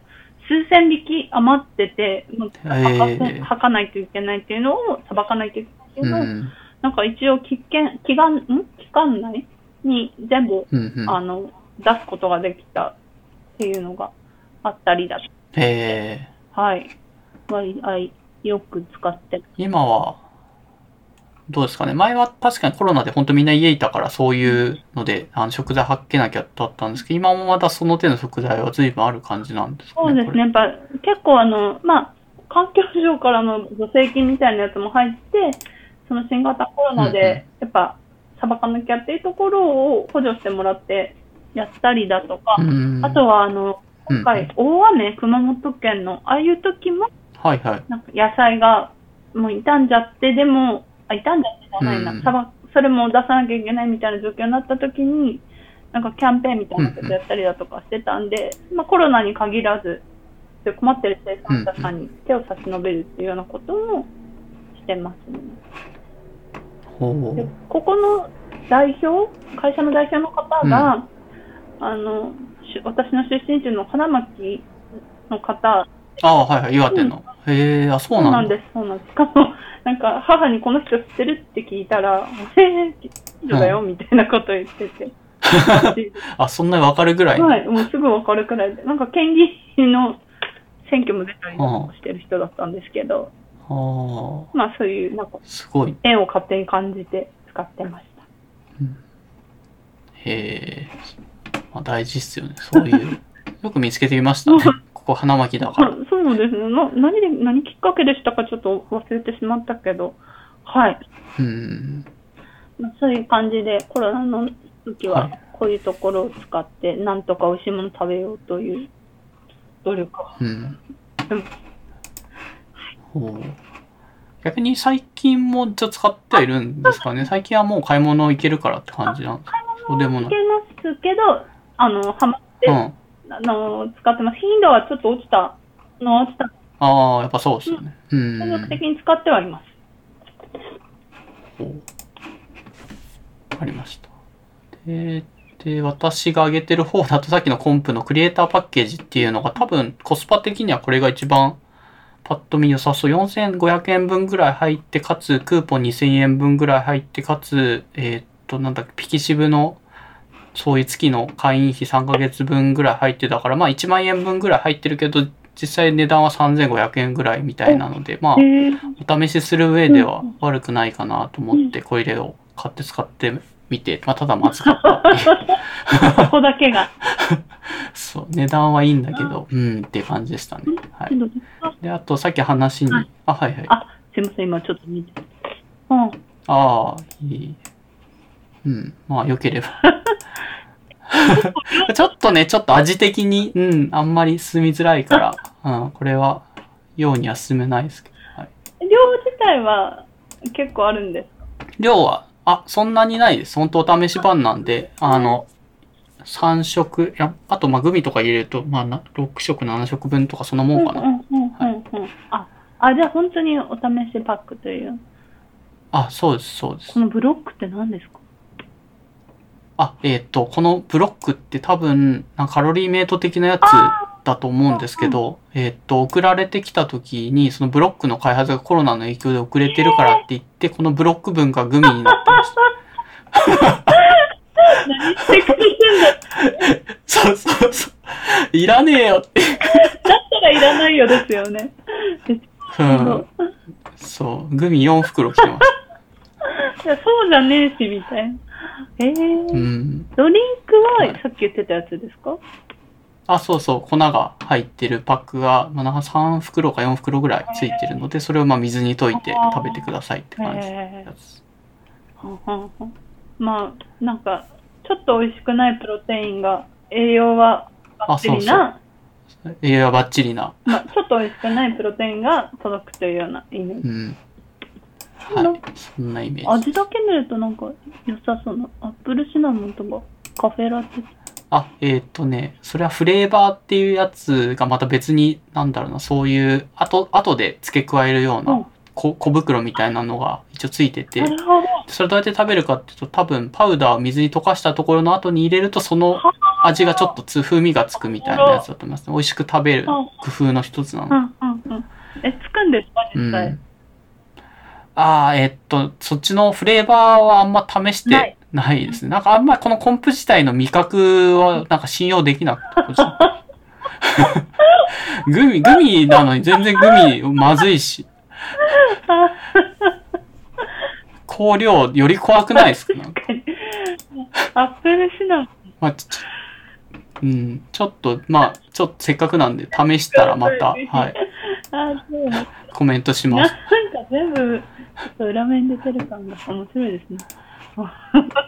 B: 数千匹余ってて、もう吐かないといけないっていうのを、さばかないといけないっていうのを、
A: うん
B: なんか一応期間、期間、ん期間内に全部、
A: うんうん。
B: あの、出すことができたっていうのがあったりだと。
A: へえ。
B: はい。割合よく使って。
A: 今は、どうですかね。前は確かにコロナで本当みんな家いたからそういうので、あの食材発けなきゃだったんですけど、今もまだその手の食材は随分ある感じなんですかね。
B: そうですね。やっぱ結構あの、まあ、環境省からの助成金みたいなやつも入って、その新型コロナで、やっぱ、さばかなきゃっていうところを補助してもらってやったりだとか、
A: うん
B: あとはあの、今回、大雨、熊本県の、ああいう時も、
A: はいはい。
B: なんか野菜がもう傷んじゃって、でも、あ、傷んじゃってじゃないな、
A: うん
B: それも出さなきゃいけないみたいな状況になった時に、なんかキャンペーンみたいなことやったりだとかしてたんで、まあコロナに限らず、困ってる生産者さんに手を差し伸べるっていうようなこともしてますね。で。ここの代表、会社の代表の方が、あの、し私の出身地の花巻の方
A: ああ、はいはい。岩手の。へえ、あ、そうなん
B: なんです、そうなんです。しかも、なんか、母にこの人知ってるって聞いたら、えー、近所だよ、みたいなこと言ってて。
A: あ、そんなにわかるぐらい。
B: はい、もうすぐわかるくらいで。なんか、県議員の選挙も出たりとかしてる人だったんですけど、
A: ああ、
B: まあ、そういう、なんか、
A: すごい。
B: 縁を勝手に感じて使ってました。
A: へえ。まあ、大事っすよね。そういう。よく見つけてみましたね。ここ花巻だから。
B: あそうですねな。何で、何きっかけでしたかちょっと忘れてしまったけど、はい。
A: うん。
B: まあそういう感じで、コロナの時
A: は、
B: はいこういうところを使って、なんとか美味しいもの食べようという努力を。
A: うん
B: うん。
A: ほう。逆に最近もじゃあ使ってはいるんですかね？最近はもう買い物行けるからって感じなんですか？そうでもない
B: いけ。ますけど、あの、ハマって、
A: うん。
B: あの、使ってます。頻度はちょっと落ちたのは落ちた。
A: ああ、やっぱそうですよね。うん。
B: 継続的に使ってはいます。
A: わかりました。で、で、私が挙げてる方だとさっきのコンプのクリエイターパッケージっていうのが多分コスパ的にはこれが一番パッと見良さそう。4500円分ぐらい入って、かつクーポン2000円分ぐらい入って、かつ、えーっと、なんだっけ、ピキシブのそういう月の会員費3ヶ月分ぐらい入ってたから、まあ1万円分ぐらい入ってるけど、実際値段は3500円ぐらいみたいなので、まあ、お試しする上では悪くないかなと思って、これを買って使ってみて、まあ、ただまずかったっていう。
B: そこだけが。
A: そう、値段はいいんだけど、うんっていう感じでしたね。はい。
B: あ
A: で、あと、さっき話に、
B: はい
A: あ、はいはい。
B: あ、すいません、今ちょっと見て。うん。
A: ああ、いい。うん、まあ、良ければ。ちょっとね、ちょっと味的に、うん、あんまり進みづらいから、うん、これは、ようには進めないですけど。はい、
B: 量自体は結構あるんですか？
A: 量は、あ、そんなにないです。本当お試し版なんで、あの、3食、やあと、まあ、グミとか入れると、まあ、な6食、7食分とかそのもんかな。
B: あ、あ、じゃあ本当にお試しパックという。
A: あ、そうです、そうです
B: こ。のブロックって何ですか？
A: あ、えっ、と、このブロックって多分、なんかカロリーメイト的なやつだと思うんですけど、えっ、と、送られてきた時に、そのブロックの開発がコロナの影響で遅れてるからって言って、このブロック分がグミになってました。
B: 何してくれてんだ
A: そうそうそう。いらねえよって。
B: だったらいらないよですよね。
A: うん。そう。グミ4袋来てます。
B: いやそうじゃねえし、みたいな。えー
A: うん。
B: ドリンク
A: はい
B: はさっき言ってたやつですか？
A: あ、そうそう。粉が入ってるパックが、まあ、なんか3袋か4袋ぐらいついてるので、それをまあ水に溶いて食べてくださいって感じの
B: へ
A: やつ。
B: まあ、なんか、ちょっと美味しくないプロテインが、栄養はバッチリな、
A: 栄養はバッチリな。
B: まあ、ちょっと美味しくないプロテインが届くというようなイメージ。
A: うん。はい。そんなイメージ。
B: 味だけ見るとなんか良さそうな、アップルシナモンとかカフェラテ。
A: あ、えーっとね、それはフレーバーっていうやつがまた別に、なんだろうな、そういう、あと、後で付け加えるよう
B: うん
A: な小小袋みたいなのが一応ついてて。それどうやって食べるかっていうと、多分パウダーを水に溶かしたところの後に入れると、その味がちょっとつ風味がつくみたいなやつだと思いますね。美味しく食べる工夫の一つなの。
B: うんうんうん。え、つくんですか
A: う
B: 実際。
A: ん。ああ、えっと、そっちのフレーバーはあんま試してないですね。なんかあんまこのコンプ自体の味覚はなんか信用できなくて。グミ、グミなのに全然グミまずいし。香料より怖くないですか？なんか
B: アップルシナモン。
A: まあ、ちょうん、ちょっと、まあ、ちょっとせっかくなんで試したらまた、はい、コメントします。
B: 全部、ちょっと裏面出てる感が面白いですね。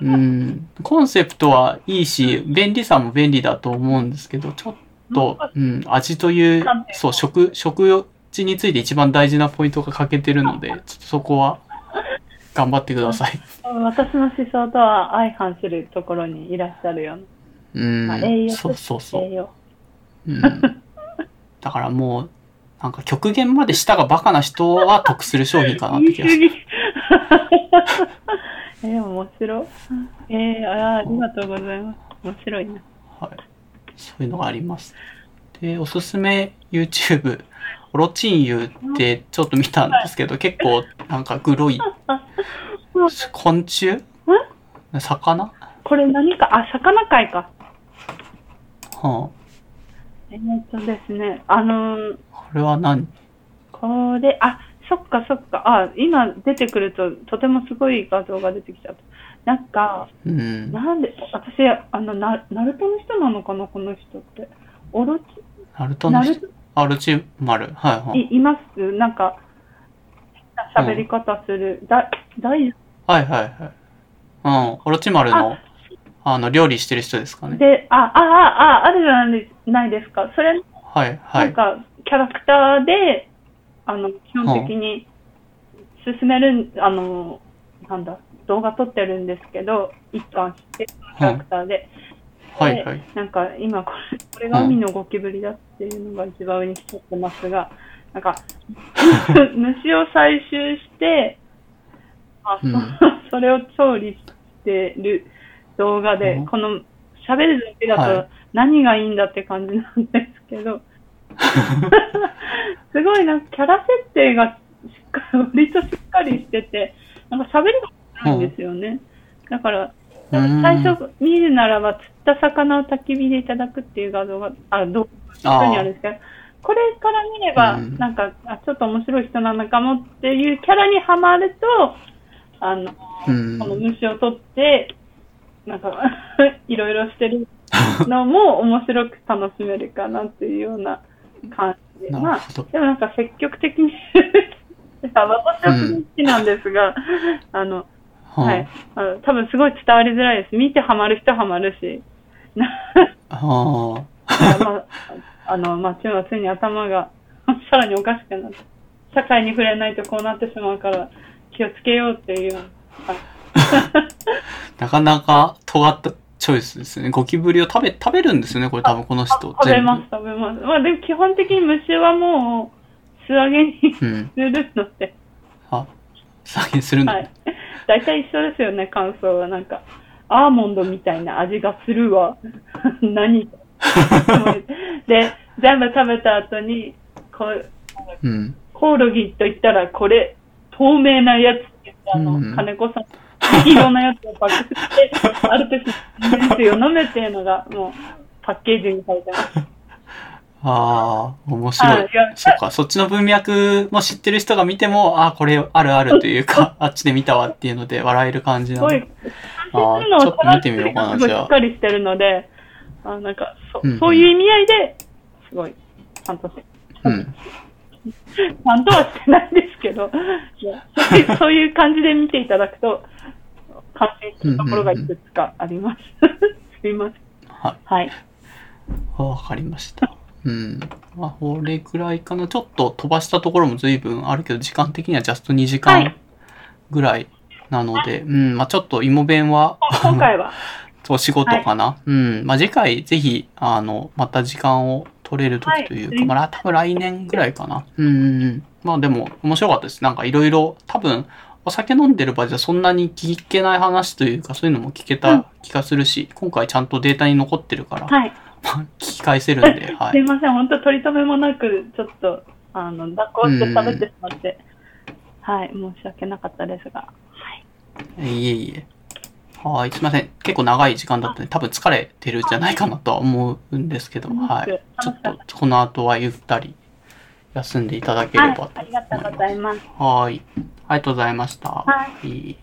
A: うん、コンセプトはいいし、便利さも便利だと思うんですけど、ちょっと、うん、味という、そう、食、食事について一番大事なポイントが欠けてるので、ちょっとそこは、頑張ってください。
B: 私の思想とは相反するところにいらっしゃるよう
A: う
B: な。あ栄
A: ん、
B: 養
A: そうそうそう。
B: 栄養。
A: うん、だからもう、なんか極限まで舌がバカな人は得する商品かなって気がする。
B: えー、面白い。えー、あーありがとうございます。面白いな。
A: はい。そういうのがあります。で、おすすめ YouTube、オロチンユってちょっと見たんですけど、結構なんかグロい昆虫？魚？
B: これ何か、あ、魚界か。
A: は
B: えーっとですね、あのー
A: れは何？
B: これ、あ、そっかそっか、あ、今出てくるととてもすごい画像が出てきちゃった。なんか、
A: うん。
B: なんで、私、あの、な、ナルトの人なのかな、この人って。オロチ、
A: ナルトの人？
B: ナル
A: チマル。はいはい。
B: いいます？なんか、変な喋り方する。だ、大
A: はいはいはい。うん。オロチマルの、あの、料理してる人ですかね。
B: で、あ、あ、あ、あ、あるじゃないないですか。それ、
A: はいは
B: なん
A: い。
B: か、キャラクターで、あの、基本的に進めるん、あの、なんだ、動画撮ってるんですけど、一貫して、キャラクターで。
A: はいはい。
B: でなんか、今これ、これが海のゴキブリだっていうのが一番上に来ちゃってますが、なんか、虫を採集して、あそ
A: うん。
B: それを調理してる動画で、
A: うん
B: この喋るだけだ
A: はい。
B: と何がいいんだって感じなんですけど、すごいなんかキャラ設定がしっかり、割としっかりしてて、なんか喋りがないんですよね。だから、
A: うん。
B: 最初見るならば釣った魚を焚き火でいただくっていう画像が、あ、動
A: あ
B: 画にあるんですけど、これから見れば、
A: うん。
B: なんか、あ、ちょっと面白い人なのかもっていうキャラにはまると、あの、
A: うん。
B: この虫を取って、なんか、いろいろしてるのも面白く楽しめるかなっていうような感じで。
A: な
B: まあでもなんか積極的に私は好きなんですが、あの、
A: は
B: はい。あの多分すごい伝わりづらいです。見てハマる人はハマるし、
A: ああ。
B: まあ、あの、まあ、中はついに頭が さらにおかしくなって、社会に触れないとこうなってしまうから気をつけようっていう。は い
A: なかなか尖ったチョイスですね。ゴキブリを食べ、食べるんですよね、これ多分この人。
B: 食べます、食べます。まあでも基本的に虫はもう素揚げに。するので、
A: あ、下げするんだ。
B: はい。大体一緒ですよね、感想は。なんか、アーモンドみたいな味がするわ。何？で、全部食べた後に、こう、
A: うん。
B: コオロギと言ったら、これ、透明なやつって言って、あの、
A: うん
B: 金子さん、黄色なやつをパックして、ある時、水を飲めっていうのが、もう、パッケージにされてます。
A: ああ、面白い。
B: はい。
A: そっか、そっちの文脈も知ってる人が見ても、ああ、これあるあるというか、あっちで見たわっていうので笑える感じなの。
B: すごい、
A: あーちょっと見てみようかなじゃあ。
B: しっかりしてるので、あなんかそ、
A: うんうん。
B: そういう意味合いで、すごい、ちゃんとして、
A: うん。
B: ちゃんとはしてないですけど、そういう感じで見ていただくと、感心するところがいくつかあります。すいません。
A: はい。
B: はい。
A: わかりました。うん。まあ、これくらいかな。ちょっと飛ばしたところも随分あるけど、時間的にはジャスト2時間
B: はい
A: ぐらいなので、うん。まあ、ちょっと芋弁は、
B: 今回は、
A: お仕事かな。うん。まあ、次回ぜひ、あの、また時間を取れる時というか、
B: はい
A: まあ、多分来年ぐらいかな。うんうんうん。まあ、でも、面白かったです。なんかいろいろ、多分、お酒飲んでる場合じゃそんなに聞けない話というか、そういうのも聞け
B: うん
A: た気がするし、今回ちゃんとデータに残ってるから、
B: はい。
A: まあ聞き返せるんで、はい
B: すい。ません、本当取り留めもなく、ちょっと、あの、蛇行して喋ってしまって、はい、申し訳なかったですが、はい。
A: いえいえ。はい、すいません。結構長い時間だったんで、多分疲れてるんじゃないかなとは思うんですけど、はい。ちょっと、この後はゆったり休んでいただけれ
B: はい
A: ばと、
B: ありがとうございます。
A: はい。ありがとうございました。
B: はい
A: い